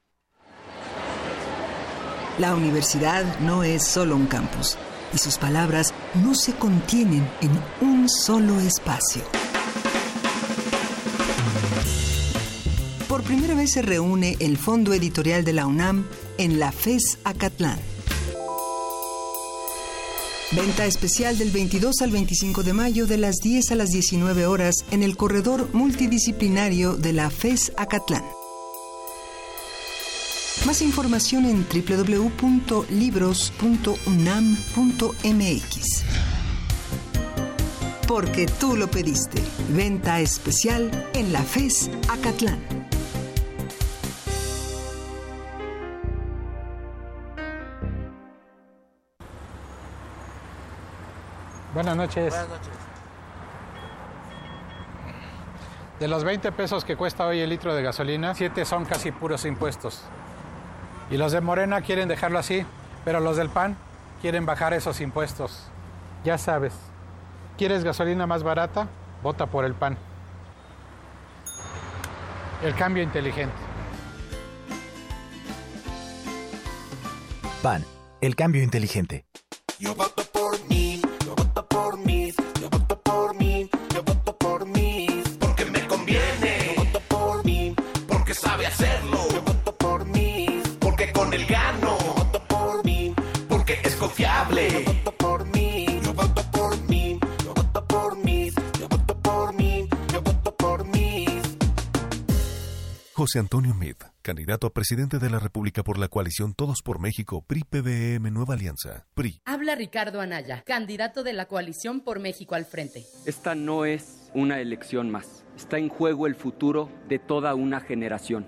La universidad no es solo un campus y sus palabras no se contienen en un solo espacio. Por primera vez se reúne el Fondo Editorial de la UNAM en la FES Acatlán. Venta especial del 22 al 25 de mayo de las 10 a las 19 horas en el corredor multidisciplinario de la FES Acatlán. Más información en www.libros.unam.mx. Porque tú lo pediste. Venta especial en la FES Acatlán. Buenas noches. Buenas noches. De los 20 pesos que cuesta hoy el litro de gasolina, 7 son casi puros impuestos. Y los de Morena quieren dejarlo así, pero los del PAN quieren bajar esos impuestos. Ya sabes, ¿quieres gasolina más barata? Vota por el PAN. El cambio inteligente. PAN, el cambio inteligente. Yo voto por mí, yo voto por mí, yo voto por mí, yo voto por mí, porque me conviene. Yo voto por mí, porque sabe hacerlo. Con el gano. Yo voto por mí, porque es confiable. Yo voto por mí, yo voto por mí, yo voto por mí, yo voto por mí, yo voto por mí. José Antonio Meade, candidato a presidente de la República por la coalición Todos por México, PRI-PBM Nueva Alianza, PRI. Habla Ricardo Anaya, candidato de la coalición por México al frente. Esta no es una elección más. Está en juego el futuro de toda una generación.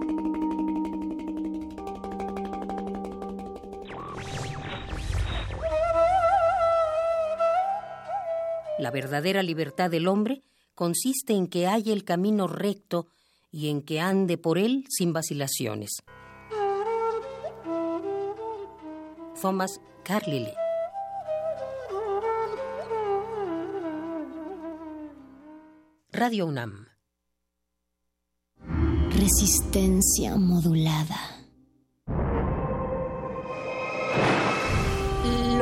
La verdadera libertad del hombre consiste en que haya el camino recto y en que ande por él sin vacilaciones. Thomas Carlyle Radio UNAM Resistencia modulada.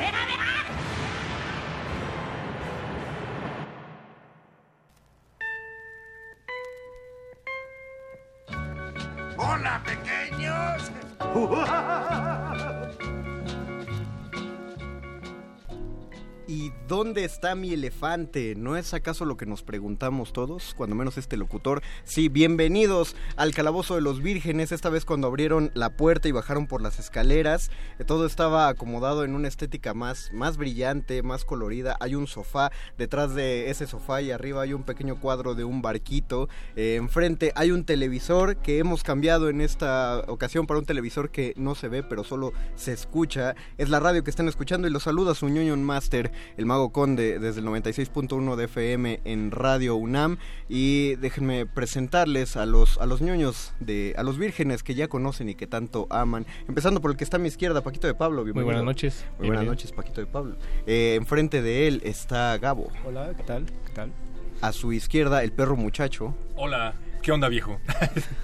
¡Hola, dónde está mi elefante? ¿No es acaso lo que nos preguntamos todos? Cuando menos este locutor. Sí, bienvenidos al Calabozo de los Vírgenes. Esta vez cuando abrieron la puerta y bajaron por las escaleras, eh, todo estaba acomodado en una estética más, más brillante, más colorida. Hay un sofá, detrás de ese sofá y arriba hay un pequeño cuadro de un barquito. Eh, enfrente hay un televisor que hemos cambiado en esta ocasión para un televisor que no se ve, pero solo se escucha. Es la radio que están escuchando y los saluda su ñoño Master el Mago Conde desde el 96.1 de FM en Radio UNAM y déjenme presentarles a los a los ñoños de a los vírgenes que ya conocen y que tanto aman, empezando por el que está a mi izquierda, Paquito de Pablo. Muy buenas noches. Muy buenas noches, Paquito de Pablo. Eh, enfrente de él está Gabo. Hola, ¿qué tal? ¿Qué tal? A su izquierda el perro muchacho. Hola, ¿qué onda viejo?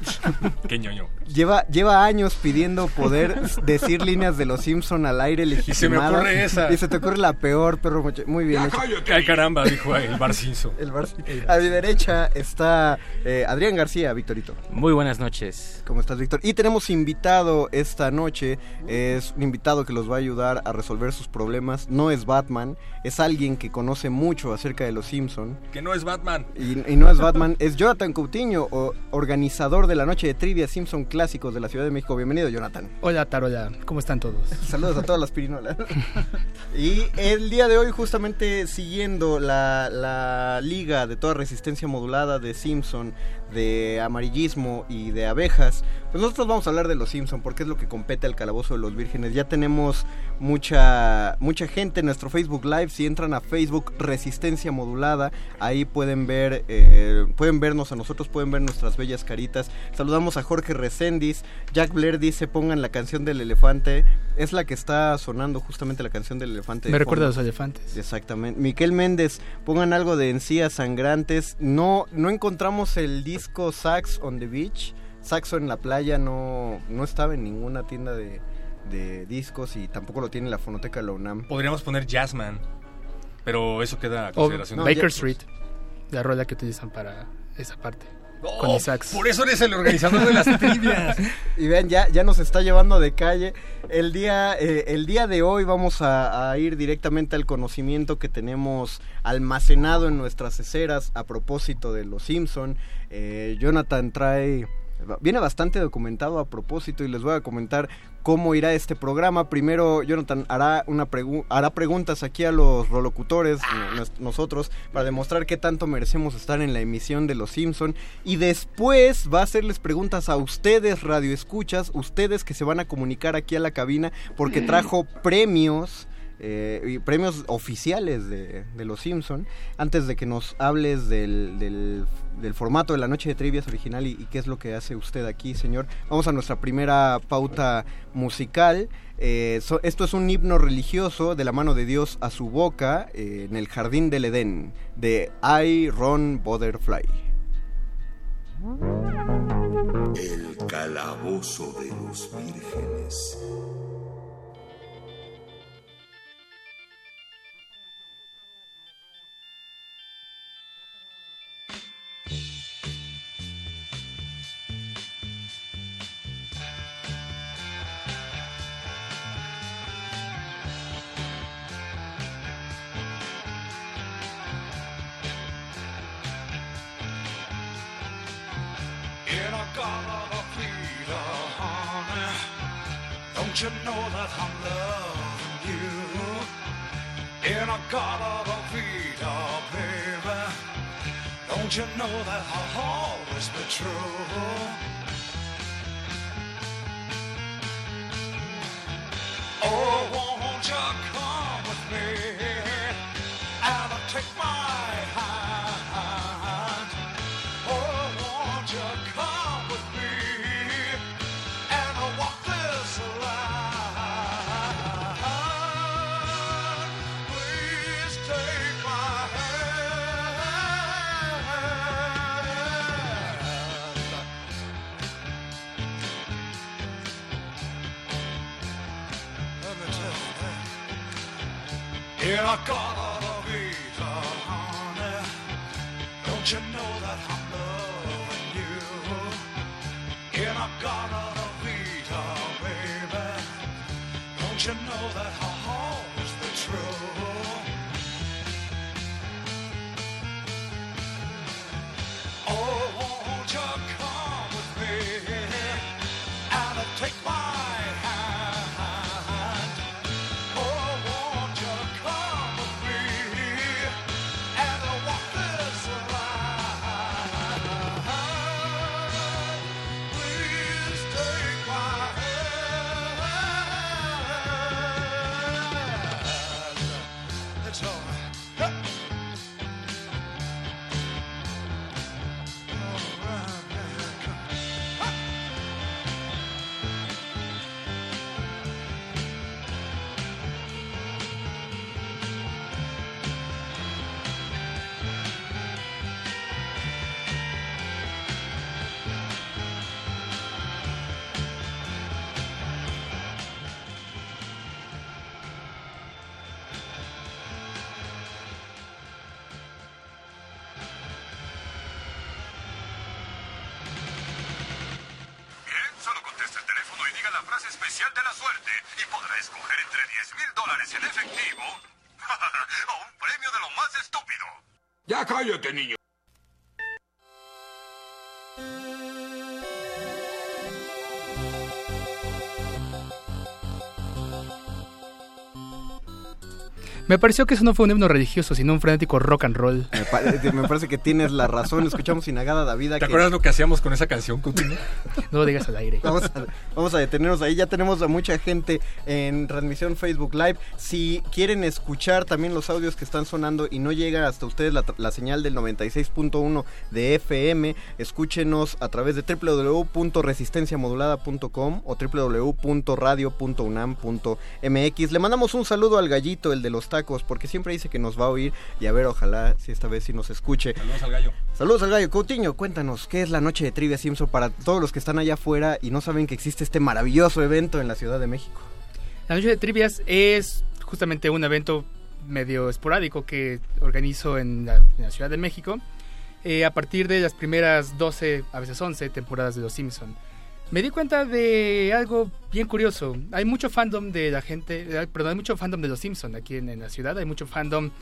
Qué ñoño. Lleva, lleva años pidiendo poder decir líneas de los Simpson al aire legitimadas. Y se me ocurre esa. Y se te ocurre la peor, perro. Muy bien. hecho. Ay, caramba, dijo el Bar Simpson. El Bar A mi derecha está eh, Adrián García, Victorito. Muy buenas noches. ¿Cómo estás, Víctor? Y tenemos invitado esta noche. Es un invitado que los va a ayudar a resolver sus problemas. No es Batman, es alguien que conoce mucho acerca de los Simpson. Que no es Batman. Y, y no es Batman, es Jonathan Coutinho, organizador de la noche de trivia Simpson clásicos de la Ciudad de México. Bienvenido, Jonathan. Hola, Tarola. ¿Cómo están todos? Saludos a todas las pirinolas. y el día de hoy, justamente siguiendo la, la liga de toda resistencia modulada de Simpson de amarillismo y de abejas, pues nosotros vamos a hablar de los Simpson porque es lo que compete al calabozo de los vírgenes. Ya tenemos mucha mucha gente en nuestro Facebook Live. Si entran a Facebook Resistencia Modulada, ahí pueden ver eh, pueden vernos a nosotros, pueden ver nuestras bellas caritas. Saludamos a Jorge Recendis. Jack Blair dice pongan la canción del elefante. Es la que está sonando justamente la canción del elefante. de Me recuerda a los elefantes. Exactamente. Miquel Méndez, pongan algo de encías sangrantes. No, no encontramos el disco Sax on the Beach. Saxo en la playa no, no estaba en ninguna tienda de, de discos y tampoco lo tiene la fonoteca de la UNAM. Podríamos poner Jazzman, pero eso queda a consideración. de- Baker Street, la rola que utilizan para esa parte. con Oh, el sax. Por eso eres el organizador de las trivias. Y vean, ya, ya nos está llevando de calle. El día, eh, el día de hoy vamos a, a ir directamente al conocimiento que tenemos almacenado en nuestras esceras a propósito de los Simpson. Eh, Jonathan trae, viene bastante documentado a propósito y les voy a comentar cómo irá este programa. Primero, Jonathan hará, una pregu- hará preguntas aquí a los rolocutores, nos- nosotros, para demostrar qué tanto merecemos estar en la emisión de Los Simpson. Y después va a hacerles preguntas a ustedes, radioescuchas, ustedes que se van a comunicar aquí a la cabina, porque trajo premios. eh, y premios oficiales de, de Los Simpson antes de que nos hables del, del- del formato de la noche de trivias original y, qué es lo que hace usted aquí señor. Vamos a nuestra primera pauta musical. Eh, esto es un himno religioso de la mano de Dios a su boca eh, en el jardín del Edén de I Ron Butterfly. El calabozo de los vírgenes. Don't you know that I'm loving you? In a garden of Peter, baby, don't you know that I'll always be true? Oh, won't you come with me and take my you, in a garden of Eden, honey, don't you know that I'm loving you? In a garden of Eden, baby, don't you know that Me pareció que eso no fue un himno religioso, sino un frenético rock and roll. Me, me parece que tienes la razón. Escuchamos Inagada David. ¿Te acuerdas lo que hacíamos con esa canción, Coutinho? No lo digas al aire. Vamos a, vamos a detenernos ahí. Ya tenemos a mucha gente en transmisión Facebook Live. Si quieren escuchar también los audios que están sonando y no llega hasta ustedes la, la señal del 96.1 de FM, escúchenos a través de www.resistenciamodulada.com o www.radio.unam.mx. Le mandamos un saludo al gallito, el de los tacos, porque siempre dice que nos va a oír y a ver, ojalá si esta vez sí nos escuche. Saludos al gallo. Saludos al gallo. Coutinho, cuéntanos, ¿qué es la noche de Trivia Simpson para todos los que están allá afuera y no saben que existe este maravilloso evento en la Ciudad de México? La noche de trivias es justamente un evento medio esporádico que organizo en la, Ciudad de México eh, a partir de las primeras 12, a veces 11 temporadas de Los Simpson. Me di cuenta de algo bien curioso. Hay mucho fandom de la gente, eh, perdón, hay mucho fandom de Los Simpson aquí en la ciudad. Hay mucho fandom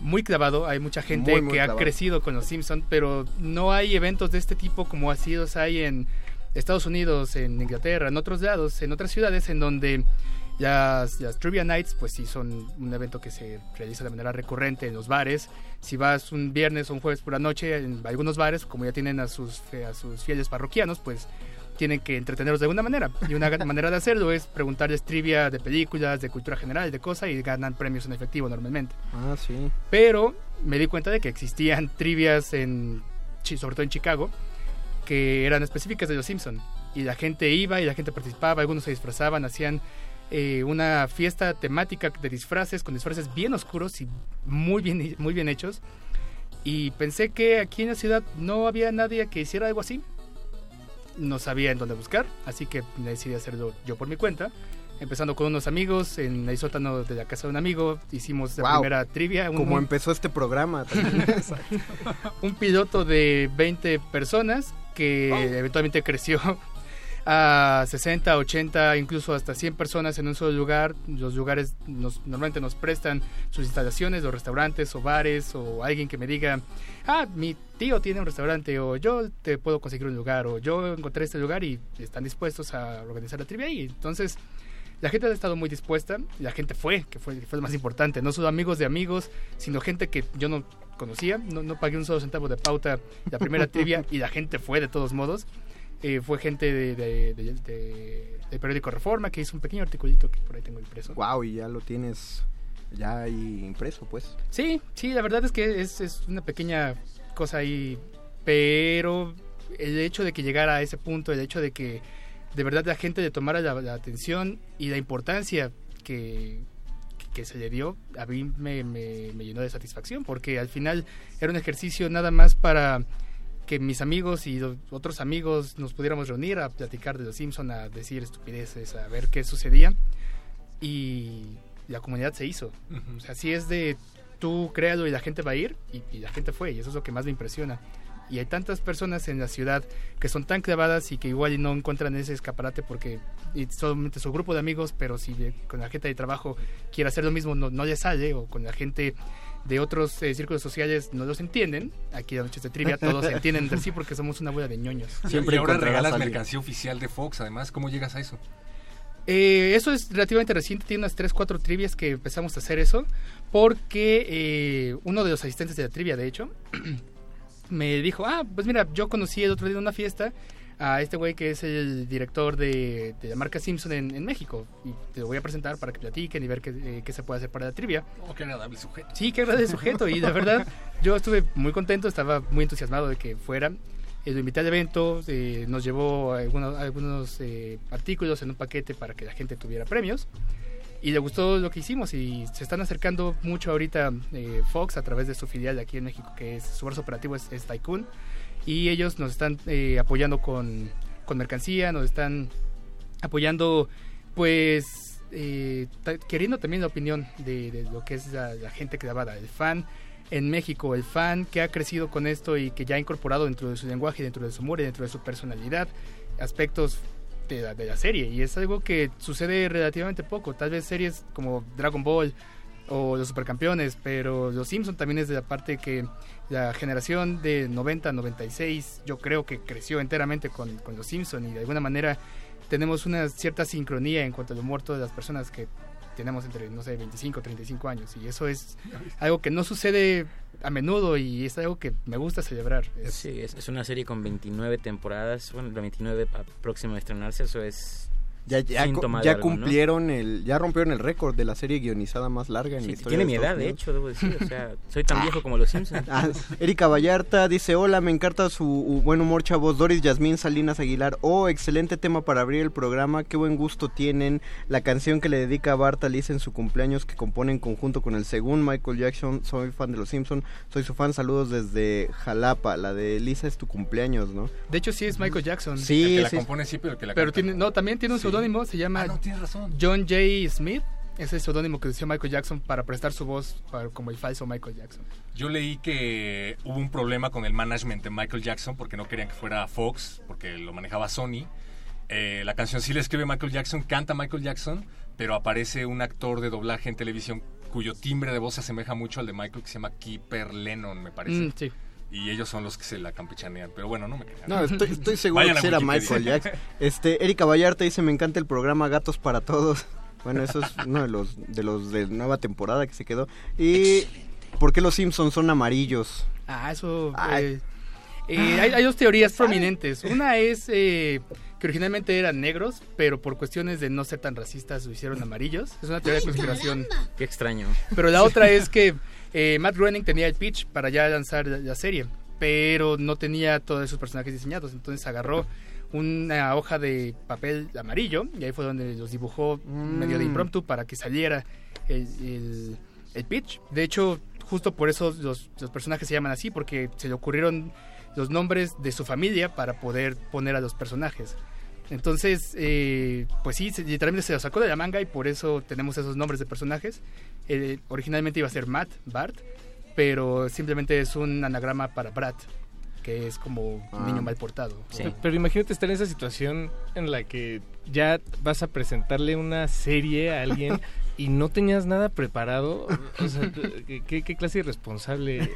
muy clavado. Hay mucha gente Muy, muy que ha crecido con Los Simpson, pero no hay eventos de este tipo como así los hay en Estados Unidos, en Inglaterra, en otros lados, en otras ciudades en donde las, las Trivia Nights, pues sí, son un evento que se realiza de manera recurrente en los bares. Si vas un viernes o un jueves por la noche, en algunos bares, como ya tienen a sus, a sus fieles parroquianos, pues tienen que entretenerlos de alguna manera. Y una manera de hacerlo es preguntarles trivia de películas, de cultura general, de cosas, y ganan premios en efectivo normalmente. Ah, sí. Pero me di cuenta de que existían trivias en, sobre todo en Chicago, que eran específicas de los Simpson. Y la gente iba y la gente participaba, algunos se disfrazaban, hacían eh, una fiesta temática de disfraces, con disfraces bien oscuros y muy bien, muy bien hechos. Y pensé que aquí en la ciudad no había nadie que hiciera algo así. No sabía en dónde buscar, así que decidí hacerlo yo por mi cuenta. Empezando con unos amigos en el sótano de la casa de un amigo, hicimos la Wow. primera trivia. un- Como empezó este programa. también. un piloto de 20 personas que eventualmente creció a 60, 80, incluso hasta 100 personas en un solo lugar. Los lugares nos, normalmente nos prestan sus instalaciones, los restaurantes o bares o alguien que me diga, ah, mi tío tiene un restaurante o yo te puedo conseguir un lugar o yo encontré este lugar y están dispuestos a organizar la trivia ahí. Entonces... La gente ha estado muy dispuesta, la gente fue, que fue, que fue lo más importante, no solo amigos de amigos, sino gente que yo no conocía, no, no pagué un solo centavo de pauta la primera trivia y la gente fue de todos modos. Eh, fue gente de, de- de- de- del periódico Reforma que hizo un pequeño articulito que por ahí tengo impreso. wow, y ya lo tienes ya ahí impreso, pues. Sí, sí, la verdad es que es, es una pequeña cosa ahí, pero el hecho de que llegara a ese punto, el hecho de que de verdad la gente le tomara la, la atención y la importancia que, que se le dio, a mí me, me- me llenó de satisfacción, porque al final era un ejercicio nada más para que mis amigos y otros amigos nos pudiéramos reunir a platicar de los Simpson, a decir estupideces, a ver qué sucedía. Y la comunidad se hizo. Ujú. O sea, si es de tú créalo y la gente va a ir, y, y la gente fue, y eso es lo que más me impresiona. Y hay tantas personas en la ciudad que son tan clavadas y que igual no encuentran ese escaparate porque solamente su grupo de amigos, pero si con la gente de trabajo quiere hacer lo mismo, no, no les sale, o con la gente de otros eh, círculos sociales no los entienden. Aquí en Noches de Trivia todos se entienden entre sí porque somos una bola de ñoños. y ahora regalas mercancía oficial de Fox, además. ¿Cómo llegas a eso? Eh, eso es relativamente reciente, tiene unas 3, 4 trivias que empezamos a hacer eso, porque eh, uno de los asistentes de la trivia, de hecho, me dijo, ah, pues mira, yo conocí el otro día en una fiesta a este güey que es el director de, de la marca Simpson en, en México, y te lo voy a presentar para que platiquen y ver qué, eh, qué se puede hacer para la trivia. Oh, qué agradable sujeto. Sí, qué agradable sujeto. Y la verdad, yo estuve muy contento, estaba muy entusiasmado de que fuera. Eh, lo invité al evento, eh, nos llevó algunos, algunos eh, artículos en un paquete para que la gente tuviera premios. Y le gustó lo que hicimos y se están acercando mucho ahorita eh, Fox a través de su filial de aquí en México, que es su brazo operativo es, es Tycoon. Y ellos nos están eh, apoyando con, con mercancía, nos están apoyando pues eh, queriendo también la opinión de, de lo que es la, la gente clavada, el fan en México, el fan que ha crecido con esto y que ya ha incorporado dentro de su lenguaje, dentro de su humor y dentro de su personalidad aspectos de la, de la serie. Y es algo que sucede relativamente poco, tal vez series como Dragon Ball o los supercampeones, pero los Simpson también es de la parte que la generación de 90, 96 yo creo que creció enteramente con, con los Simpson y de alguna manera tenemos una cierta sincronía en cuanto al humor todas las personas que tenemos entre, no sé, 25, 35 años. Y eso es algo que no sucede a menudo y es algo que me gusta celebrar. Es- Sí, es, es una serie con 29 temporadas, bueno, la 29 a- próxima a estrenarse, eso es Ya, ya, síntoma de ya cumplieron el, ya rompieron el récord de la serie guionizada más larga en Sí, la historia. tiene de mi edad, de hecho, debo decir, o sea, soy tan viejo como los Simpsons. Ah, Erika Vallarta dice, hola, me encanta su buen humor, chavos. Doris Yasmín Salinas Aguilar, oh, excelente tema para abrir el programa, qué buen gusto tienen. La canción que le dedica a Bart a Lisa en su cumpleaños que compone en conjunto con el según Michael Jackson. Soy fan de los Simpson, soy su fan, saludos desde Jalapa. La de Lisa es tu cumpleaños, ¿no? De hecho, sí es Michael Jackson. Sí, El que la sí. compone sí, pero el que la Pero canta tiene, no, también tiene un Sí. Seudónimo, se llama Ah, no, tienes razón. John J. Smith. Es el seudónimo que usó Michael Jackson para prestar su voz para- como el falso Michael Jackson. Yo leí que hubo un problema con el management de Michael Jackson porque no querían que fuera Fox, porque lo manejaba Sony. Eh, la canción sí la escribe Michael Jackson, canta Michael Jackson, pero aparece un actor de doblaje en televisión cuyo timbre de voz se asemeja mucho al de Michael, que se llama Keeper Lennon, me parece. Mm, sí. Y ellos son los que se la campechanean. Pero bueno, no me crean. No, estoy, estoy seguro Vayan que era. Michael Jackson. Este, Erika Vallarta dice, me encanta el programa Gatos para Todos. Bueno, eso es uno de los de los de nueva temporada que se quedó. Y ¿por qué los Simpsons son amarillos? Ah, eso... Ay. eh, eh, hay, hay dos teorías prominentes. Una es eh, que originalmente eran negros, pero por cuestiones de no ser tan racistas lo hicieron amarillos. Es una teoría de conspiración. Qué extraño. Pero la otra es que eh, Matt Groening tenía el pitch para ya lanzar la, serie, pero no tenía todos esos personajes diseñados. Entonces agarró una hoja de papel amarillo y ahí fue donde los dibujó medio de Mm. impromptu para que saliera el, el- el pitch. De hecho, justo por eso los, los personajes se llaman así, porque se le ocurrieron los nombres de su familia para poder poner a los personajes. Entonces, eh, pues sí, se- literalmente se lo sacó de la manga y por eso tenemos esos nombres de personajes. Eh, originalmente iba a ser Matt, Bart, pero simplemente es un anagrama para Brat, que es como un Ah. niño mal portado. Pero, pero imagínate estar en esa situación en la que ya vas a presentarle una serie a alguien y no tenías nada preparado. O sea, ¿qué, qué clase de irresponsable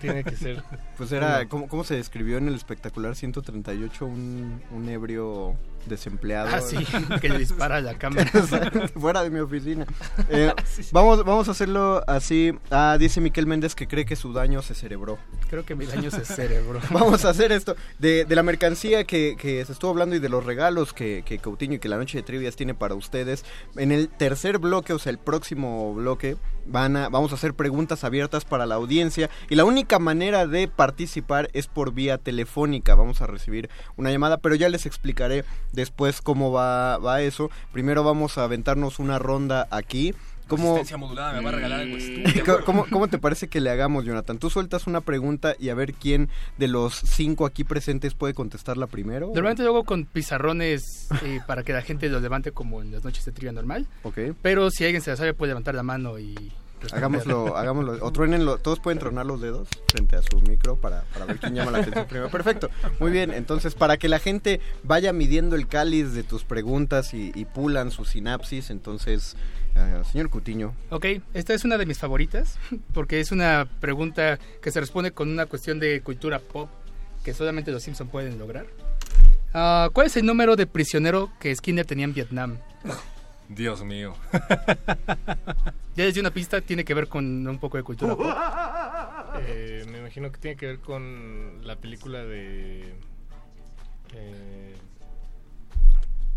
tiene que ser? Pues era, ¿cómo, cómo se describió en el espectacular 138 un, un ebrio desempleado? Ah, sí, que le dispara a la cámara. Fuera de mi oficina. Eh, vamos, vamos a hacerlo así. Ah, dice Miquel Méndez que cree que su daño se cerebró. Creo que mi daño se cerebro. Vamos a hacer esto. De, de la mercancía que, que se estuvo hablando y de los regalos que, que Coutinho y que la noche de trivias tiene para ustedes. En el tercer bloque, o sea, el próximo bloque, van a, vamos a hacer preguntas abiertas para la audiencia. Y la única manera de participar es por vía telefónica. Vamos a recibir una llamada, pero ya les explicaré después cómo va, va eso. Primero vamos a aventarnos una ronda aquí. ¿Cómo, Resistencia modulada, me va a regalar algo estúpido. ¿Cómo, cómo, te parece que le hagamos, Jonathan? Tú sueltas una pregunta y a ver quién de los cinco aquí presentes puede contestarla primero. Normalmente lo hago con pizarrones eh, para que la gente lo levante como en las noches de trivia normal. Ok. Pero si alguien se la sabe puede levantar la mano y... Hagámoslo, hagámoslo. O truénenlo. Todos pueden tronar los dedos frente a su micro para, para ver quién llama la atención primero. Perfecto. Muy bien. Entonces, para que la gente vaya midiendo el cáliz de tus preguntas y, pulan su sinapsis, entonces, eh, señor Cutiño. Ok, esta es una de mis favoritas porque es una pregunta que se responde con una cuestión de cultura pop que solamente los Simpson pueden lograr. Ah, ¿Cuál es el número de prisionero que Skinner tenía en Vietnam? Dios mío. Ya les di una pista, tiene que ver con un poco de cultura pop. Eh, me imagino que tiene que ver con la película de. eh,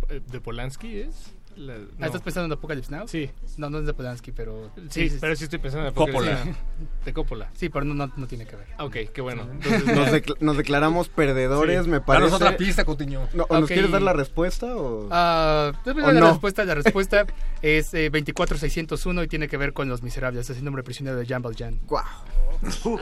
de Polanski, ¿es? La- Ah, no. ¿Estás pensando en Apocalypse Now? Sí. No, no es de Polanski, pero... Sí, pero sí estoy pensando en Coppola. Apocalypse Now. De Coppola. Sí, pero no, no, no tiene que ver. Ah, Ok, qué bueno. Nos, decla- nos declaramos perdedores, Sí. me parece. Danos otra pista, Coutinho. No, ¿o ¿Nos quieres dar la respuesta? O... Ah, a ¿O la no? respuesta. La respuesta es eh, 24601 y tiene que ver con Los Miserables. Es el nombre prisionero de Jean Valjean. Guau.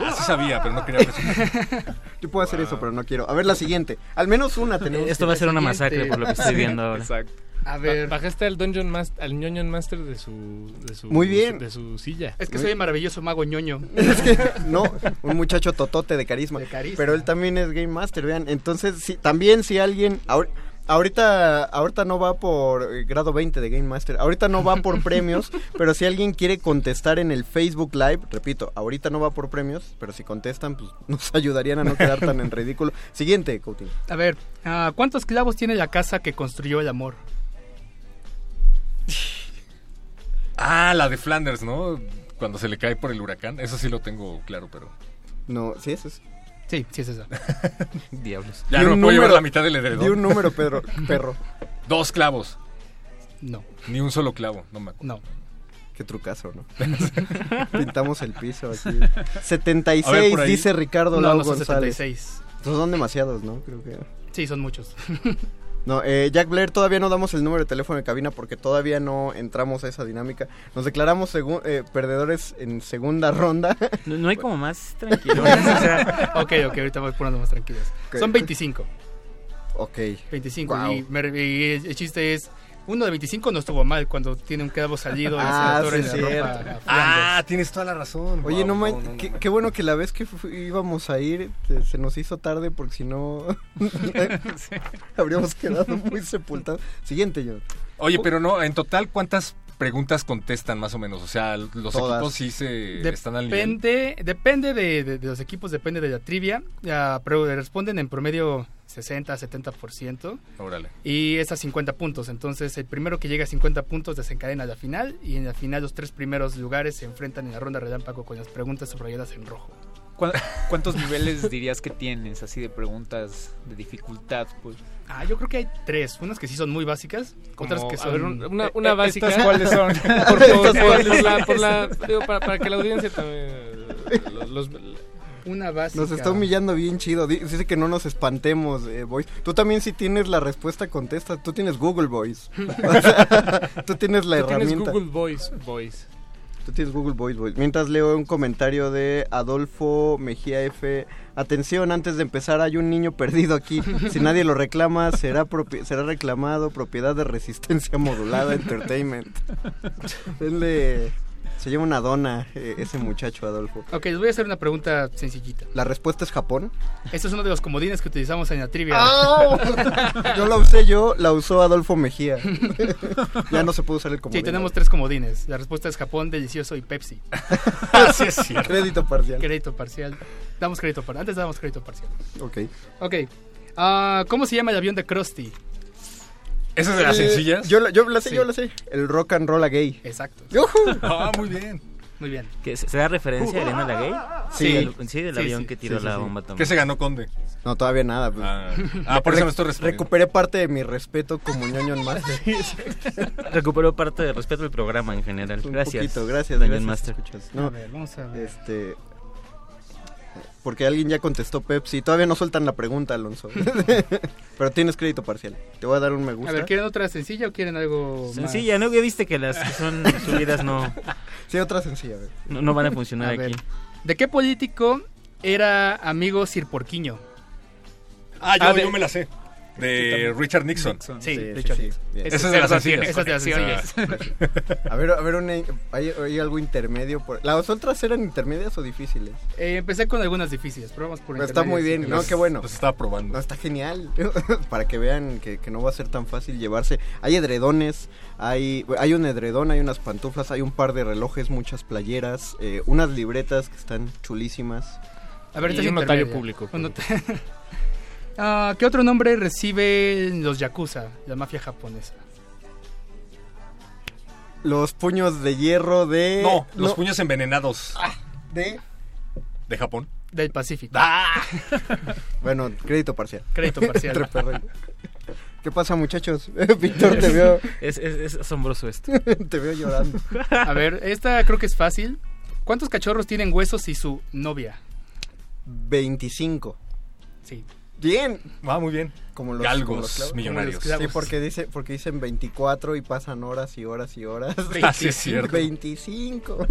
Así sabía, pero no quería presumir. Yo puedo hacer eso, pero no quiero. A ver, la siguiente. Al menos una tenemos. Esto va a ser una masacre por lo que estoy Sí. viendo ahora. Exacto. A ver. Ba- Bajaste al Dungeon Master, al Dungeon Master de su, de su Muy bien. de su silla. Es que soy el maravilloso mago ñoño. Es que, no, un muchacho totote de carisma. De carisma. Pero él también es Game Master, vean. Entonces, también si alguien... ahor- Ahorita, ahorita no va por eh, grado 20 de Game Master, ahorita no va por premios, pero si alguien quiere contestar en el Facebook Live, repito, ahorita no va por premios, pero si contestan, pues nos ayudarían a no quedar tan en ridículo. Siguiente, Coutinho. A ver, ah, ¿cuántos clavos tiene la casa que construyó el amor? Ah, la de Flanders, ¿no? Cuando se le cae por el huracán. Eso sí lo tengo claro, pero... No, sí es eso. Sí, sí es esa. Diablos. Ya no me puedo llevar la mitad del edredón. di un número, Pedro- perro. Dos clavos. No. Ni un solo clavo, no me acuerdo. No. Qué trucazo, ¿no? Pintamos el piso aquí. 76, A ver, dice Ricardo No, Lau no son González. 76. Entonces son demasiados, ¿no? Creo que... Sí, son muchos. No, eh, Jack Blair, todavía no damos el número de teléfono de cabina porque todavía no entramos a esa dinámica. Nos declaramos eh, perdedores en segunda ronda. No, no hay como más tranquilones, o sea... ok, ok, ahorita voy poniendo más tranquilos. Ok. Son 25. Ok. 25. Guau. Y, me- y el chiste es, uno de 25 no estuvo mal cuando tiene un clavo salido y Ah, se le sí, en la ropa. Ah, tienes toda la razón. Oye, Wow, no, man- no, no, qué, no. qué bueno que la vez que íbamos a ir se, se nos hizo tarde porque si no habríamos quedado muy sepultados. Siguiente, yo. Oye, pero no, en total, ¿cuántas preguntas contestan más o menos? O sea, los Todas. equipos sí se están al nivel. Depende, depende de, de- de los equipos, depende de la trivia. Ya, pero responden en promedio 60, 70%. Órale. Y es a 50 puntos. Entonces, el primero que llega a 50 puntos desencadena la final. Y en la final, los tres primeros lugares se enfrentan en la ronda relámpago con las preguntas subrayadas en rojo. ¿Cuá- ¿Cuántos niveles dirías que tienes así de preguntas de dificultad? Pues? Ah, yo creo que hay tres. Unas que sí son muy básicas, Como, otras que a son... ver, un- una, Eh, una eh, básica. ¿estas cuáles son? Por, por- ¿Estas por- la, son? por la- digo, para, para que la audiencia también... eh, Los, los- Una básica. Nos está humillando bien chido. Di- Dice que no nos espantemos, eh, Voice. Tú también si tienes la respuesta, contesta. Tú tienes Google Voice. O sea, tú tienes la Tú tienes herramienta. Google Voice. Voice. Tú tienes Google Voice, Voice. Mientras leo un comentario de Adolfo Mejía F. Atención, antes de empezar hay un niño perdido aquí. Si nadie lo reclama, será, será reclamado propiedad de resistencia modulada Entertainment. Denle... Se llama una dona eh, ese muchacho, Adolfo. Ok, les voy a hacer una pregunta sencillita. La respuesta es Japón. Este es uno de los comodines que utilizamos en la trivia. ¡Au! No la usé yo, la usó Adolfo Mejía. ya no se puede usar el comodín. Sí, tenemos tres comodines. La respuesta es Japón, Delicioso y Pepsi. Sí, es cierto. Crédito parcial. Crédito parcial. Damos crédito parcial. Antes dábamos crédito parcial. Ok. Ok. Ah, ¿Cómo se llama el avión de Krusty? ¿Esa es de las Eh, sencillas? Yo, la- yo la sé, Sí. yo la sé. El rock and roll a gay. Exacto. Ah, muy bien. Muy bien. ¿Que se da referencia a Elena la gay? Sí. Sí, del Sí, avión sí, que tiró la sí. bomba atómica. ¿Qué se ganó Conde? No, todavía nada. pues. Ah, ah, por eso me estoy respondiendo. Recuperé parte de mi respeto como ñoño en Master. Recuperó parte del respeto del programa en general. Un gracias. poquito, gracias. Gracias, Master. No, A ver, vamos a ver. Este. Porque alguien ya contestó Pepsi. Todavía no sueltan la pregunta, Alonso. Pero tienes crédito parcial. Te voy a dar un me gusta. A ver, ¿quieren otra sencilla o quieren algo Sencilla, ¿no? Ya viste que las que son subidas no, Sí, otra sencilla. a ver. no, no van a funcionar A aquí. ver. ¿De qué político era amigo Sir Porquiño? Ah, yo, Ah, de- yo me la sé. De Richard Nixon. Sí, Sí, Richard sí, Nixon. bien. Esa es de las sencillas. Esa es de las sencillas. A ver, a ver, una- ¿hay, hay algo intermedio? Por... ¿Las otras eran intermedias o difíciles? Eh, empecé con algunas difíciles, pero vamos por Pero está muy bien. ¿no? Qué bueno. Los estaba probando. No, está genial. Para que vean que, que no va a ser tan fácil llevarse. Hay edredones, hay, hay un edredón, hay unas pantuflas, hay un par de relojes, muchas playeras, eh, unas libretas que están chulísimas. A ver, Y un notario público, Un not- Ah, ¿Qué otro nombre recibe los Yakuza, la mafia japonesa? Los puños de hierro de... No, los puños envenenados De... de Japón. Del Pacífico. Bueno, crédito parcial. Crédito parcial. ¿Qué pasa, muchachos? Víctor, te veo... Es, es- es asombroso esto. te veo llorando. A ver, esta creo que es fácil. ¿Cuántos cachorros tienen huesos y su novia? 25. Sí. Bien. Ah, muy bien. Como los, Galgos como los clavos. millonarios. Sí, porque, dice, porque dicen 24 y pasan horas y horas y horas. Ah, sí, es cierto. 25.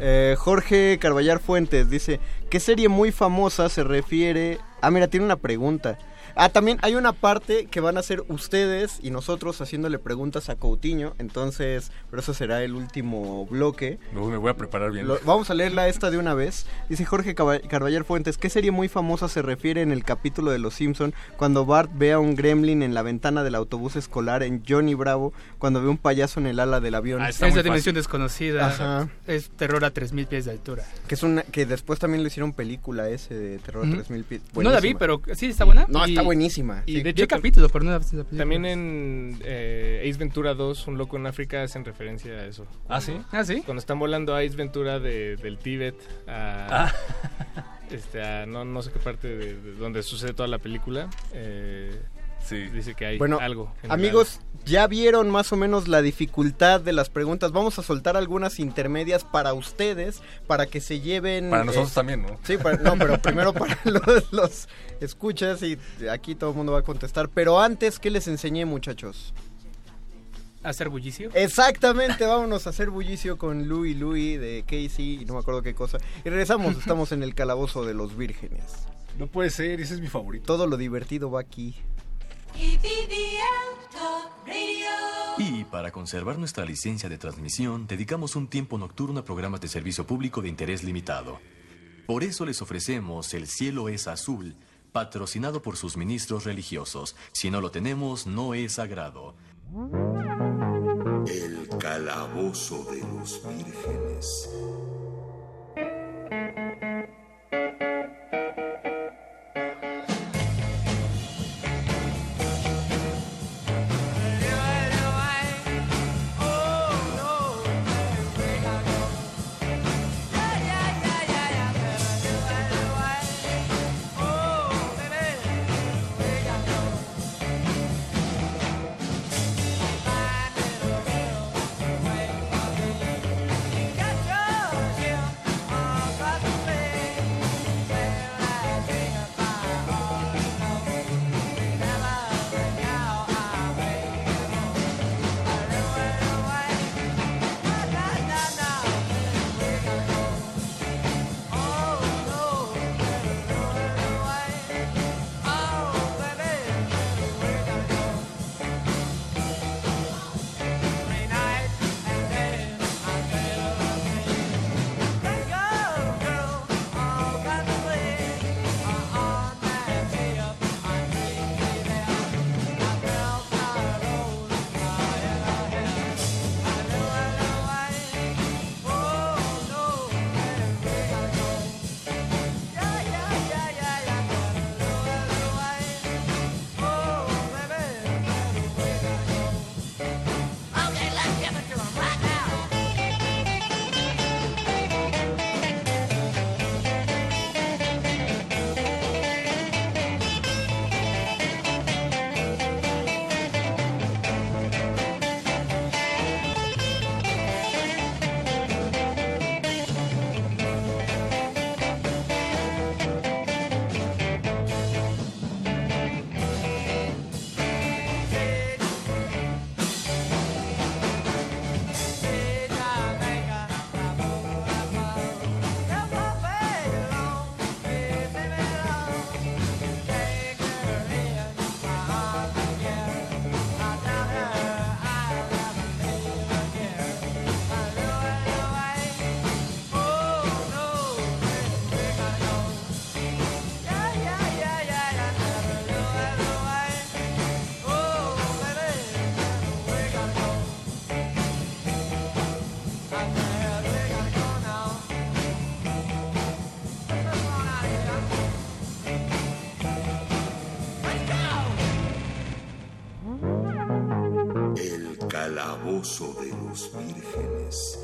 Eh, Jorge Carballar Fuentes dice, ¿qué serie muy famosa se refiere? Ah, mira, tiene una pregunta. Ah, también hay una parte que van a hacer ustedes y nosotros haciéndole preguntas a Coutinho, entonces, pero eso será el último bloque. No, me voy a preparar bien. Lo- vamos a leerla esta de una vez. Dice Jorge Carballar Fuentes, ¿qué serie muy famosa se refiere en el capítulo de Los Simpson cuando Bart ve a un gremlin en la ventana del autobús escolar en Johnny Bravo cuando ve un payaso en el ala del avión? Ah, Es la dimensión desconocida. Ajá. Es terror a 3000 pies de altura. Que es una que después también le hicieron película ese de Terror a Ujú. 3000 pies. No la vi, pero sí está buena. No, Y- está buenísima. Y sí. de hecho, el capítulo, pero no la vi la película. También en eh, Ace Ventura 2, Un Loco en África, hacen referencia a eso. ¿Ah, sí? ¿Ah, sí? Cuando están volando a Ace Ventura de- del Tíbet a... Este, a no, no sé qué parte de, de donde sucede toda la película. eh, Dice que hay Bueno, algo. amigos, ya vieron más o menos la dificultad de las preguntas. Vamos a soltar algunas intermedias para ustedes, para que se lleven... Para nosotros eh, también, ¿no? Sí, para- no, pero primero para los, los escuchas y aquí todo el mundo va a contestar. Pero antes, ¿qué les enseñé, muchachos? ¿Hacer bullicio? Exactamente, vámonos a hacer bullicio con Louis Louis de Casey y no me acuerdo qué cosa. Y regresamos, estamos en el calabozo de los vírgenes. No puede ser, ese es mi favorito. Todo lo divertido va aquí. Y para conservar nuestra licencia de transmisión, dedicamos un tiempo nocturno a programas de servicio público de interés limitado. Por eso les ofrecemos El cielo es azul, patrocinado por sus ministros religiosos. Si no lo tenemos, no es sagrado. El calabozo de los vírgenes. Calabozo de los vírgenes.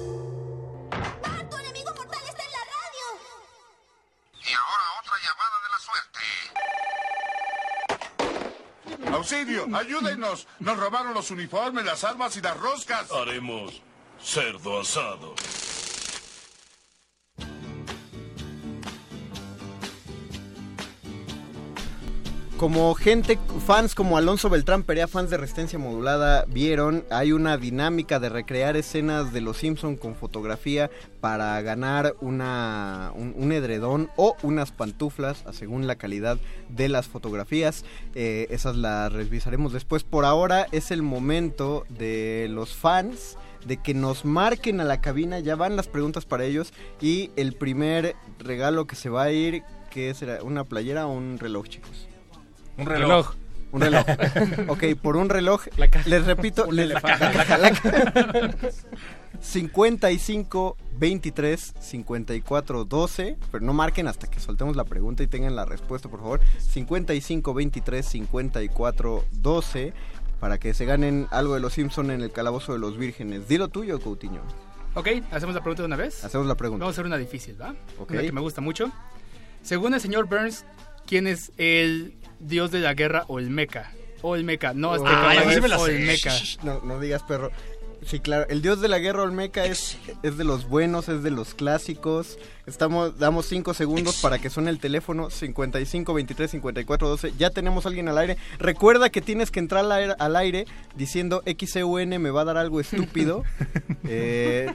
¡Auxilio! ¡Ayúdenos! Nos robaron los uniformes, las armas y las roscas. Haremos cerdo asado. Como gente, fans como Alonso Beltrán Perea, fans de Resistencia Modulada, vieron, hay una dinámica de recrear escenas de Los Simpson con fotografía para ganar una, un, un edredón o unas pantuflas, según la calidad de las fotografías. Eh, esas las revisaremos después. Por ahora es el momento de los fans de que nos marquen a la cabina, ya van las preguntas para ellos y el primer regalo que se va a ir, ¿qué será? ¿Una playera o un reloj, chicos? Un reloj. Un reloj. ok, por un reloj. Les repito. Un les- elefante. la caja, la caja. 55 23 54 12. Pero no marquen hasta que soltemos la pregunta y tengan la respuesta, por favor. 55 23 54 12. para que se ganen algo de los Simpson en el calabozo de los vírgenes. Dilo tuyo, Coutinho. Ok, hacemos la pregunta de una vez. Hacemos la pregunta. Vamos a hacer una difícil, ¿va? Ok. Una que me gusta mucho. Según el señor Burns, ¿quién es el dios de la guerra o el mecha? O el mecha, no azteca, Ah, sí me la o sé. el mecha. Shh, No, no digas perro. Sí, claro. El dios de la guerra olmeca es, es de los buenos, es de los clásicos. Estamos, damos 5 segundos para que suene el teléfono 55 23 54 12. Ya tenemos a alguien al aire. Recuerda que tienes que entrar al aire, al aire diciendo XEUN me va a dar algo estúpido. Eh,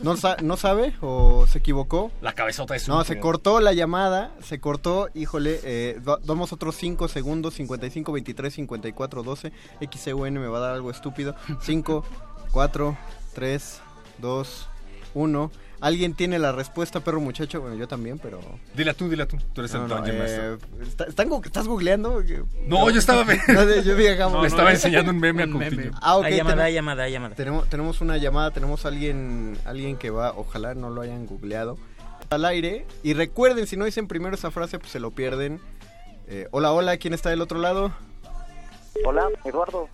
¿no, ¿No sabe o se equivocó? La cabezota es No, se cortó la llamada, se cortó, híjole, eh, da- damos otros 5 segundos, 55, 23, 54, 12, XEUN me va a dar algo estúpido, 5, 4, 3, 2, 1, ¿alguien tiene la respuesta, perro muchacho? Bueno, yo también, pero... Dila tú, dila tú. Tú eres No, el no, dungeon eh, master. está- ¿están gu- ¿Estás googleando? No, yo estaba- No, yo vi acá- No, no, Le estaba enseñando un meme a meme. Coutinho. Ah, ok. Hay llamada, hay llamada, hay llamada. Tenemos, tenemos una llamada, tenemos alguien, alguien que va, ojalá no lo hayan googleado, al aire. Y recuerden, si no dicen primero esa frase, pues se lo pierden. Eh, hola, hola, ¿quién está del otro lado? Hola, Eduardo.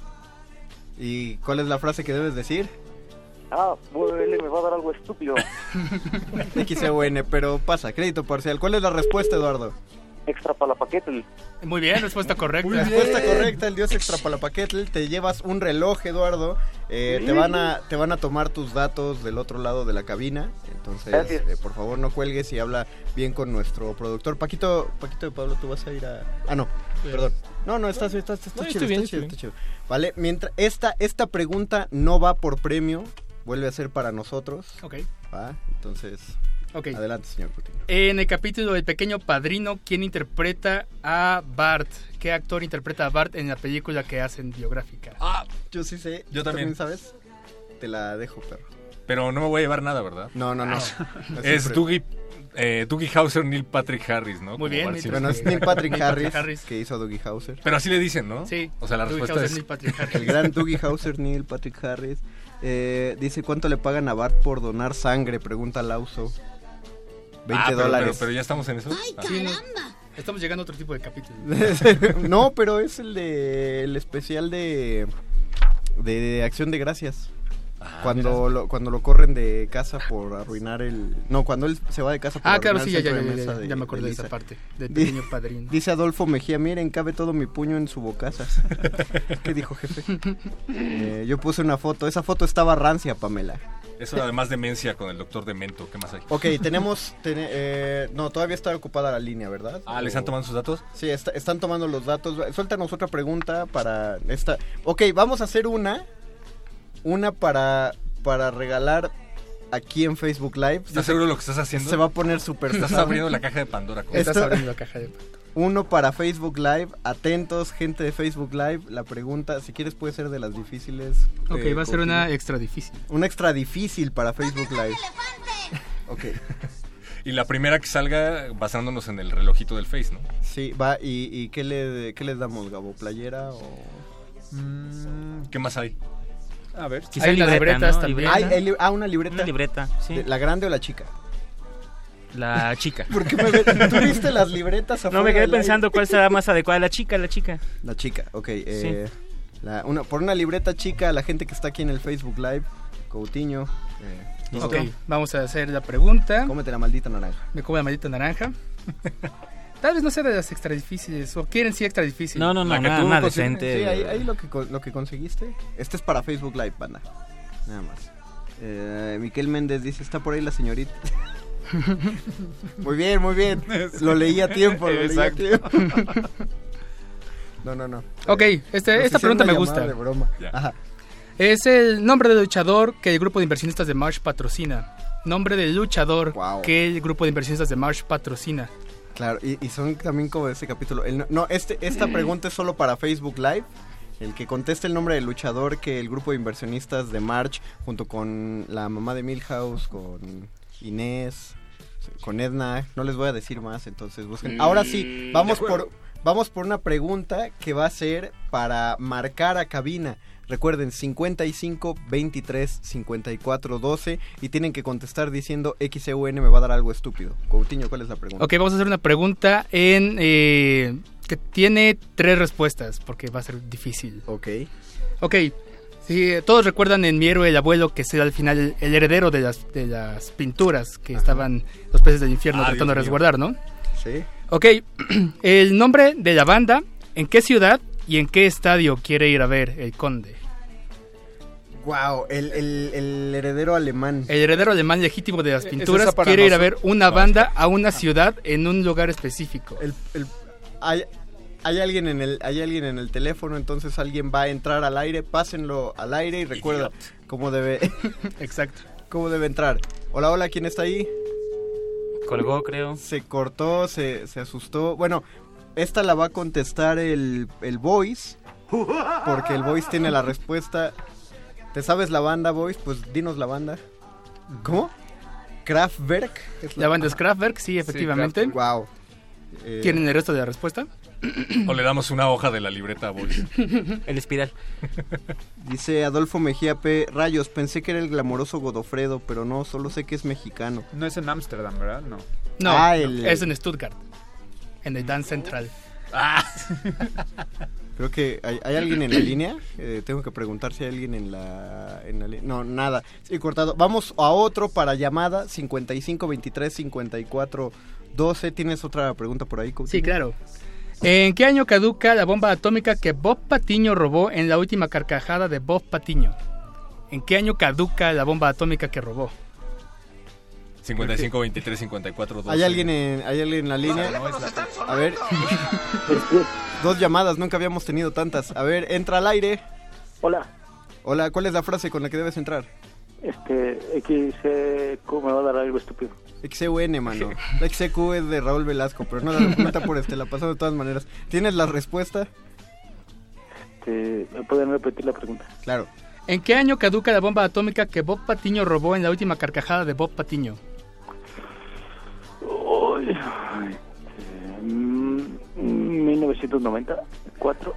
¿Y cuál es la frase que debes decir? Ah, bueno, él me va a dar algo estúpido. XEUN, pero pasa, crédito parcial. ¿Cuál es la respuesta, Eduardo? Extra para la paquete. Muy bien, respuesta correcta. Respuesta correcta, el dios extrapalapaquetl. Te llevas un reloj, Eduardo. Eh, te, van a, te van a tomar tus datos del otro lado de la cabina. Entonces, Gracias. eh, por favor, no cuelgues y habla bien con nuestro productor. Paquito, Paquito de Pablo, tú vas a ir a... Ah, no, perdón. No, no, estás, estás, estás No, chido, bien, está chido, está chido. Vale, mientras esta, esta pregunta no va por premio, vuelve a ser para nosotros. Ok. Va, entonces, Ok. adelante, señor Coutinho. En el capítulo del pequeño padrino, ¿quién interpreta a Bart? ¿Qué actor interpreta a Bart en la película que hacen biográfica? Ah, yo sí sé. Yo también. sabes? Te la dejo, perro. Pero no me voy a llevar nada, ¿verdad? No, no, no. Ah. No es siempre. Dougie, eh, Dougie Hauser, Neil Patrick Harris, ¿no? Muy Como bien. Bueno, es Neil Patrick Harris, que hizo Dougie Hauser. Pero así le dicen, ¿no? Sí. O sea, la Dougie respuesta Hauser, es... Neil Patrick Harris. El gran Dougie Hauser, Neil Patrick Harris. Eh, dice, ¿cuánto le pagan a Bart por donar sangre? Pregunta Lauso. 20 Ah, pero- dólares. Pero, pero ya estamos en eso. Ah. Sí, no. Estamos llegando a otro tipo de capítulo. no, pero es el de el especial de de Acción de Gracias. Ah, cuando lo, cuando lo corren de casa por arruinar el no cuando él se va de casa por Ah, claro, arruinar sí, ya, de me acordé de esa parte, Di- pequeño padrino. Dice Adolfo Mejía, miren, cabe todo mi puño en su bocaza. ¿Qué dijo, jefe? Eh, yo puse una foto, esa foto estaba rancia, Pamela. Eso además demencia con el doctor Demento. ¿Qué más hay? Ok, tenemos, tene- eh, no, todavía está ocupada la línea, ¿verdad? Ah, ¿le están tomando sus datos? Sí, está- están tomando los datos. Suéltanos otra pregunta para esta. Ok, vamos a hacer una. Una para, para regalar aquí en Facebook Live. ¿Estás seguro de lo que estás haciendo? Se va a poner súper Estás abriendo la caja de Pandora. Esto- Estás abriendo la caja de Uno para Facebook Live. Atentos, gente de Facebook Live. La pregunta, si quieres, puede ser de las difíciles. Ok, eh, va a ser una extra difícil. Una extra difícil para Facebook Live. Ok. Y la primera que salga basándonos en el relojito del Face, ¿no? Sí, va. ¿Y, y qué, le, qué les damos, Gabo? ¿Playera o...? ¿Qué más hay? A ver. Quizá Hay libreta, libretas ¿no? también. Hay- hay li- ah, una libreta. Una libreta, sí. ¿De- ¿La grande o la chica? La chica. ¿Por qué me? ¿Tú viste las libretas No, me quedé pensando cuál será más adecuada. La chica, la chica. La chica, ok. eh, la- una, por una libreta chica, la gente que está aquí en el Facebook Live, Coutinho. eh, Ok, vamos a hacer la pregunta. Cómete la maldita naranja. Me como la maldita naranja. Tal vez no sea de las extra difíciles. ¿O quieren sí extra difícil? No, no, no, nada, nada decente. Sí, ahí, ahí lo, que, lo que conseguiste. Este es para Facebook Live, banda. Nada más. Eh, Miquel Méndez dice, está por ahí la señorita. muy bien, muy bien. Lo leí a tiempo, lo leí a Exacto. tiempo. no, no, no. Ok, este- esta pregunta me gusta. de broma. Ajá. Es el nombre del luchador que el grupo de inversionistas de Marsh patrocina. Nombre del luchador que el grupo de inversionistas de Marsh patrocina. Claro, y, y son también como de este capítulo. El no- este, esta pregunta es solo para Facebook Live. El que conteste el nombre del luchador que el grupo de inversionistas de March, junto con la mamá de Milhouse, con Inés, con Edna, no les voy a decir más, entonces busquen. Ahora sí, Mm, vamos por, vamos por una pregunta que va a ser para marcar a cabina. Recuerden, 55 23 54 12 y tienen que contestar diciendo XEUN me va a dar algo estúpido. Coutinho, ¿cuál es la pregunta? Ok, vamos a hacer una pregunta en, eh, que tiene tres respuestas, porque va a ser difícil. Ok. Ok. Sí, todos recuerdan en Mi héroe el abuelo que será al final el, heredero de las, de las pinturas que estaban los peces del infierno Ah, tratando de mío. resguardar, ¿no? Sí. Ok, el nombre de la banda, en qué ciudad y en qué estadio quiere ir a ver el conde. Wow, el, el- el heredero alemán. El heredero alemán legítimo de las ¿Es pinturas quiere ir a ver una banda a una ciudad en un lugar específico. El, el- hay, hay alguien en el hay alguien en el teléfono, entonces alguien va a entrar al aire, pásenlo al aire y recuerda cómo debe Exacto. cómo debe entrar. Hola, hola, ¿quién está ahí? Colgó, creo. Se cortó, se, se asustó. Bueno, esta la va a contestar el, el voice, porque el voice tiene la respuesta. ¿Te sabes la banda, voice? Pues dinos la banda. ¿Cómo? Kraftwerk. es La banda es Kraftwerk, sí, efectivamente. Wow. ¿Tienen el resto de la respuesta? O le damos una hoja de la libreta a Boris. El espiral. Dice Adolfo Mejía P. Rayos, pensé que era el glamoroso Godofredo, pero no, solo sé que es mexicano. No es en Ámsterdam, ¿verdad? No. No, Ah, no, el- es en Stuttgart, en el Dance Central. Creo que hay, hay alguien en la línea. Eh, tengo que preguntar si hay alguien en la, en la línea. No, nada. Sí, cortado. Vamos a otro para llamada 55 23 54 12. ¿Tienes otra pregunta por ahí? Coutinho? Sí, claro. ¿En qué año caduca la bomba atómica que Bob Patiño robó en la última carcajada de Bob Patiño? ¿En qué año caduca la bomba atómica que robó? 55, 23, 54, 12. ¿Hay alguien en, hay alguien en la línea? A ver. Dos llamadas, nunca habíamos tenido tantas. A ver, entra al aire. Hola. Hola, ¿cuál es la frase con la que debes entrar? Este, XQ me va a dar algo estúpido. XEUN, mano. La XEQ es de Raúl Velasco, pero no la pregunta por este, la pasamos de todas maneras. ¿Tienes la respuesta? Este, ¿Me pueden repetir la pregunta? Claro. ¿En qué año caduca la bomba atómica que Bob Patiño robó en la última carcajada de Bob Patiño? Uy, este, 1994.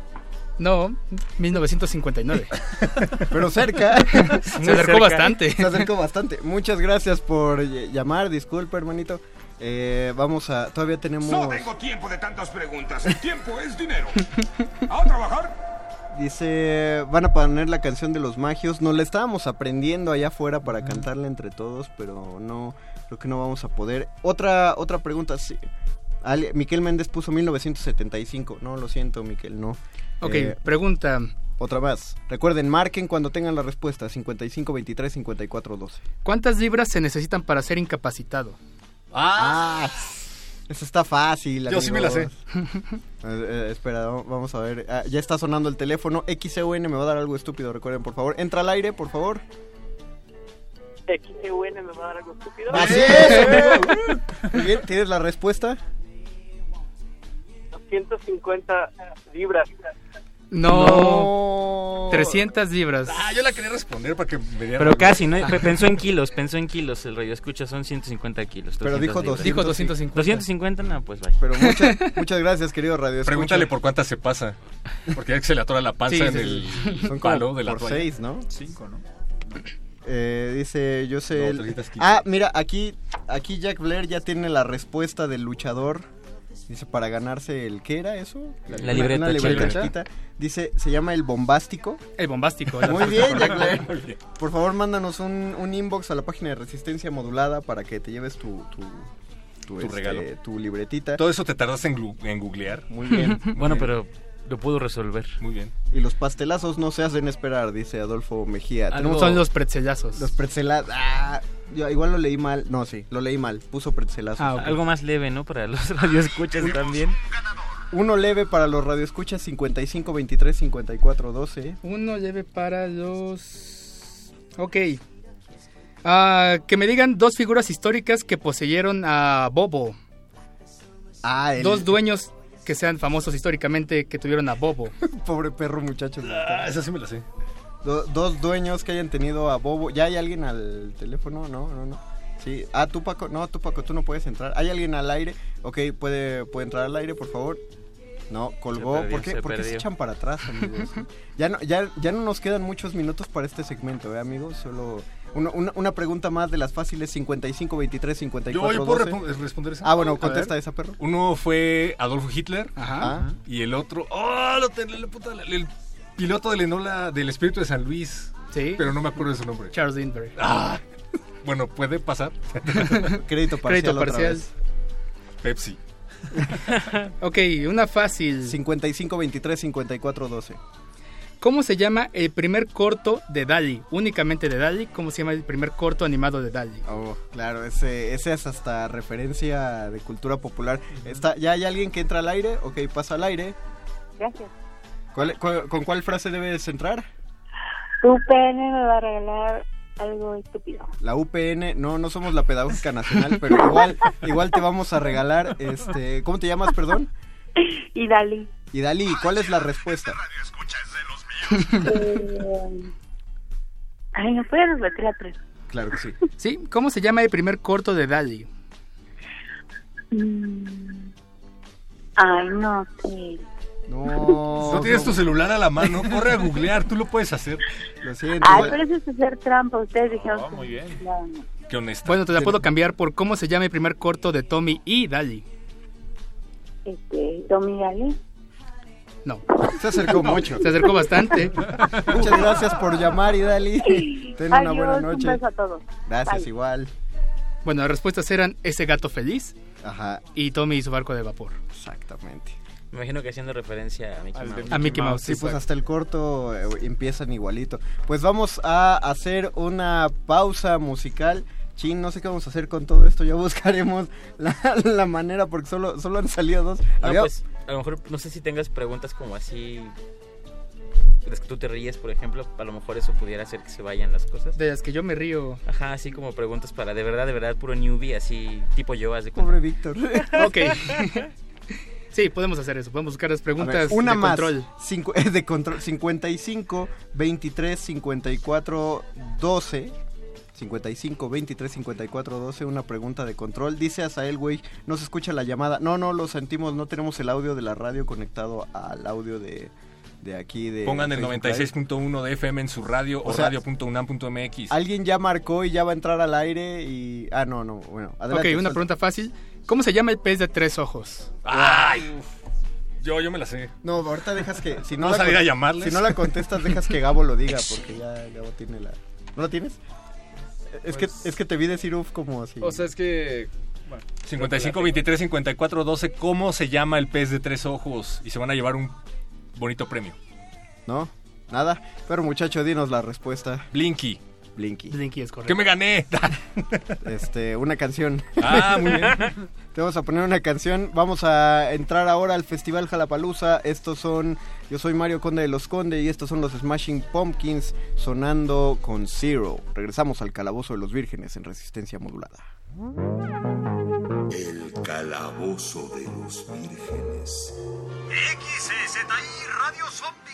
No, 1959. Pero cerca. Se acercó bastante. Se acercó bastante. Muchas gracias por llamar. Disculpa, hermanito. Eh, vamos a. Todavía tenemos. No tengo tiempo de tantas preguntas. El tiempo es dinero. ¿A trabajar? Dice. Van a poner la canción de los magios. Nos la estábamos aprendiendo allá afuera para cantarla entre todos, pero no. Creo que no vamos a poder. Otra, otra pregunta. Sí. Ale- Miquel Méndez puso 1975. No, lo siento, Miquel, no. Ok, Eh, pregunta. Otra más. Recuerden, marquen cuando tengan la respuesta. 55 23 54 12. ¿Cuántas libras se necesitan para ser incapacitado? Ah, eso está fácil. Yo sí me la sé. Eh, eh, espera, va- vamos a ver. Ah, ya está sonando el teléfono. XEUN me va a dar algo estúpido, recuerden, por favor. Entra al aire, por favor. XEUN me va a dar algo estúpido. Así es. Muy bien, ¿tienes la respuesta? 250 libras. No. 300 libras. Ah, yo la quería responder para que me diera Pero casi, ¿no? Pe- Pensó en kilos, pensó en kilos. El radio escucha son 150 kilos. Pero 200 dijo libras. 200. Dijo 250. 250, no, pues vaya. Pero muchas, muchas gracias, querido Radio. Escucha. Pregúntale por cuántas se pasa. Porque ya que se le atora la panza Sí, en sí, el. Son como palo de la por toalla. seis, ¿no? Cinco, ¿no? Eh, dice, yo sé... No, el- 315. Ah, mira, aquí, aquí Jack Blair ya tiene la respuesta del luchador. Dice, para ganarse el... ¿Qué era eso? La libreta, Una libreta chiquita. chiquita. Dice, se llama El Bombástico. El bombástico. Muy bien, Jack. Por favor, mándanos un, un inbox a la página de Resistencia Modulada para que te lleves tu... Tu, tu, Tu este, regalo. tu libretita. Todo eso te tardas en, en googlear. Muy bien. Bueno, pero lo pudo resolver. Muy bien. Y los pastelazos no se hacen esperar, dice Adolfo Mejía. Algo- Son los pretzelazos. Los pretzelazos. Ah, yo igual lo leí mal. No, sí, lo leí mal. Puso pretzelazos. Ah. Algo más leve, ¿no? Para los radioescuchas también. Uno leve para los radioescuchas 55 23 54 12. Uno leve para los... Ok. Ah, que me digan dos figuras históricas que poseyeron a Bobo. Ah, el Dos dueños que sean famosos históricamente que tuvieron a Bobo. pobre perro, muchachos. Ah, esa sí me la sé. Do- dos dueños que hayan tenido a Bobo. ¿Ya hay alguien al teléfono? No, no, no. Sí. Ah, tú Paco. No, tú Paco, tú no puedes entrar. ¿Hay alguien al aire? Ok, puede, puede entrar al aire, por favor. No, colgó. Se perdió, ¿Por qué, se por qué se echan para atrás, amigos? ya, no, ya, ya no nos quedan muchos minutos para este segmento, ¿eh, amigos? Solo Una, una- una pregunta más de las fáciles 55, 23, 54, Yo, yo puedo 12. repo- responder esa. Ah, bueno, contesta esa, perro. Uno fue Adolfo Hitler. Ajá. Y el otro. ¡Oh! Lo ten- la puta- el piloto del Enola del Espíritu de San Luis. Sí. Pero no me acuerdo de su nombre. Charles Lindbergh. Ah. Bueno, puede pasar. Crédito parcial. Crédito otra parcial. vez. Pepsi. Ok, una fácil. 55, 23, 54, 12. ¿Cómo se llama el primer corto de Dali? Únicamente de Dali. ¿Cómo se llama el primer corto animado de Dali? Oh, claro, ese, ese es hasta referencia de cultura popular. Está, ¿Ya hay alguien que entra al aire? Ok, pasa al aire. Gracias. ¿Cuál- cuál- ¿Con cuál frase debes entrar? Tu pene me va a regalar algo estúpido. La UPN, no, no somos la Pedagógica Nacional, pero igual, igual te vamos a regalar, este, ¿cómo te llamas, perdón? Y Dali. Y Dalí, ¿cuál es la respuesta? Eh, Ay, ¿no puedes repetir la tres? Claro que sí. ¿Sí? ¿Cómo se llama el primer corto de Dali? Mm. Ay, no sé. No. No tienes tu celular a la mano. Corre a googlear. Tú lo puedes hacer. Lo siento. Ay, pero eso es hacer trampa. Ustedes dijeron Oh, que- muy bien. No, no. Qué honesto. Bueno, te la puedo cambiar por cómo se llama el primer corto de Tommy y Dali. Este, Tommy Dali. No. Se acercó mucho. Se acercó bastante. Muchas gracias por llamar, y Dalí. Ten una buena un noche. beso a todos. Gracias, Bye. igual. Bueno, las respuestas eran ese gato feliz Ajá. y Tommy y su barco de vapor. Exactamente. Me imagino que haciendo referencia a Mickey Mouse. A Mickey Mouse. Sí, pues hasta el corto eh, empiezan igualito. Pues vamos a hacer una pausa musical. Chin, no sé qué vamos a hacer con todo esto. Ya buscaremos la, la manera porque solo, solo han salido dos. No, pues, a lo mejor, no sé si tengas preguntas como así, de las que tú te ríes, por ejemplo, a lo mejor eso pudiera hacer que se vayan las cosas. De las que yo me río. Ajá, así como preguntas para de verdad, de verdad, puro newbie, así, tipo yo, cuenta. Pobre Víctor. Ok. Sí, podemos hacer eso. Podemos buscar las A ver, preguntas una de más. control. Cincu- de control. 55, 23, 54, 12. 55, 23, 54, 12. Una pregunta de control. Dice Asael, güey, no se escucha la llamada. No, no, lo sentimos. No tenemos el audio de la radio conectado al audio de, de aquí. De Pongan el Facebook Live. 96.1 de FM en su radio o, O sea, radio.unam.mx. Alguien ya marcó y ya va a entrar al aire y... Ah, no, no, bueno. Adelante, ok, una suelta. pregunta fácil. ¿Cómo se llama el pez de tres ojos? ¡Ay! Yo, yo me la sé. No, ahorita dejas que... Si no ¿Vamos la a ir a con- llamarles? Si no la contestas, dejas que Gabo lo diga, porque ya Gabo tiene la... ¿No la tienes? Es, Pues- que, es que te vi decir uf como así. O sea, es que... bueno, 55, 23, 54, 12. ¿Cómo se llama el pez de tres ojos? Y se van a llevar un bonito premio. ¿No? Nada. Pero muchacho, dinos la respuesta. Blinky. Blinky. Blinky es correcto. ¿Qué me gané? Este, una canción. Ah, muy bien. Te vamos a poner una canción. Vamos a entrar ahora al Festival Jalapalooza. Estos son. Yo soy Mario Conde de los Conde y estos son los Smashing Pumpkins sonando con Zero. Regresamos al Calabozo de los Vírgenes en resistencia modulada. El calabozo de los vírgenes. XSTI Radio Zombie.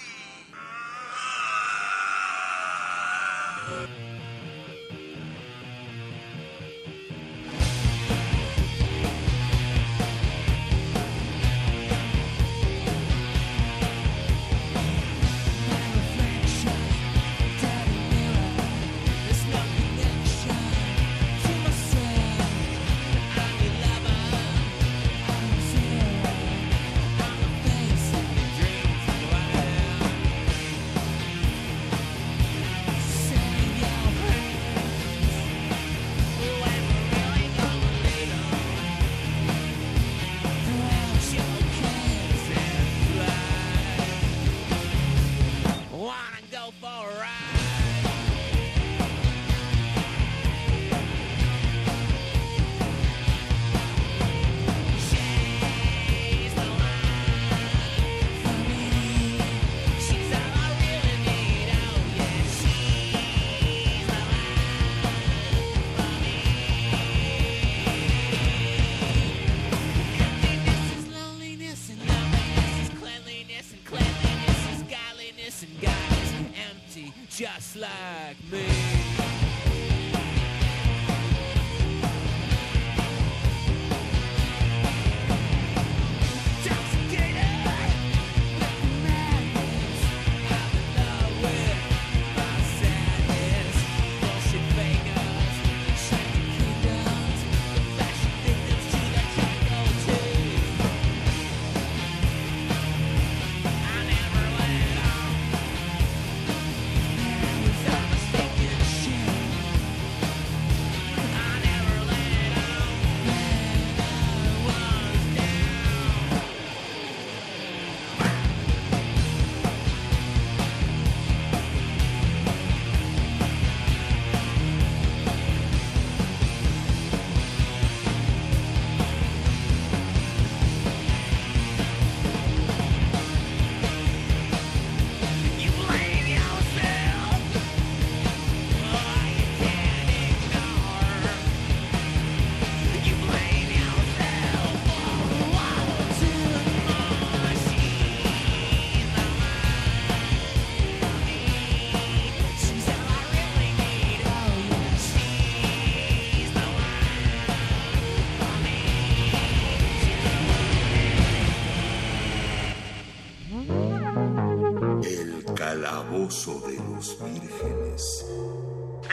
Los vírgenes.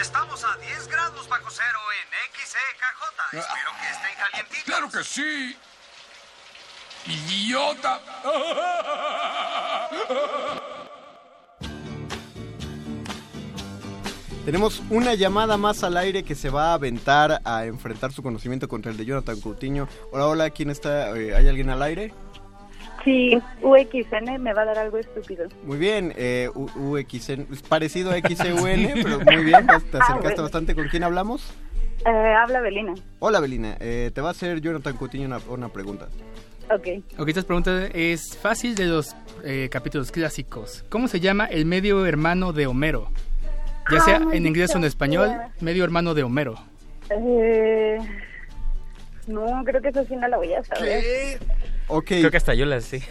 Estamos a 10 grados bajo cero en XEKJ. Espero que estén calientitos. ¡Claro que sí! ¡Idiota! Tenemos una llamada más al aire que se va a aventar a enfrentar su conocimiento contra el de Jonathan Coutinho. Hola, hola, ¿quién está? Eh, ¿Hay alguien al aire? Sí, UXN me va a dar algo estúpido. Muy bien, eh, U- UXN, es parecido a XEUN, pero muy bien, te acercaste Ah, bueno. bastante. ¿Con quién hablamos? Eh, habla Belina. Hola, Belina, eh, te va a hacer Jonathan Coutinho una, una pregunta. Ok. Ok, esta pregunta es fácil de los eh, capítulos clásicos. ¿Cómo se llama el medio hermano de Homero? Ya sea Ay, en inglés o en español, medio hermano de Homero. Eh, no, creo que eso sí no lo voy a saber. Ok. Creo que hasta yo la sé.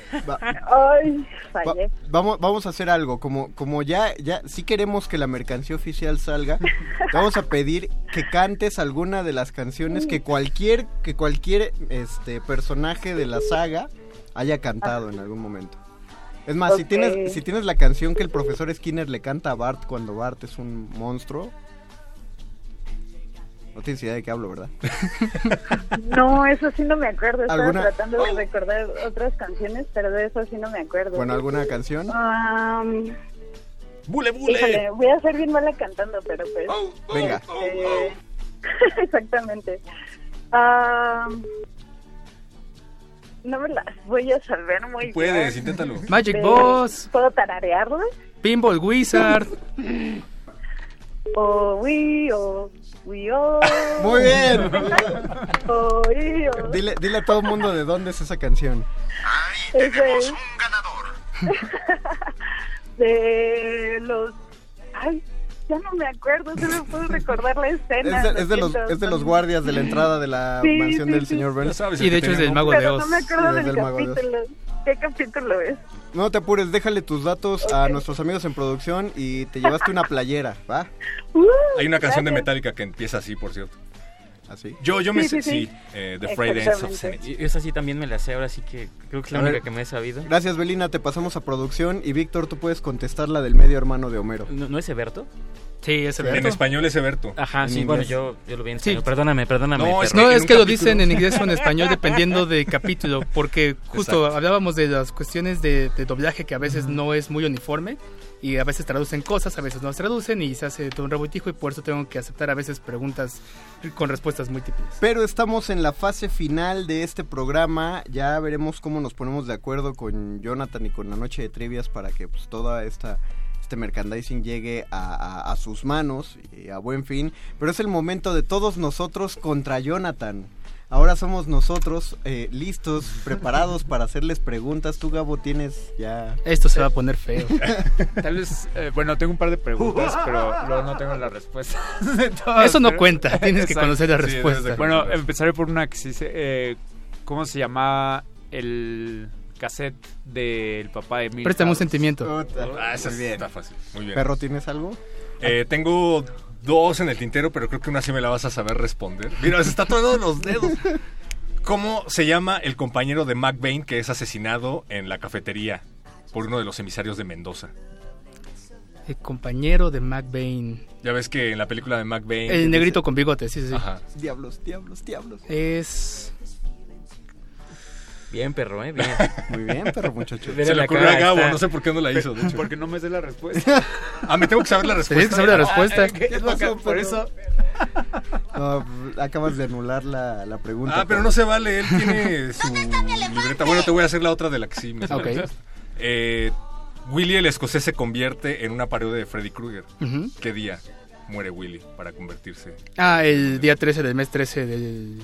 Ay, fallé. Vamos, vamos a hacer algo, como, como ya, ya, si queremos que la mercancía oficial salga, te vamos a pedir que cantes alguna de las canciones que cualquier, que cualquier este personaje de la saga haya cantado en algún momento. Es más, si tienes, si tienes la canción que el profesor Skinner le canta a Bart cuando Bart es un monstruo. No tienes idea de qué hablo, ¿verdad? No, eso sí no me acuerdo. Estaba ¿Alguna- tratando de recordar otras canciones, pero de eso sí no me acuerdo. Bueno, ¿alguna canción? Um, ¡Bule, híjole, voy a ser bien mala cantando, pero pues... Venga. este, Exactamente. Um, no me las voy a saber muy Puedes, bien. inténtalo. Magic Eh, Boss. ¿Puedo tararearlas? Pinball Wizard. O we, o we, o... Muy bien. Dile, dile a todo el mundo de dónde es esa canción. Ese es... de los... Ay, ya no me acuerdo, solo puedo recordar la escena. Es de, lo es de los, es de los guardias de la entrada de la Sí, mansión sí, del sí. señor Burns. Y de hecho es del Mago de Oz. no me acuerdo del del Mago de Oz. capítulo. ¿Qué capítulo es? No te apures, déjale tus datos a nuestros amigos en producción y te llevaste una playera, ¿va? Hay una canción de. Metallica que empieza así, por cierto. ¿Así? Yo, yo me Sí, sé, sí, sí, sí. eh, The Friday Ends of. Sanity. Esa sí también me la sé, ahora sí que creo que es la A única ver. que me he sabido. Gracias, Belina, te pasamos a producción y Víctor, tú puedes contestar la del medio hermano de Homero. ¿No, no es Eberto? Sí, es En Eberto. español es Eberto. Ajá, En sí, inglés. bueno, yo, yo lo vi en Sí. español. Perdóname, perdóname. No, es. No, en es que lo dicen en inglés o en español dependiendo del capítulo, porque justo Exacto. hablábamos de las cuestiones de, de doblaje que a veces no es muy uniforme y a veces traducen cosas, a veces no las traducen y se hace todo un revoltijo y por eso tengo que aceptar a veces preguntas con respuestas múltiples. Pero estamos en la fase final de este programa. Ya veremos cómo nos ponemos de acuerdo con Jonathan y con la noche de trivias para que pues, toda esta este merchandising llegue a, a- sus manos y a buen fin. Pero es el momento de todos nosotros contra Jonathan. Ahora somos nosotros eh, listos, preparados para hacerles preguntas. Tú, Gabo, tienes ya... Esto se va a poner feo. Tal vez, eh, bueno, tengo un par de preguntas, pero luego no tengo la respuesta. de todas, Eso no pero- cuenta, tienes que conocer la Sí, respuesta. Bueno, empezaré por una que sí sé, eh, ¿cómo se llamaba el cassette del papá de Milhouse? Préstame un sentimiento. Ah, esa Muy bien. está fácil. Muy bien. Perro, ¿tienes algo? Eh, tengo dos en el tintero, pero creo que una sí me la vas a saber responder. Mira, se está tronando los dedos. ¿Cómo se llama el compañero de McBain que es asesinado en la cafetería por uno de los emisarios de Mendoza? El compañero de McBain. Ya ves que en la película de McBain... El negrito con bigote, sí, sí, sí. Ajá. Diablos, diablos, diablos. Es... Bien, perro, ¿eh? Bien. Muy bien, perro, muchacho. Se le la ocurrió a Gabo, no sé por qué no la hizo, de hecho. Porque no me sé la respuesta. Ah, me tengo que saber la Tienes respuesta. que saber la respuesta. ¿Qué? ¿Qué pasó, Por eso... No, acabas de anular la, la pregunta. Ah, pero no se vale, él tiene su libreta. Bueno, te voy a hacer la otra de la que sí me sé. Ok. Eh, Willy el escocés se convierte en una parodia de Freddy Krueger. ¿Qué día muere Willy para convertirse? Ah, el día 13 del mes 13 del...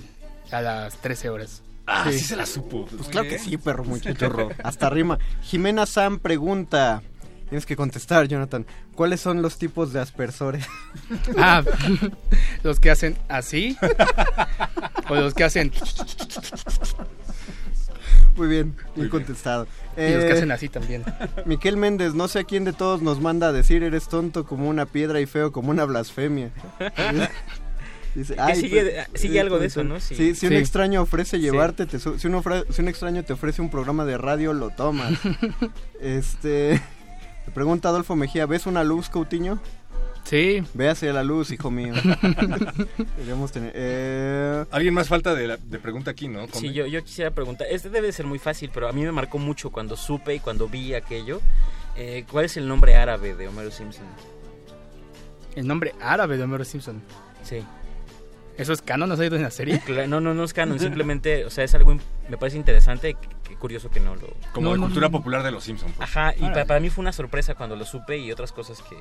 a las 13 horas. Ah, sí, Sí. se la supo. Pues claro que sí, perro, muchacho. Hasta rima. Jimena Sam pregunta. Tienes que contestar, Jonathan. ¿Cuáles son los tipos de aspersores? Ah, los que hacen así. o los que hacen... Muy bien, bien contestado. Y los que Eh, hacen así también. Miquel Méndez, no sé a quién de todos nos manda a decir eres tonto como una piedra y feo como una blasfemia. Dice, Que sigue- sigue algo de eso, ¿no? Sí, Sí. si un Sí. extraño ofrece llevarte, te si, un ofre- si un extraño te ofrece un programa de radio, lo tomas. este, Te pregunta Adolfo Mejía, ¿ves una luz, Coutinho? Sí. Véase la luz, hijo mío. Tener... eh, Alguien más falta de, la- de pregunta aquí, ¿no? Sí, yo quisiera preguntar, este debe ser muy fácil, pero a mí me marcó mucho cuando supe y cuando vi aquello. Eh, ¿Cuál es el nombre árabe de Homero Simpson? El nombre árabe de Homero Simpson. Sí. ¿Eso es canon? ¿No ha salido en la serie? No, no, no es canon, simplemente, o sea, es algo, me parece interesante, que, que curioso que no lo... Como de cultura popular de los Simpsons. pues. Ajá, y Órale. pa- para mí fue una sorpresa cuando lo supe y otras cosas que,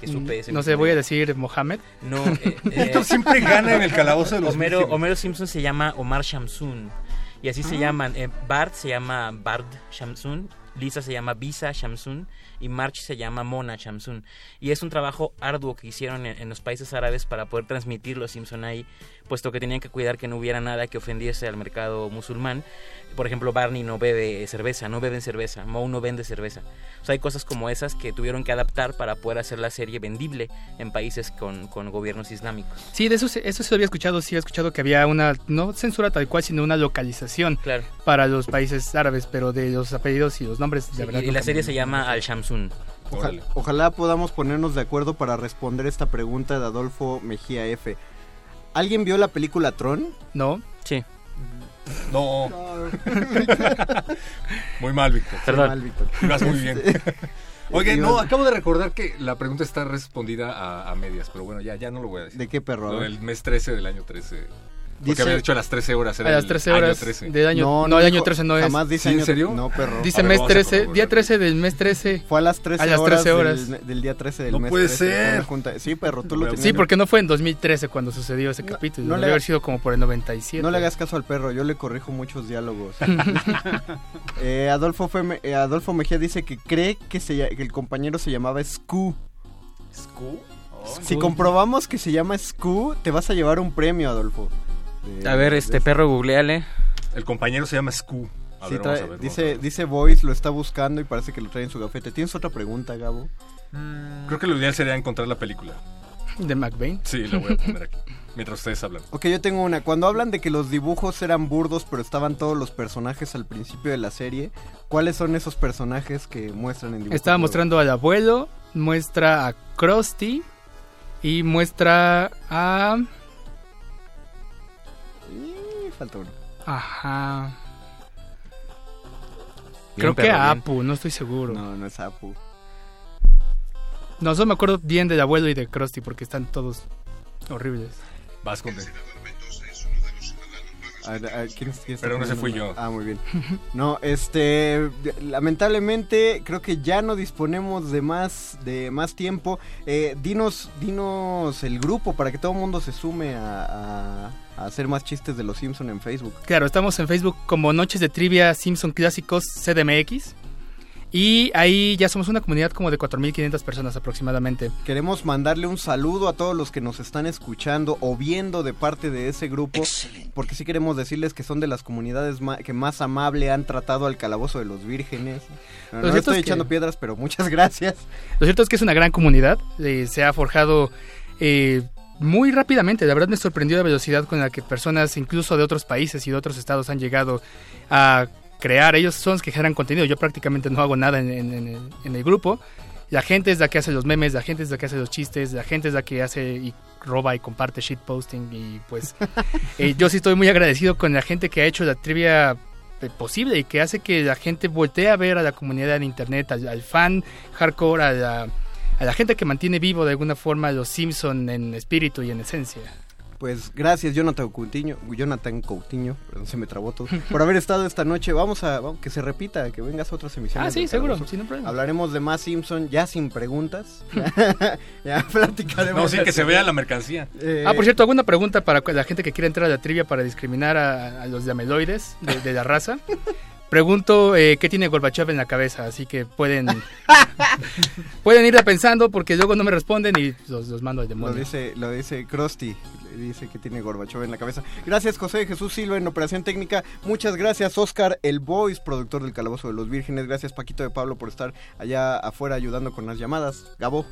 que supe. ese Mm, No sé, voy a decir Mohammed. No, eh, Héctor siempre gana en el calabozo de los Homero. Homero Simpson se llama Omar Shamsun. Y así se Ah. llaman. eh, Bart se llama Bard Shamsun. Lisa se llama Visa Shamsun. Y March se llama Mona Shamsun. Y es un trabajo arduo que hicieron en, en los países árabes para poder transmitir los Simpson ahí, puesto que tenían que cuidar que no hubiera nada que ofendiese al mercado musulmán. Por ejemplo, Barney no bebe cerveza, no beben cerveza, Moe no vende cerveza. O sea, hay cosas como esas que tuvieron que adaptar para poder hacer la serie vendible en países con, con gobiernos islámicos. Sí, de eso, eso se había escuchado. Sí, he escuchado que había una, no censura tal cual, sino una localización Claro. para los países árabes, pero de los apellidos y los nombres, Sí, de verdad. y la serie me- se llama Al Shamsun. Ojalá, ojalá podamos ponernos de acuerdo para responder esta pregunta de Adolfo Mejía F. ¿Alguien vio la película Tron? No. Sí. No. Muy mal, Víctor. Perdón. Mal, Víctor. Ibas muy bien. Oye, no, acabo de recordar que la pregunta está respondida a, a medias, pero bueno, ya, ya no lo voy a decir. ¿De qué perro? Del mes 13 del año 13. Porque Dice- había dicho a las 13 horas. Era A las el 13 año horas 13. del año. No, No, no el año 13 no es. jamás dice ¿Sí, en año- serio? no, perro. Dice ver, mes vamos a 13, corroborar. día 13 del mes 13. Fue a las 13 A las horas, 13 horas. Del, del día 13 del No mes. puede 13, fue ser. una junta- Sí, perro, tú lo tenías. Sí, porque no fue en 2013 cuando sucedió ese capítulo. no No le haber sido como por el 97. No le hagas caso al perro, yo le corrijo muchos diálogos. Eh, Adolfo, Feme- eh, Adolfo Mejía dice que cree que, se, que el compañero se llamaba Scu. ¿Scu? Si comprobamos que se llama Scu, te vas a llevar un premio, Adolfo. De- A ver, de- este perro, googleale. El compañero se llama Scu. A Sí, ver, trae- vamos a ver. dice, dice Voice, lo está buscando y parece que lo trae en su gafete. ¿Tienes otra pregunta, Gabo? Creo que lo ideal sería encontrar la película. De McBain. Sí, la voy a poner aquí. Mientras ustedes hablan. Ok, yo tengo una. Cuando hablan de que los dibujos eran burdos, pero estaban todos los personajes al principio de la serie, ¿cuáles son esos personajes que muestran en dibujos? Estaba burdos? mostrando al abuelo, muestra a Krusty y muestra a... Falta uno. Ajá. Bien, Creo que perro, a bien. Apu, no estoy seguro. No, No, no es Apu. solo me acuerdo bien del abuelo y de Krusty porque están todos horribles. Vas con A ver, a ver, ¿quién, quién Pero no se fui yo. Ah, muy bien. No, este, lamentablemente creo que ya no disponemos de más, de más tiempo. Eh, dinos, dinos el grupo para que todo el mundo se sume a hacer más chistes de los Simpson en Facebook. Claro, estamos en Facebook como Noches de Trivia Simpson Clásicos CDMX. Y ahí ya somos una comunidad como de 4.500 personas aproximadamente. Queremos mandarle un saludo a todos los que nos están escuchando o viendo de parte de ese grupo, porque sí queremos decirles que son de las comunidades que más amable han tratado al calabozo de los vírgenes. No, Lo no cierto estoy es que- echando piedras, pero muchas gracias. Lo cierto es que es una gran comunidad, eh, se ha forjado eh, muy rápidamente. La verdad me sorprendió la velocidad con la que personas, incluso de otros países y de otros estados, han llegado a crear. Ellos son los que generan contenido. Yo prácticamente no hago nada en, en- en el, en el grupo. La gente es la que hace los memes, la gente es la que hace los chistes, la gente es la que hace y roba y comparte shitposting. Y pues eh, yo sí estoy muy agradecido con la gente que ha hecho la trivia eh, posible y que hace que la gente voltee a ver a la comunidad en internet, al, al fan hardcore, a la, a la gente que mantiene vivo de alguna forma a los Simpson en espíritu y en esencia. Pues gracias Jonathan Coutinho, Jonathan Coutinho, perdón, se me trabó todo, por haber estado esta noche. Vamos a vamos, que se repita, que vengas a otras emisiones. Ah, sí, seguro, sin problema. Hablaremos de más Simpson ya sin preguntas. ya platicaremos. No, sí, que se vea la mercancía. Eh, Ah, por cierto, alguna pregunta para la gente que quiera entrar a la trivia para discriminar a, a los ameloides de, de la raza. Pregunto eh, qué tiene Gorbachev en la cabeza, así que pueden pueden irla pensando porque luego no me responden y los, los mando al Lo demonio. dice, lo dice Krusty. dice que tiene Gorbachov en la cabeza. Gracias José Jesús Silva en Operación Técnica. Muchas gracias Oscar El Voice, productor del Calabozo de los Vírgenes. Gracias Paquito de Pablo por estar allá afuera ayudando con las llamadas. Gabo.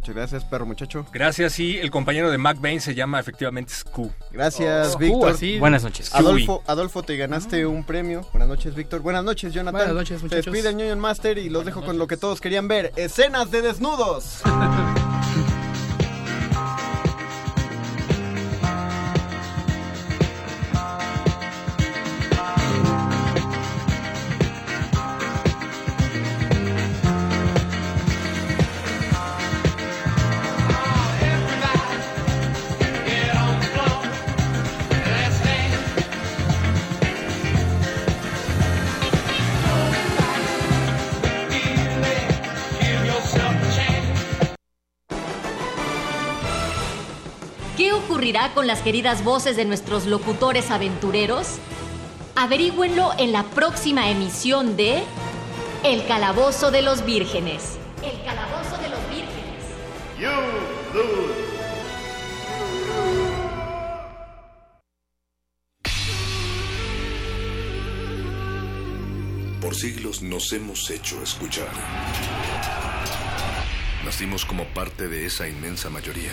Muchas gracias, perro muchacho. Gracias, y el compañero de Mac Bain se llama efectivamente Scu. Gracias, Oh, Víctor. así. Buenas noches. Adolfo, Adolfo, te ganaste un premio. Buenas noches, Víctor. Buenas noches, Jonathan. Buenas noches, muchachos. despide el Master y los dejo con lo que todos querían ver. Escenas de desnudos. ocurrirá con las queridas voces de nuestros locutores aventureros? Averígüenlo en la próxima emisión de El Calabozo de los Vírgenes. El Calabozo de los Vírgenes. You lose. Por siglos nos hemos hecho escuchar. Nacimos como parte de esa inmensa mayoría.